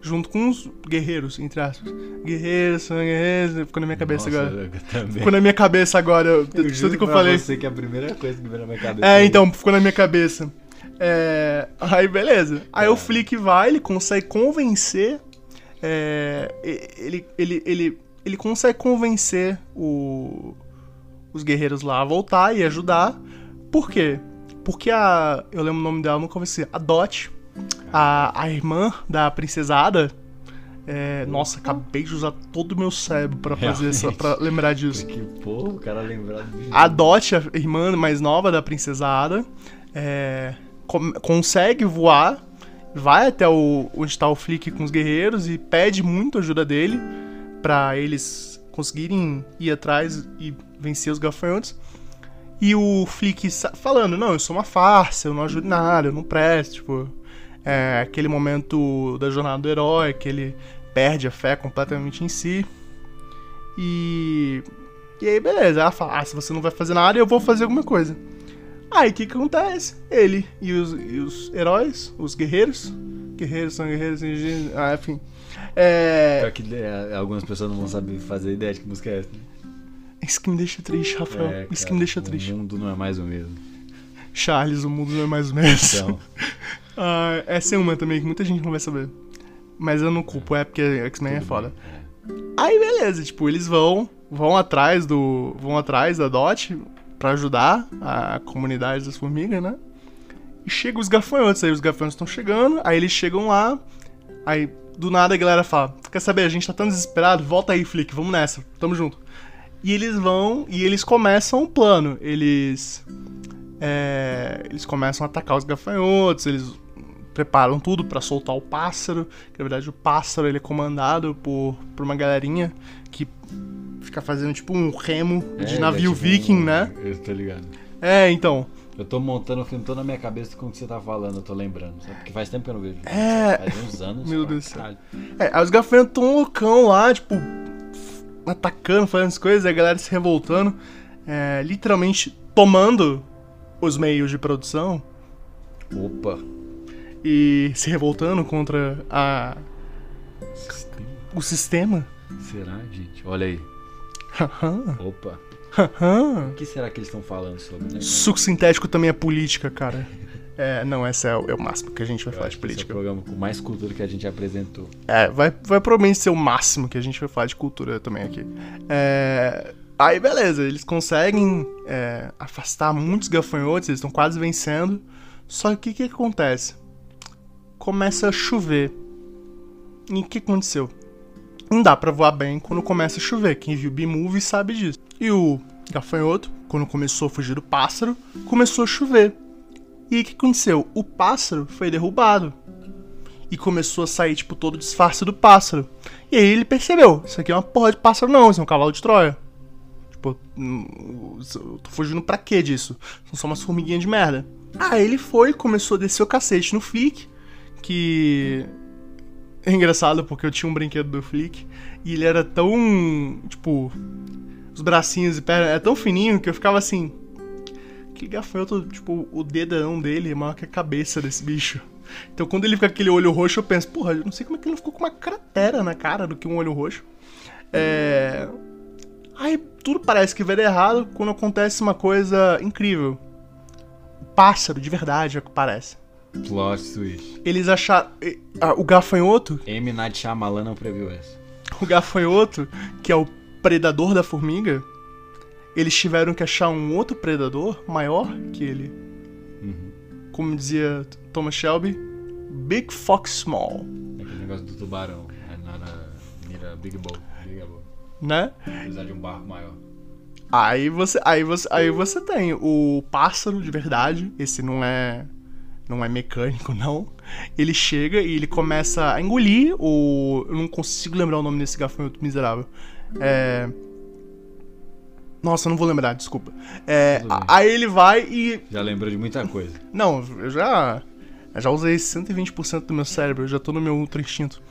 B: Junto com os guerreiros, entre aspas. Guerreiros, são guerreiros. Ficou na minha cabeça
D: Nossa,
B: agora. Ficou na minha cabeça agora.
D: Eu
B: Tudo
D: juro
B: que eu falei.
D: você que é a primeira coisa que veio na minha cabeça.
B: É, então, ficou na minha cabeça. É, aí, beleza. Aí o Flick vai, ele consegue convencer. é, ele, ele, ele, ele consegue convencer o- os guerreiros lá a voltar e ajudar. Por quê? Porque a. Eu lembro o nome dela, nunca conheci. A Dot, a, a irmã da princesada. é, nossa, acabei de usar todo o meu cérebro pra fazer essa, pra lembrar disso.
D: Que porra, o cara lembrado de
B: A Dot, a irmã mais nova da princesa Ada, é, consegue voar, vai até o, onde está o Flick com os guerreiros e pede muito ajuda dele pra eles conseguirem ir atrás e vencer os gafanhotos. E o Flick falando, não, eu sou uma farsa, eu não ajudo em nada, eu não presto, tipo... É aquele momento da jornada do herói, que ele perde a fé completamente em si. E e aí, beleza. Ela fala: Ah, se você não vai fazer nada, eu vou fazer alguma coisa. Aí, o que, que acontece? Ele e os, e os heróis, os guerreiros. Guerreiros são guerreiros, ah, enfim. É.
D: Que é, algumas pessoas não vão saber fazer ideia de que música é essa. né?
B: Isso que me deixa triste, Rafael.
D: É,
B: Isso que me deixa
D: o
B: triste.
D: mundo não é mais o mesmo.
B: Charles, o mundo não é mais o mesmo.
D: Então, *laughs*
B: Ah, essa é uma também que muita gente não vai saber. Mas eu não culpo, é porque X-Men é foda.
D: é.
B: Aí beleza, tipo, eles vão, vão atrás do, vão atrás da Dot pra ajudar a comunidade das formigas, né? e chegam os gafanhotos. Aí os gafanhotos estão chegando, aí eles chegam lá, aí do nada a galera fala: Quer saber? A gente tá tão desesperado, volta aí, Flick, vamos nessa, tamo junto. E eles vão e eles começam o plano. Eles. É, eles começam a atacar os gafanhotos, eles preparam tudo para soltar o pássaro. Que na verdade o pássaro ele é comandado por, por uma galerinha que fica fazendo tipo um remo
A: É,
B: de navio
A: é tipo
B: viking,
A: um-
B: né?
A: Eu tô ligado.
B: É, então.
A: Eu tô montando o filme todo na minha cabeça com o que você tá falando, eu tô lembrando, sabe? Porque faz tempo que eu não vejo.
B: É.
A: Faz uns anos.
B: Meu Deus do céu. É, aí os gafanhotos tão loucão lá, tipo, atacando, fazendo as coisas, e a galera se revoltando, é, literalmente tomando os meios de produção
A: Opa.
B: E se revoltando contra a, o sistema.
A: Será, gente? Olha aí. Opa. O que será que eles estão falando sobre, né?
B: Suco sintético também é política, cara. É, não, esse é o, é o máximo que a gente vai
A: Eu
B: falar de
A: que esse é o
B: política.
A: programa com mais cultura que a gente apresentou.
B: É, vai, vai provavelmente ser o máximo que a gente vai falar de cultura também aqui. É, aí, beleza, eles conseguem é, afastar muitos gafanhotos, eles estão quase vencendo. Só que o que, que acontece? Começa a chover. E o que aconteceu? Não dá pra voar bem quando começa a chover. Quem viu B-Movie sabe disso. E o gafanhoto, quando começou a fugir do pássaro, começou a chover. E o que aconteceu? O pássaro foi derrubado e começou a sair, tipo, todo o disfarce do pássaro. E aí ele percebeu, isso aqui é uma porra de pássaro não, isso é um cavalo de Troia. Tipo, hum, eu tô fugindo pra quê disso? São só umas formiguinhas de merda. Aí ele foi começou a descer o cacete no Flick, que... É engraçado porque eu tinha um brinquedo do Flick, e ele era tão, tipo... Os bracinhos e pernas, é tão fininho que eu ficava assim... Que gafanhoto, tipo, o dedão dele é maior que a cabeça desse bicho. Então quando ele fica com aquele olho roxo, eu penso, porra, eu não sei como é que ele não ficou com uma cratera na cara do que um olho roxo. É. Aí tudo parece que vai dar errado quando acontece uma coisa incrível. Pássaro, de verdade, é o que parece.
A: Plot twist.
B: Eles acharam. ah, O gafanhoto,
A: M. Night Shyamalan não previu essa.
B: o gafanhoto, que é o predador da formiga, eles tiveram que achar um outro predador maior que ele. Como dizia Thomas Shelby, Big Fox Small,
A: Aquele negócio do tubarão. É nada. Mira Big Bowl. Big Bowl.
B: né?
A: Precisar de um barco maior.
B: Aí você, aí você, aí você tem o pássaro de verdade. Esse não é, não é mecânico *laughs* não. Ele chega e ele começa a engolir o, eu não consigo lembrar o nome desse gafanhoto miserável. É, nossa, eu não vou lembrar, desculpa. É, aí ele vai e
A: Já lembrou de muita coisa.
B: não, eu já eu já usei 120% do meu cérebro, eu já tô no meu ultra instinto.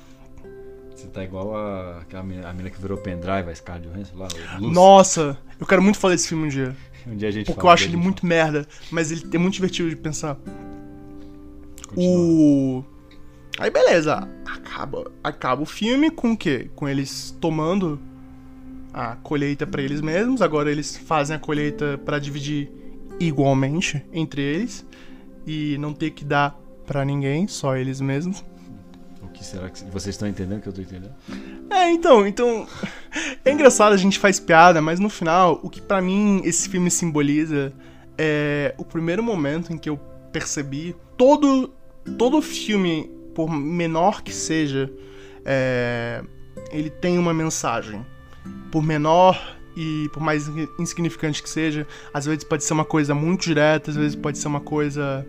A: Você tá igual a, a mina que virou pendrive, a Scarlett Johansson lá.
B: Nossa, eu quero muito falar desse filme um dia. *laughs*
A: Um dia a gente
B: Porque eu
A: fala
B: acho ele muito merda, mas ele é muito divertido de pensar.
A: Continua.
B: O. Aí beleza, acaba, acaba o filme com o quê? Com eles tomando a colheita pra eles mesmos. Agora eles fazem a colheita pra dividir igualmente entre eles e não ter que dar pra ninguém, só eles mesmos.
A: O que será que. Vocês estão entendendo o que eu tô entendendo?
B: É, então, então é engraçado a gente faz piada, mas no final o que pra mim esse filme simboliza é o primeiro momento em que eu percebi todo todo filme, por menor que seja, é, ele tem uma mensagem. Por menor e por mais insignificante que seja, às vezes pode ser uma coisa muito direta, às vezes pode ser uma coisa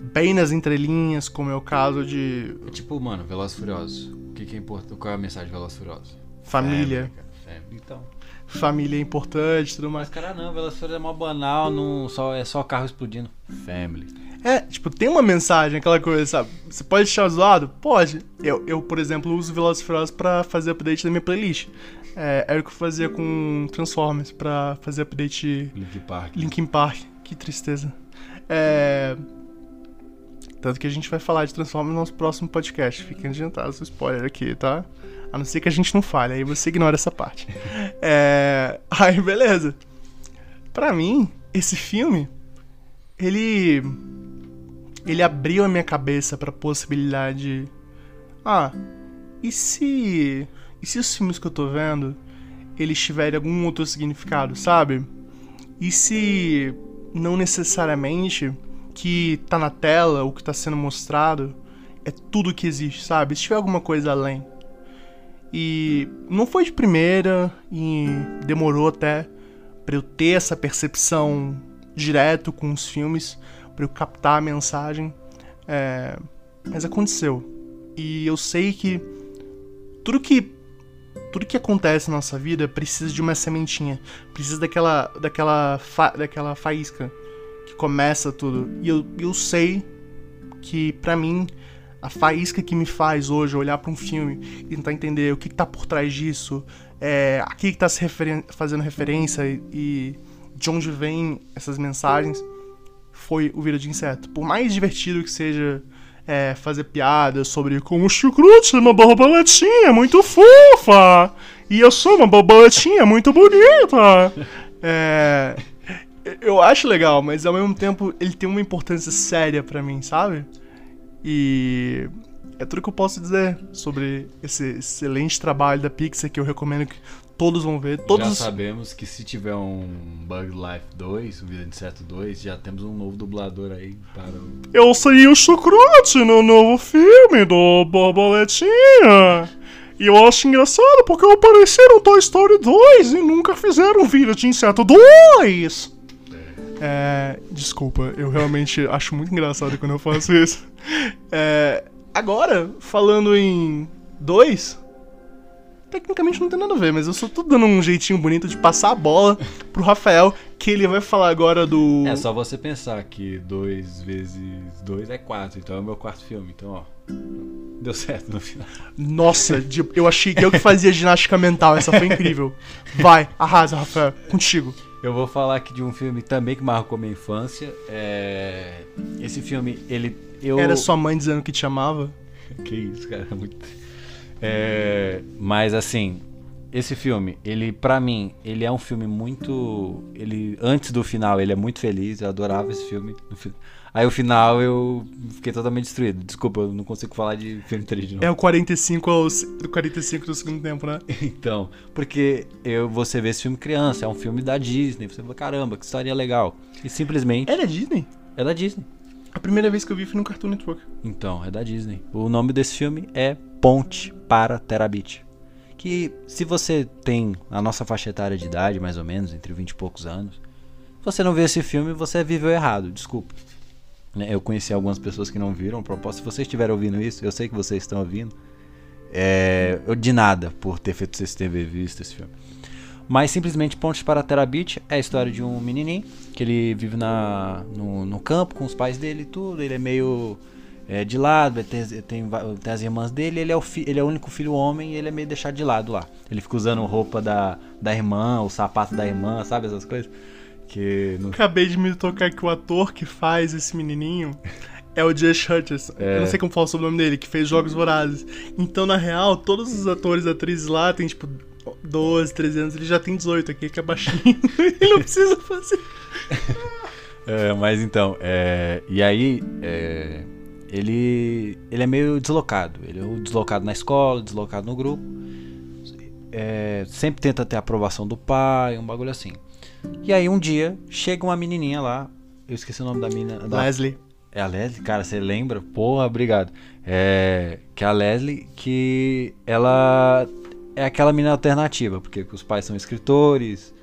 B: bem nas entrelinhas, como é o caso de
A: É tipo, mano, Velozes e Furiosos. O que, que é importante? Qual é a mensagem de Velozes e Furiosos?
B: família.
A: Family, então.
B: Família é importante tudo mais.
A: Mas, cara, não, Velozes e Furiosos é mó banal, não, só, é só carro explodindo. Family.
B: É, tipo, tem uma mensagem, aquela coisa, sabe? Você pode deixar zoado? Pode. Eu, eu por exemplo, uso Velozes Furiosos pra fazer update da minha playlist. É, era o que eu fazia com Transformers, pra fazer update
A: Link Park.
B: Linkin Park. Que tristeza. É... Tanto que a gente vai falar de Transformers no nosso próximo podcast. Fiquem adiantados o spoiler aqui, tá? A não ser que a gente não fale, aí você ignora essa parte. É... *laughs* Aí, beleza. Pra mim, esse filme, ele. Ele abriu a minha cabeça pra possibilidade. Ah, e se. E se os filmes que eu tô vendo eles tiverem algum outro significado, sabe? E se não necessariamente que tá na tela, o que tá sendo mostrado, é tudo que existe, sabe? Se tiver alguma coisa além. E não foi de primeira e demorou até para eu ter essa percepção direto com os filmes, para eu captar a mensagem. É, mas aconteceu. E eu sei que tudo que tudo que acontece na nossa vida precisa de uma sementinha, precisa daquela daquela fa, daquela faísca que começa tudo. E eu, eu sei que para mim a faísca que me faz hoje olhar para um filme e tentar entender o que, que tá por trás disso, é, a que, tá se referen fazendo referência e, e de onde vem essas mensagens, foi o Vida de Inseto. Por mais divertido que seja é, fazer piadas sobre como o chucrute é uma borboletinha muito fofa e eu sou uma borboletinha muito bonita. É, eu acho legal, mas ao mesmo tempo ele tem uma importância séria para mim, sabe? E é tudo que eu posso dizer sobre esse excelente trabalho da Pixar que eu recomendo que todos vão ver. Todos...
A: Já sabemos que se tiver um Bug Life 2, um Vida de Inseto 2, já temos um novo dublador aí para o...
B: Eu sei o Chucrute no novo filme do Borboletinha. E eu acho engraçado porque apareceram Toy Story 2 e nunca fizeram Vida de Inseto 2. É, desculpa, eu realmente *laughs* acho muito engraçado quando eu faço isso. É, agora, falando em dois, tecnicamente não tem nada a ver, mas eu só tô dando um jeitinho bonito de passar a bola pro Rafael, que ele vai falar agora do.
A: É só você pensar que 2 vezes 2 é 4, então é o meu quarto filme, então ó. Deu certo no final.
B: Nossa, eu achei que eu que fazia ginástica mental, essa foi incrível. Vai, arrasa, Rafael, contigo.
A: Eu vou falar aqui de um filme também que marcou minha infância. É... Esse filme, ele. Eu...
B: Era sua mãe dizendo que te amava? *laughs*
A: que isso, cara. Muito... É... Mas assim, esse filme, ele para mim, ele é um filme muito, ele antes do final, ele é muito feliz, eu adorava esse filme. Aí o final eu fiquei totalmente destruído. Desculpa, eu não consigo falar de filme triste não.
B: É o 45 aos 45 do segundo tempo, né? *laughs*
A: então, porque eu você vê esse filme criança, é um filme da Disney, você fala, caramba, que história legal. E simplesmente
B: É da Disney?
A: É da Disney.
B: A primeira vez que eu vi foi no Cartoon Network.
A: Então, é da Disney. O nome desse filme é Ponte para Terabit. Que se você tem a nossa faixa etária de idade, mais ou menos, entre 20 e poucos anos, você não vê esse filme, você viveu errado, desculpa. Né, eu conheci algumas pessoas que não viram. Propósito, se vocês estiverem ouvindo isso, eu sei que vocês estão ouvindo. É, eu de nada por ter feito vocês terem visto esse filme. Mas simplesmente Pontes para Terabit é a história de um menininho que ele vive na, no, no campo com os pais dele e tudo. Ele é meio é, de lado, tem, tem, tem, as irmãs dele, ele é, o fi, ele é o único filho homem e ele é meio deixado de lado lá. Ele fica usando roupa da, da irmã, o sapato da irmã, sabe essas coisas? Que.
B: Acabei de me tocar que o ator que faz esse menininho é o Josh Hutcherson. É. Eu não sei como fala sobre o nome dele, que fez Jogos Vorazes. Então, na real, todos os atores e atrizes lá tem, tipo, 12, 13 anos. Ele já tem 18 aqui, que é baixinho. *laughs* ele não precisa fazer... *laughs*
A: é, mas então, é... e aí... É ele, ele é meio deslocado. Ele é deslocado na escola, deslocado no grupo. É, sempre tenta ter a aprovação do pai, um bagulho assim. E aí um dia chega uma menininha lá. Eu esqueci o nome da menina. Da...
B: Leslie.
A: É a Leslie? Cara, você lembra? Porra, obrigado. É. Que é a Leslie, que ela é aquela menina alternativa, porque os pais são escritores,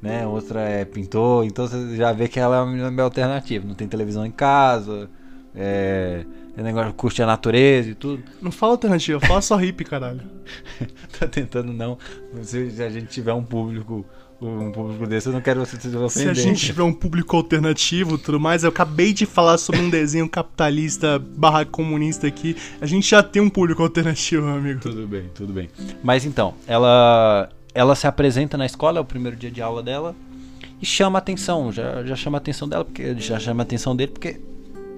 A: né? Outra é pintor, então você já vê que ela é uma menina meio alternativa. Não tem televisão em casa é, é negócio curte a natureza e tudo.
B: Não fala alternativa, fala só hippie, caralho. *laughs*
A: tá tentando não. Se a gente tiver um público um público desse, eu não quero se ofender.
B: Se a gente tiver um público alternativo tudo mais, eu acabei de falar sobre um desenho capitalista barra comunista aqui. A gente já tem um público alternativo, meu amigo.
A: Tudo bem, tudo bem. Mas então, ela ela se apresenta na escola, é o primeiro dia de aula dela, e chama a atenção, já, já chama a atenção dela, porque já chama a atenção dele, porque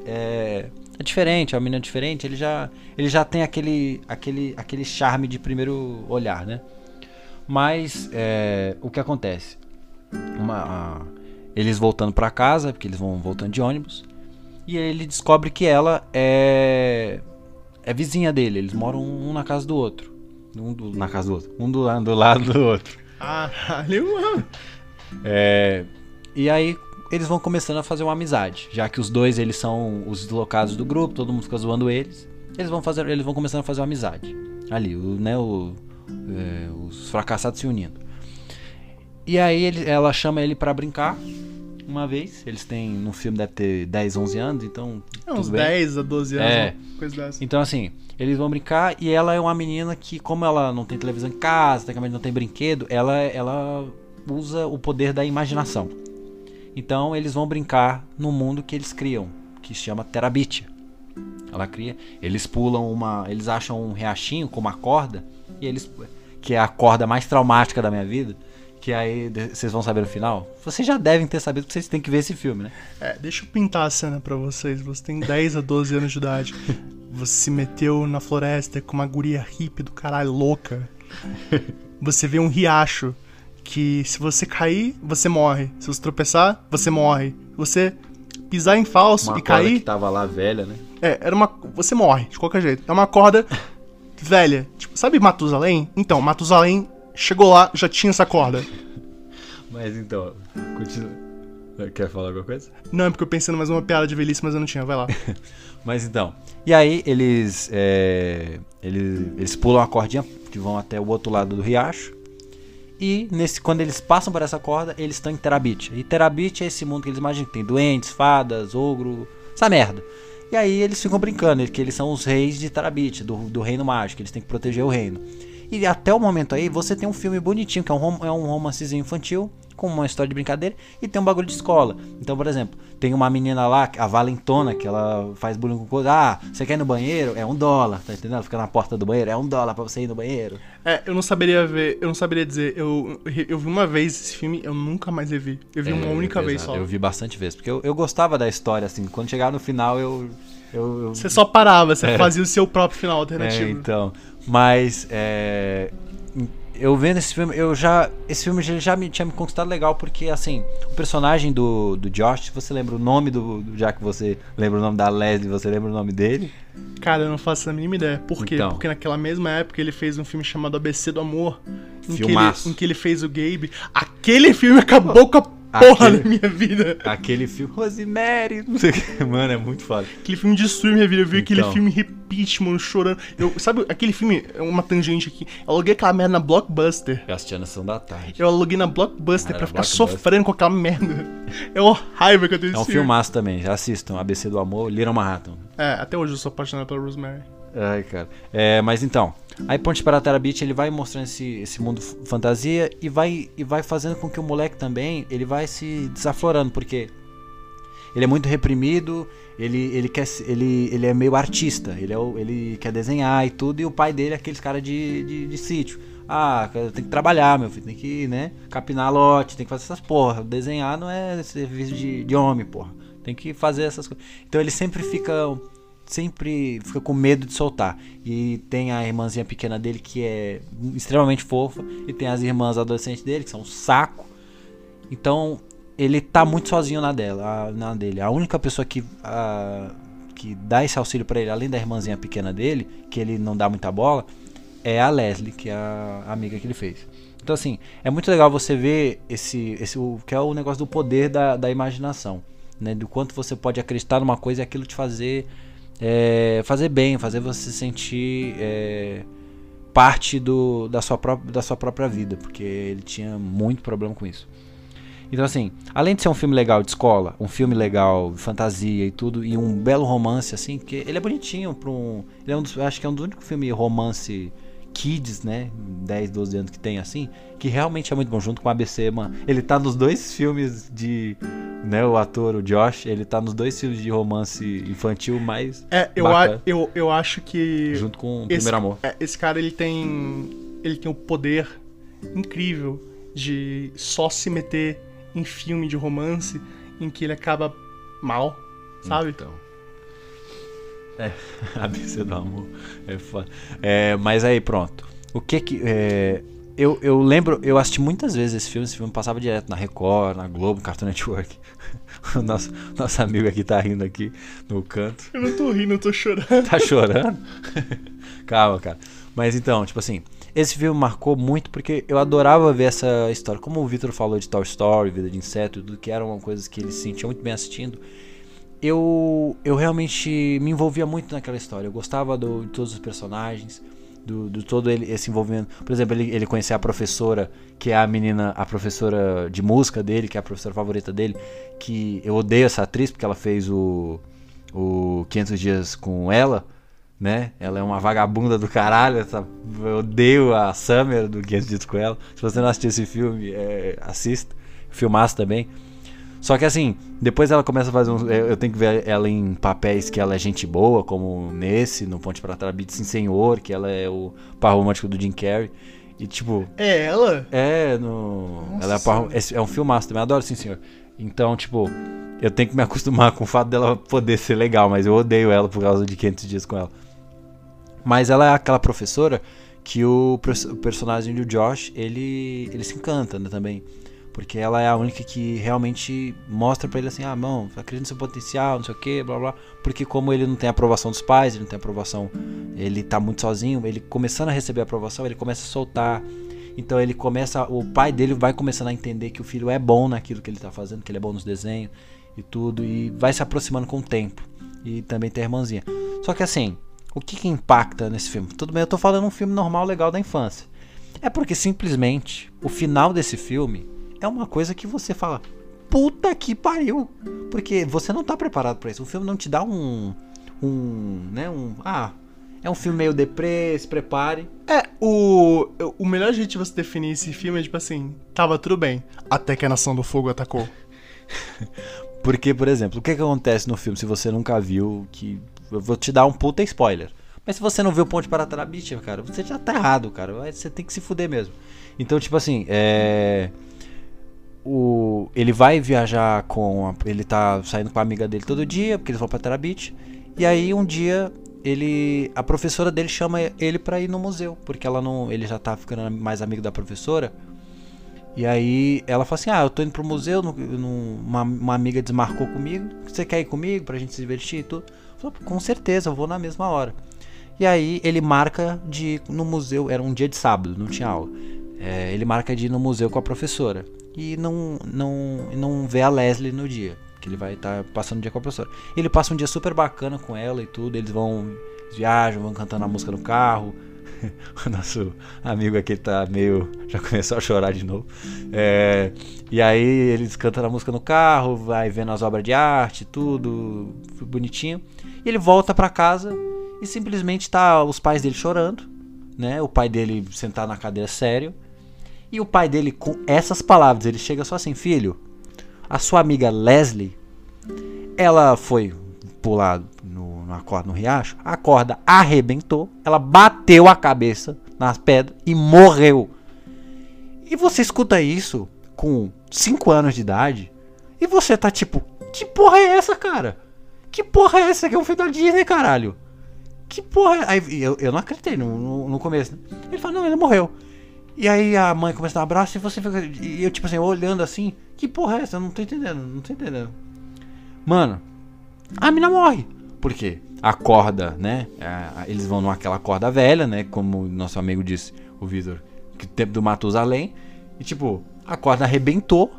A: é, é diferente, é uma menina diferente, ele já, ele já tem aquele, aquele, aquele charme de primeiro olhar, né? Mas é, o que acontece? Uma, a, eles voltando para casa, porque eles vão voltando de ônibus, e ele descobre que ela é, é vizinha dele, eles moram um na casa do outro. Um do, na casa do outro. Um do, do lado do outro.
B: Ah, mano.
A: É, e aí eles vão começando a fazer uma amizade, já que os dois eles são os deslocados do grupo, todo mundo fica zoando eles. Eles vão fazer, eles vão começando a fazer uma amizade. Ali, o, né, o, é, os fracassados se unindo. E aí ele, ela chama ele pra brincar uma vez. Eles têm, no filme deve ter 10, 11 anos, então
B: É, uns
A: tudo bem.
B: 10 a 12 anos,
A: É.
B: coisa dessa.
A: Então, assim, eles vão brincar e ela é uma menina que, como ela não tem televisão em casa, tecnicamente não tem brinquedo, ela, ela usa o poder da imaginação. Então, eles vão brincar no mundo que eles criam, que se chama Terabitia. Ela cria, eles pulam uma, eles acham um riachinho com uma corda e eles que é a corda mais traumática da minha vida, que aí vocês vão saber no final. Vocês já devem ter sabido porque vocês têm que ver esse filme, né?
B: É, deixa eu pintar a cena pra vocês. Você tem 10 a 12 anos de idade. Você se meteu na floresta com uma guria hippie do caralho louca. Você vê um riacho que se você cair, você morre. Se você tropeçar, você morre. Se você pisar em falso
A: Uma
B: e
A: corda
B: cair,
A: que tava lá velha, né?
B: é, era uma você morre de qualquer jeito. É uma corda velha. Tipo, sabe Matusalém? Então, Matusalém chegou lá, já tinha essa corda.
A: Mas então, continua. Quer falar alguma coisa?
B: Não, é porque eu pensei mais uma piada de velhice, mas eu não tinha. Vai lá. *laughs*
A: Mas então. E aí eles, é, eles. Eles pulam a cordinha que vão até o outro lado do riacho. E nesse, quando eles passam por essa corda, eles estão em Terabit. E Terabit é esse mundo que eles imaginam que tem doentes, fadas, ogro, essa merda. E aí eles ficam brincando, que eles são os reis de Terabit, do, do reino mágico, eles têm que proteger o reino. E até o momento aí, você tem um filme bonitinho, que é um, é um romancezinho infantil, com uma história de brincadeira, e tem um bagulho de escola. Então, por exemplo, tem uma menina lá, a Valentona, que ela faz bullying com coisa. Ah, você quer ir no banheiro? É um dólar, tá entendendo? Ela fica na porta do banheiro, é um dólar pra você ir no banheiro.
B: É, eu não saberia ver, eu não saberia dizer. Eu, eu vi uma vez esse filme, eu nunca mais revi. Eu vi uma
A: É,
B: única vez
A: exato,
B: só.
A: Eu vi bastante vezes, porque eu, eu gostava da história, assim. Quando chegava no final, eu. eu, eu
B: Você só parava, você
A: É.
B: fazia o seu próprio final
A: É,
B: alternativo.
A: então. Mas é, eu vendo esse filme, eu já esse filme já, já me tinha me conquistado legal porque assim, o personagem do, do Josh, você lembra o nome do, do- já que você lembra o nome da Leslie, você lembra o nome dele?
B: Cara, eu não faço a mínima ideia. Por quê?
A: Então.
B: Porque naquela mesma época ele fez um filme chamado ABC do Amor. Em que, ele, em que ele fez o Gabe. Aquele filme acabou *laughs* com a porra
A: Aquele-
B: da minha vida.
A: Aquele filme Rosemary, não sei o que, mano, é muito foda.
B: Aquele filme destruiu minha vida. Eu vi aquele
A: Então.
B: filme repeat, mano, chorando. Eu, sabe, aquele filme, é uma tangente aqui. Eu aluguei aquela merda na Blockbuster.
A: Eu assisti a Nação da Tarde.
B: Eu aluguei na Blockbuster
A: Cara,
B: pra ficar
A: Blockbuster.
B: sofrendo com aquela merda. É uma raiva que eu tenho
A: É um
B: filme.
A: filmaço também, já assistam, ABC do Amor, Little Manhattan.
B: É, até hoje eu sou apaixonado pela Rosemary.
A: Ai, cara. É, mas então, aí Ponte para Terabit, ele vai mostrando esse, esse mundo fantasia e vai, e vai fazendo com que o moleque também, ele vai se desaflorando, porque ele é muito reprimido, ele, ele, quer, ele, ele é meio artista, ele, é ele quer desenhar e tudo, e o pai dele é aqueles cara de, de, de sítio. Ah, tem que trabalhar, meu filho, tem que, né, capinar lote, tem que fazer essas porra. Desenhar não é serviço de, de homem, porra. Tem que fazer essas coisas. Então ele sempre fica sempre fica com medo de soltar. E tem a irmãzinha pequena dele que é extremamente fofa. E tem as irmãs adolescentes dele, que são um saco. Então ele tá muito sozinho na dela, na dele. A única pessoa que, a- que dá esse auxílio pra ele, além da irmãzinha pequena dele, que ele não dá muita bola, é a Leslie, que é a amiga que ele fez. Então assim, é muito legal você ver esse, esse o que é o negócio do poder da, da imaginação, né? Do quanto você pode acreditar numa coisa e aquilo te fazer é, fazer bem, fazer você se sentir é, parte do, da, sua própria, da sua própria vida, porque ele tinha muito problema com isso. Então, assim, além de ser um filme legal de escola, um filme legal de fantasia e tudo, e um belo romance, assim, que ele é bonitinho para um. Ele é um acho que é um dos únicos filmes romance kids, né? 10, 12 anos que tem assim, que realmente é muito bom, junto com o ABC, mano. Ele tá nos dois filmes de. Né, o ator, o Josh, ele tá nos dois filmes de romance infantil mais.
B: É, eu, a, eu, eu acho que.
A: junto com o Primeiro Amor.
B: é, esse cara, ele tem. Ele tem um poder incrível de só se meter em filme de romance em que ele acaba mal, sabe?
A: Então. É, *laughs* ABC do amor. É foda. É, mas aí, pronto. O que que. é, eu, eu lembro, eu assisti muitas vezes esse filme. Esse filme passava direto na Record, na Globo, Cartoon Network. *laughs* O nosso, nosso amigo aqui tá rindo aqui no canto.
B: Eu não tô rindo, eu tô chorando. *laughs*
A: Tá chorando? Calma, cara. Mas então, tipo assim, esse filme marcou muito porque eu adorava ver essa história. Como o Victor falou de Toy Story, Vida de Inseto, tudo que eram coisas que ele se sentia muito bem assistindo. Eu, eu realmente me envolvia muito naquela história. Eu gostava do, de todos os personagens, do, do todo ele, esse envolvimento. Por exemplo, ele, ele conhecer a professora, que é a menina, a professora de música dele, que é a professora favorita dele. Que eu odeio essa atriz porque ela fez o, o 500 Dias com ela né? Ela é uma vagabunda do caralho. Essa, eu odeio a Summer do 500 Dias com ela. Se você não assistiu esse filme, é, assista. Filmaço também. Só que assim, depois ela começa a fazer uns. Eu tenho que ver ela em papéis que ela é gente boa, como nesse, no Ponte para Trabit, Sim Senhor, que ela é o par romântico do Jim Carrey. E tipo.
B: É ela?
A: É, no. Nossa, ela é, par, é, é um filmaço também, adoro Sim Senhor. Então, tipo, eu tenho que me acostumar *laughs* com o fato dela poder ser legal, mas eu odeio ela por causa de 500 dias com ela. Mas ela é aquela professora que o, o personagem do Josh, ele, ele se encanta né, também. Porque ela é a única que realmente mostra para ele assim, ah, não, acredita no seu potencial, não sei o que, blá blá. Porque como ele não tem aprovação dos pais, ele não tem aprovação, ele tá muito sozinho, ele começando a receber aprovação, ele começa a soltar. Então ele começa, o pai dele vai começando a entender que o filho é bom naquilo que ele tá fazendo, que ele é bom nos desenhos e tudo, e vai se aproximando com o tempo. E também tem a irmãzinha. Só que assim, o que, que impacta nesse filme? Tudo bem, eu tô falando um filme normal, legal da infância. É porque simplesmente o final desse filme é uma coisa que você fala, puta que pariu, porque você não tá preparado para isso. O filme não te dá um, um, né, um, ah, é um filme meio deprê, se prepare.
B: É, o, o melhor jeito de você definir esse filme é tipo assim, tava tudo bem, até que a Nação do Fogo atacou. *laughs*
A: Porque, por exemplo, o que, que acontece no filme se você nunca viu, que eu vou te dar um puta spoiler. Mas se você não viu o Ponte para Tarabitia, cara, você já tá errado, cara. Você tem que se fuder mesmo. Então, tipo assim, é. O, ele vai viajar com. A, ele tá saindo com a amiga dele todo dia, porque eles vão pra Terabit. E aí um dia ele. A professora dele chama ele pra ir no museu. Porque ela não. Ele já tá ficando mais amigo da professora. E aí ela fala assim: Ah, eu tô indo pro museu, no, no, uma, uma amiga desmarcou comigo. Você quer ir comigo pra gente se divertir e tudo? Falou, com certeza, eu vou na mesma hora. E aí ele marca de ir no museu, era um dia de sábado, não tinha aula. É, ele marca de ir no museu com a professora. E não, não, não vê a Leslie no dia, que ele vai estar tá passando o dia com a professora. Ele passa um dia super bacana com ela e tudo, eles vão, viajam, vão cantando a música no carro. *laughs* o nosso amigo aqui tá meio. já começou a chorar de novo. É, e aí eles cantam a música no carro, vai vendo as obras de arte, tudo bonitinho. E ele volta para casa e simplesmente tá os pais dele chorando, né? O pai dele sentado na cadeira sério. E o pai dele, com essas palavras, ele chega só assim: Filho, a sua amiga Leslie, ela foi pular no, na corda no riacho, a corda arrebentou, ela bateu a cabeça nas pedras e morreu. E você escuta isso com 5 anos de idade e você tá tipo, que porra é essa, cara? Que porra é essa que é um filme da Disney, caralho? Que porra é? Aí eu, eu não acreditei no, no, no começo. Né? Ele falou, não, ele morreu. E aí a mãe começa a dar um abraço e você fica. E eu, tipo assim, olhando assim, que porra é essa? Eu não tô entendendo, não tô entendendo. Mano, a mina morre. Por quê? A corda, né? Eles vão naquela corda velha, né? Como nosso amigo disse, o Vitor, que tempo do Matusalém. E tipo, a corda arrebentou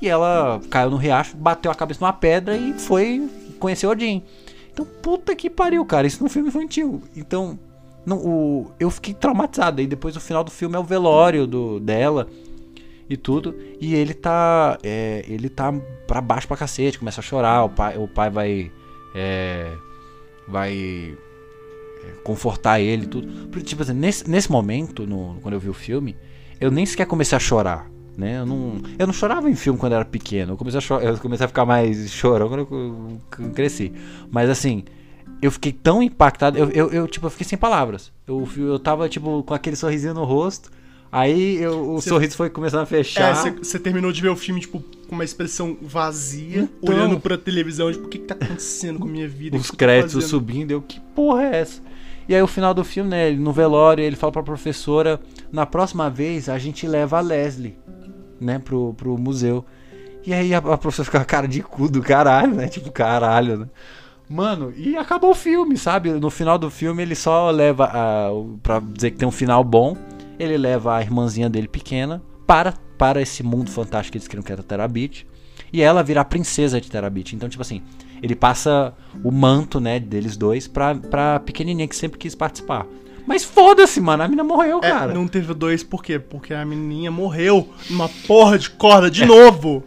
A: e ela caiu no riacho, bateu a cabeça numa pedra e foi conhecer Odin. Então, puta que pariu, cara. Isso não é filme infantil. Então, não, o, eu fiquei traumatizado. E depois o final do filme é o velório do, dela e tudo. E ele tá. É, ele tá pra baixo pra cacete, começa a chorar. O pai, o pai vai. É, vai é, confortar ele e tudo. Tipo assim, nesse, nesse momento, no, quando eu vi o filme, eu nem sequer comecei a chorar. Né? Eu, não, eu não chorava em filme quando eu era pequeno. Eu comecei a, chorar, eu comecei a ficar mais chorão quando eu cresci. Mas assim, eu fiquei tão impactado. Eu, eu, eu, tipo, eu fiquei sem palavras. Eu, eu tava, tipo, com aquele sorrisinho no rosto. Aí eu, o cê, sorriso foi começando a fechar.
B: É, você terminou de ver o filme, tipo, com uma expressão vazia, então, olhando pra televisão, tipo, o que, que tá acontecendo com a minha vida?
A: Os créditos subindo, eu, que porra é essa? E aí o final do filme, né, no velório, ele fala pra professora, na próxima vez a gente leva a Leslie, né, pro, pro museu. E aí a, a professora fica com a cara de cu do caralho, né, tipo, caralho, né. Mano, e acabou o filme, sabe? No final do filme ele só leva a, pra dizer que tem um final bom ele leva a irmãzinha dele pequena para, para esse mundo fantástico que eles queriam que era Terabit. E ela vira a princesa de Terabit. Então, tipo assim, ele passa o manto, né, deles dois pra, pra pequenininha que sempre quis participar. Mas foda-se, mano, a mina morreu,
B: É,
A: cara.
B: não teve dois, por quê? Porque a menininha morreu numa porra de corda de novo.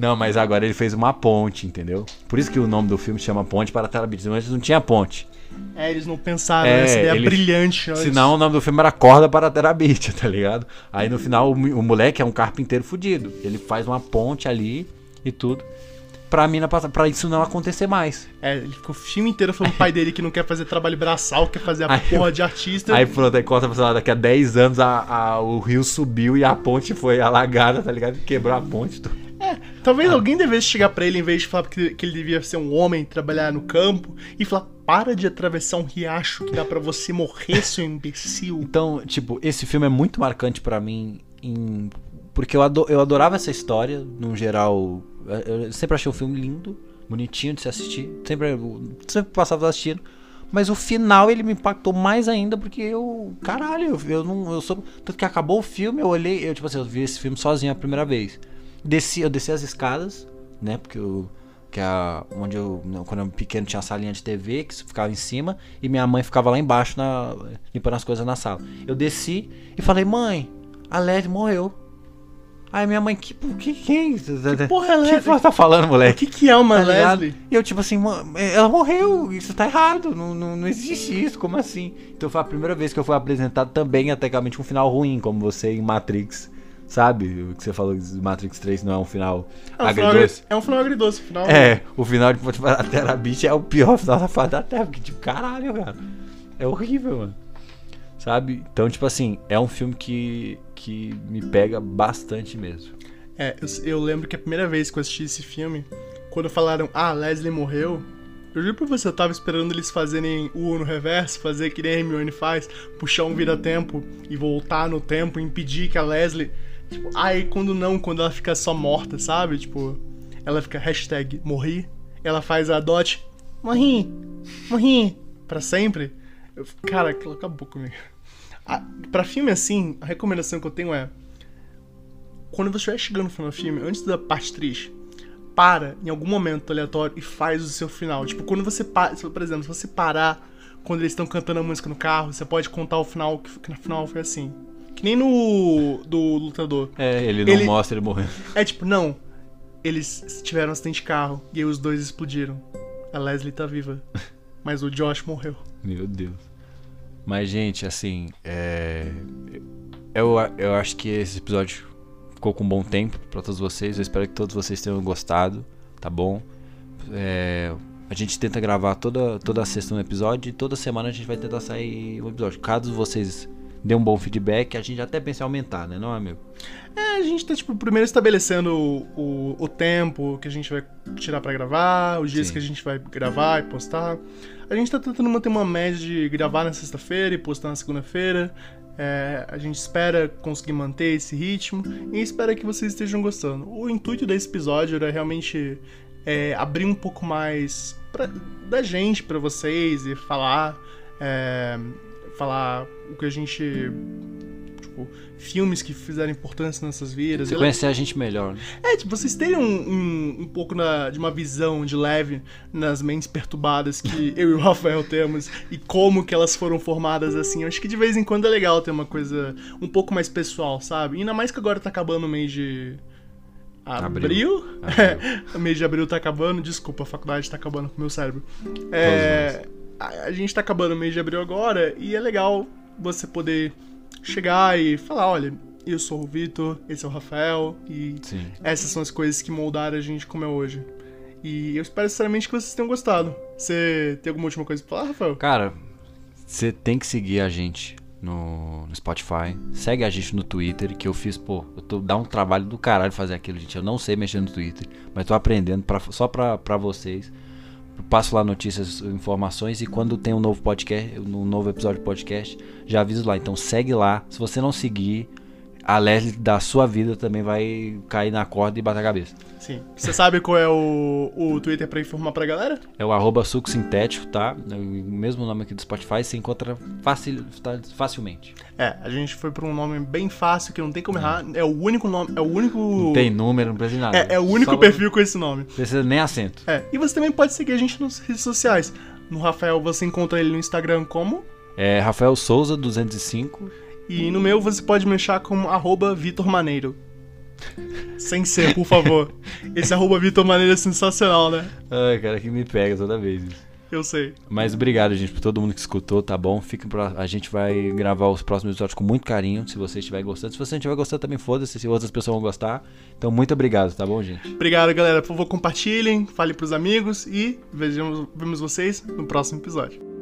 A: Não, mas agora ele fez uma ponte, entendeu? Por isso que o nome do filme chama Ponte para Terabit. Antes não tinha ponte.
B: É, eles não pensaram
A: É,
B: nessa ideia
A: ele-
B: brilhante. antes.
A: Senão o nome do filme era Corda para Terabit, *laughs* tá ligado? Aí no final o, o moleque é um carpinteiro fudido. Ele faz uma ponte ali e tudo. Pra mina passar, pra isso não acontecer mais.
B: É, ele ficou o filme inteiro falando pro pai dele que não quer fazer trabalho braçal, quer fazer a
A: Aí
B: porra de artista.
A: Aí pronto, aí corta pra sei lá, daqui a 10 anos a, a- o rio subiu e a ponte foi alagada, tá ligado? Quebrou a ponte. Tu-
B: Talvez
A: Ah.
B: alguém devesse chegar pra ele, em vez de falar que, que ele devia ser um homem, trabalhar no campo, e falar: para de atravessar um riacho que dá pra você morrer, seu imbecil.
A: Então, tipo, esse filme é muito marcante pra mim em- porque eu, eu adorava essa história, no geral. Eu eu sempre achei o filme lindo, bonitinho de se assistir. Sempre, sempre passava assistindo. Mas o final ele me impactou mais ainda porque eu. Caralho, eu, eu não. Eu sou. Tanto que acabou o filme, eu olhei. Eu, tipo assim, eu vi esse filme sozinho a primeira vez. Desci, eu desci as escadas, né? Porque eu. Que é a, onde eu. Quando eu era pequeno tinha a salinha de TV que ficava em cima. E minha mãe ficava lá embaixo na, limpando as coisas na sala. Eu desci e falei, mãe, a Led morreu. Aí minha mãe, que, que, quem? Que
B: porra é
A: que
B: Leslie?
A: você tá falando,
B: O
A: moleque?
B: que, que é uma
A: Tá ligado?
B: Leslie?
A: E eu, tipo assim, "Mãe, ela morreu, isso tá errado, não, não, não existe isso, como assim? Então foi a primeira vez que eu fui apresentado também, tecnicamente, um final ruim, como você em Matrix, sabe? O que você falou que Matrix 3 não é um final
B: É um, final,
A: agridoce.
B: agri- é um final agridoce, final.
A: É, o final de tipo, a Terra Beach é o pior final da face da Terra, porque, tipo, caralho, cara. É horrível, mano. Sabe? Então, tipo assim, é um filme que, que me pega bastante mesmo.
B: É, eu, eu lembro que a primeira vez que eu assisti esse filme, quando falaram, ah, Leslie morreu, eu juro pra você, eu tava esperando eles fazerem o no reverso, fazer que nem a Hermione faz, puxar um vira-tempo e voltar no tempo, impedir que a Leslie. Tipo, aí quando não, quando ela fica só morta, sabe? Tipo, ela fica hashtag morri, ela faz a dot, morri, morri, pra sempre. Eu, cara, aquilo acabou comigo. Ah, pra filme assim, a recomendação que eu tenho é quando você estiver chegando no final do filme, antes da parte triste, para em algum momento aleatório e faz o seu final. Tipo, quando você para, por exemplo, se você parar quando eles estão cantando a música no carro, você pode contar o final, que que no final foi assim. Que nem no do lutador.
A: É, ele não
B: Ele-
A: mostra ele morrendo.
B: É tipo, não. Eles tiveram um acidente de carro e aí os dois explodiram. A Leslie tá viva. *laughs* Mas o Josh morreu.
A: Meu Deus. Mas, gente, assim, é. Eu, eu acho que esse episódio ficou com um bom tempo pra todos vocês. Eu espero que todos vocês tenham gostado, tá bom? É, a gente tenta gravar toda, toda sexta um episódio e toda semana a gente vai tentar sair um episódio. Caso vocês dêem um bom feedback, a gente até pensa em aumentar, né, não, amigo?
B: É, a gente tá, tipo, primeiro estabelecendo o, o, o tempo que a gente vai tirar pra gravar, os dias
A: Sim.
B: que a gente vai gravar e postar. A gente tá tentando manter uma média de gravar na sexta-feira e postar na segunda-feira. É, a gente espera conseguir manter esse ritmo e espera que vocês estejam gostando. O intuito desse episódio era realmente é, abrir um pouco mais pra- da gente pra vocês e falar, é, falar o que a gente tipo, filmes que fizeram importância nessas vidas.
A: Você conhecer a gente melhor, né?
B: É, tipo, vocês terem um, um, um pouco na- de uma visão de leve nas mentes perturbadas que *laughs* eu e o Rafael temos e como que elas foram formadas assim. Eu acho que de vez em quando é legal ter uma coisa um pouco mais pessoal, sabe? Ainda mais que agora tá acabando o mês de. Abril?
A: Abril. *laughs*
B: o mês de abril tá acabando, desculpa, a faculdade tá acabando com o meu cérebro. É, a, gente tá acabando o mês de abril agora e é legal você poder chegar e falar: olha, eu sou o Vitor, esse é o Rafael e
A: Sim.
B: essas são as coisas que moldaram a gente como é hoje. E eu espero sinceramente que vocês tenham gostado. Você tem alguma última coisa pra falar, Rafael?
A: Cara, você tem que seguir a gente no, no Spotify. Segue a gente no Twitter, que eu fiz, pô, eu tô dá um trabalho do caralho fazer aquilo, gente. Eu não sei mexer no Twitter, mas tô aprendendo pra, só pra, pra vocês. Passo lá notícias, informações e quando tem um novo podcast, um novo episódio de podcast, já aviso lá. Então segue lá. Se você não seguir, a Leslie da sua vida também vai cair na corda e bater a cabeça.
B: Sim. Você sabe qual é o, o Twitter pra informar pra galera?
A: É o arroba suco sintético, tá? É o mesmo nome aqui do Spotify, você encontra facil, tá, facilmente.
B: É, a gente foi pra um nome bem fácil, que não tem como errar. É o único nome, é o único...
A: Não tem número, não precisa de nada.
B: É, é o único
A: Só-
B: perfil com esse nome.
A: Não precisa nem acento.
B: É, e você também pode seguir a gente nas redes sociais. No Rafael você encontra ele no Instagram como...
A: É Rafael Souza 205.
B: E no meu você pode me achar como arroba Vitor Maneiro. Sem ser, por favor. *laughs* Esse arroba Vitor Maneiro é sensacional, né?
A: Ai, cara, que me pega toda vez.
B: Eu sei.
A: Mas obrigado, gente, por todo mundo que escutou, tá bom? Fiquem pra... A gente vai gravar os próximos episódios com muito carinho, se você estiver gostando. Se você não estiver gostando, também foda-se, se outras pessoas vão gostar. Então, muito obrigado, tá bom, gente?
B: Obrigado, galera. Por favor, compartilhem, fale pros amigos e vejamos, vemos vocês no próximo episódio.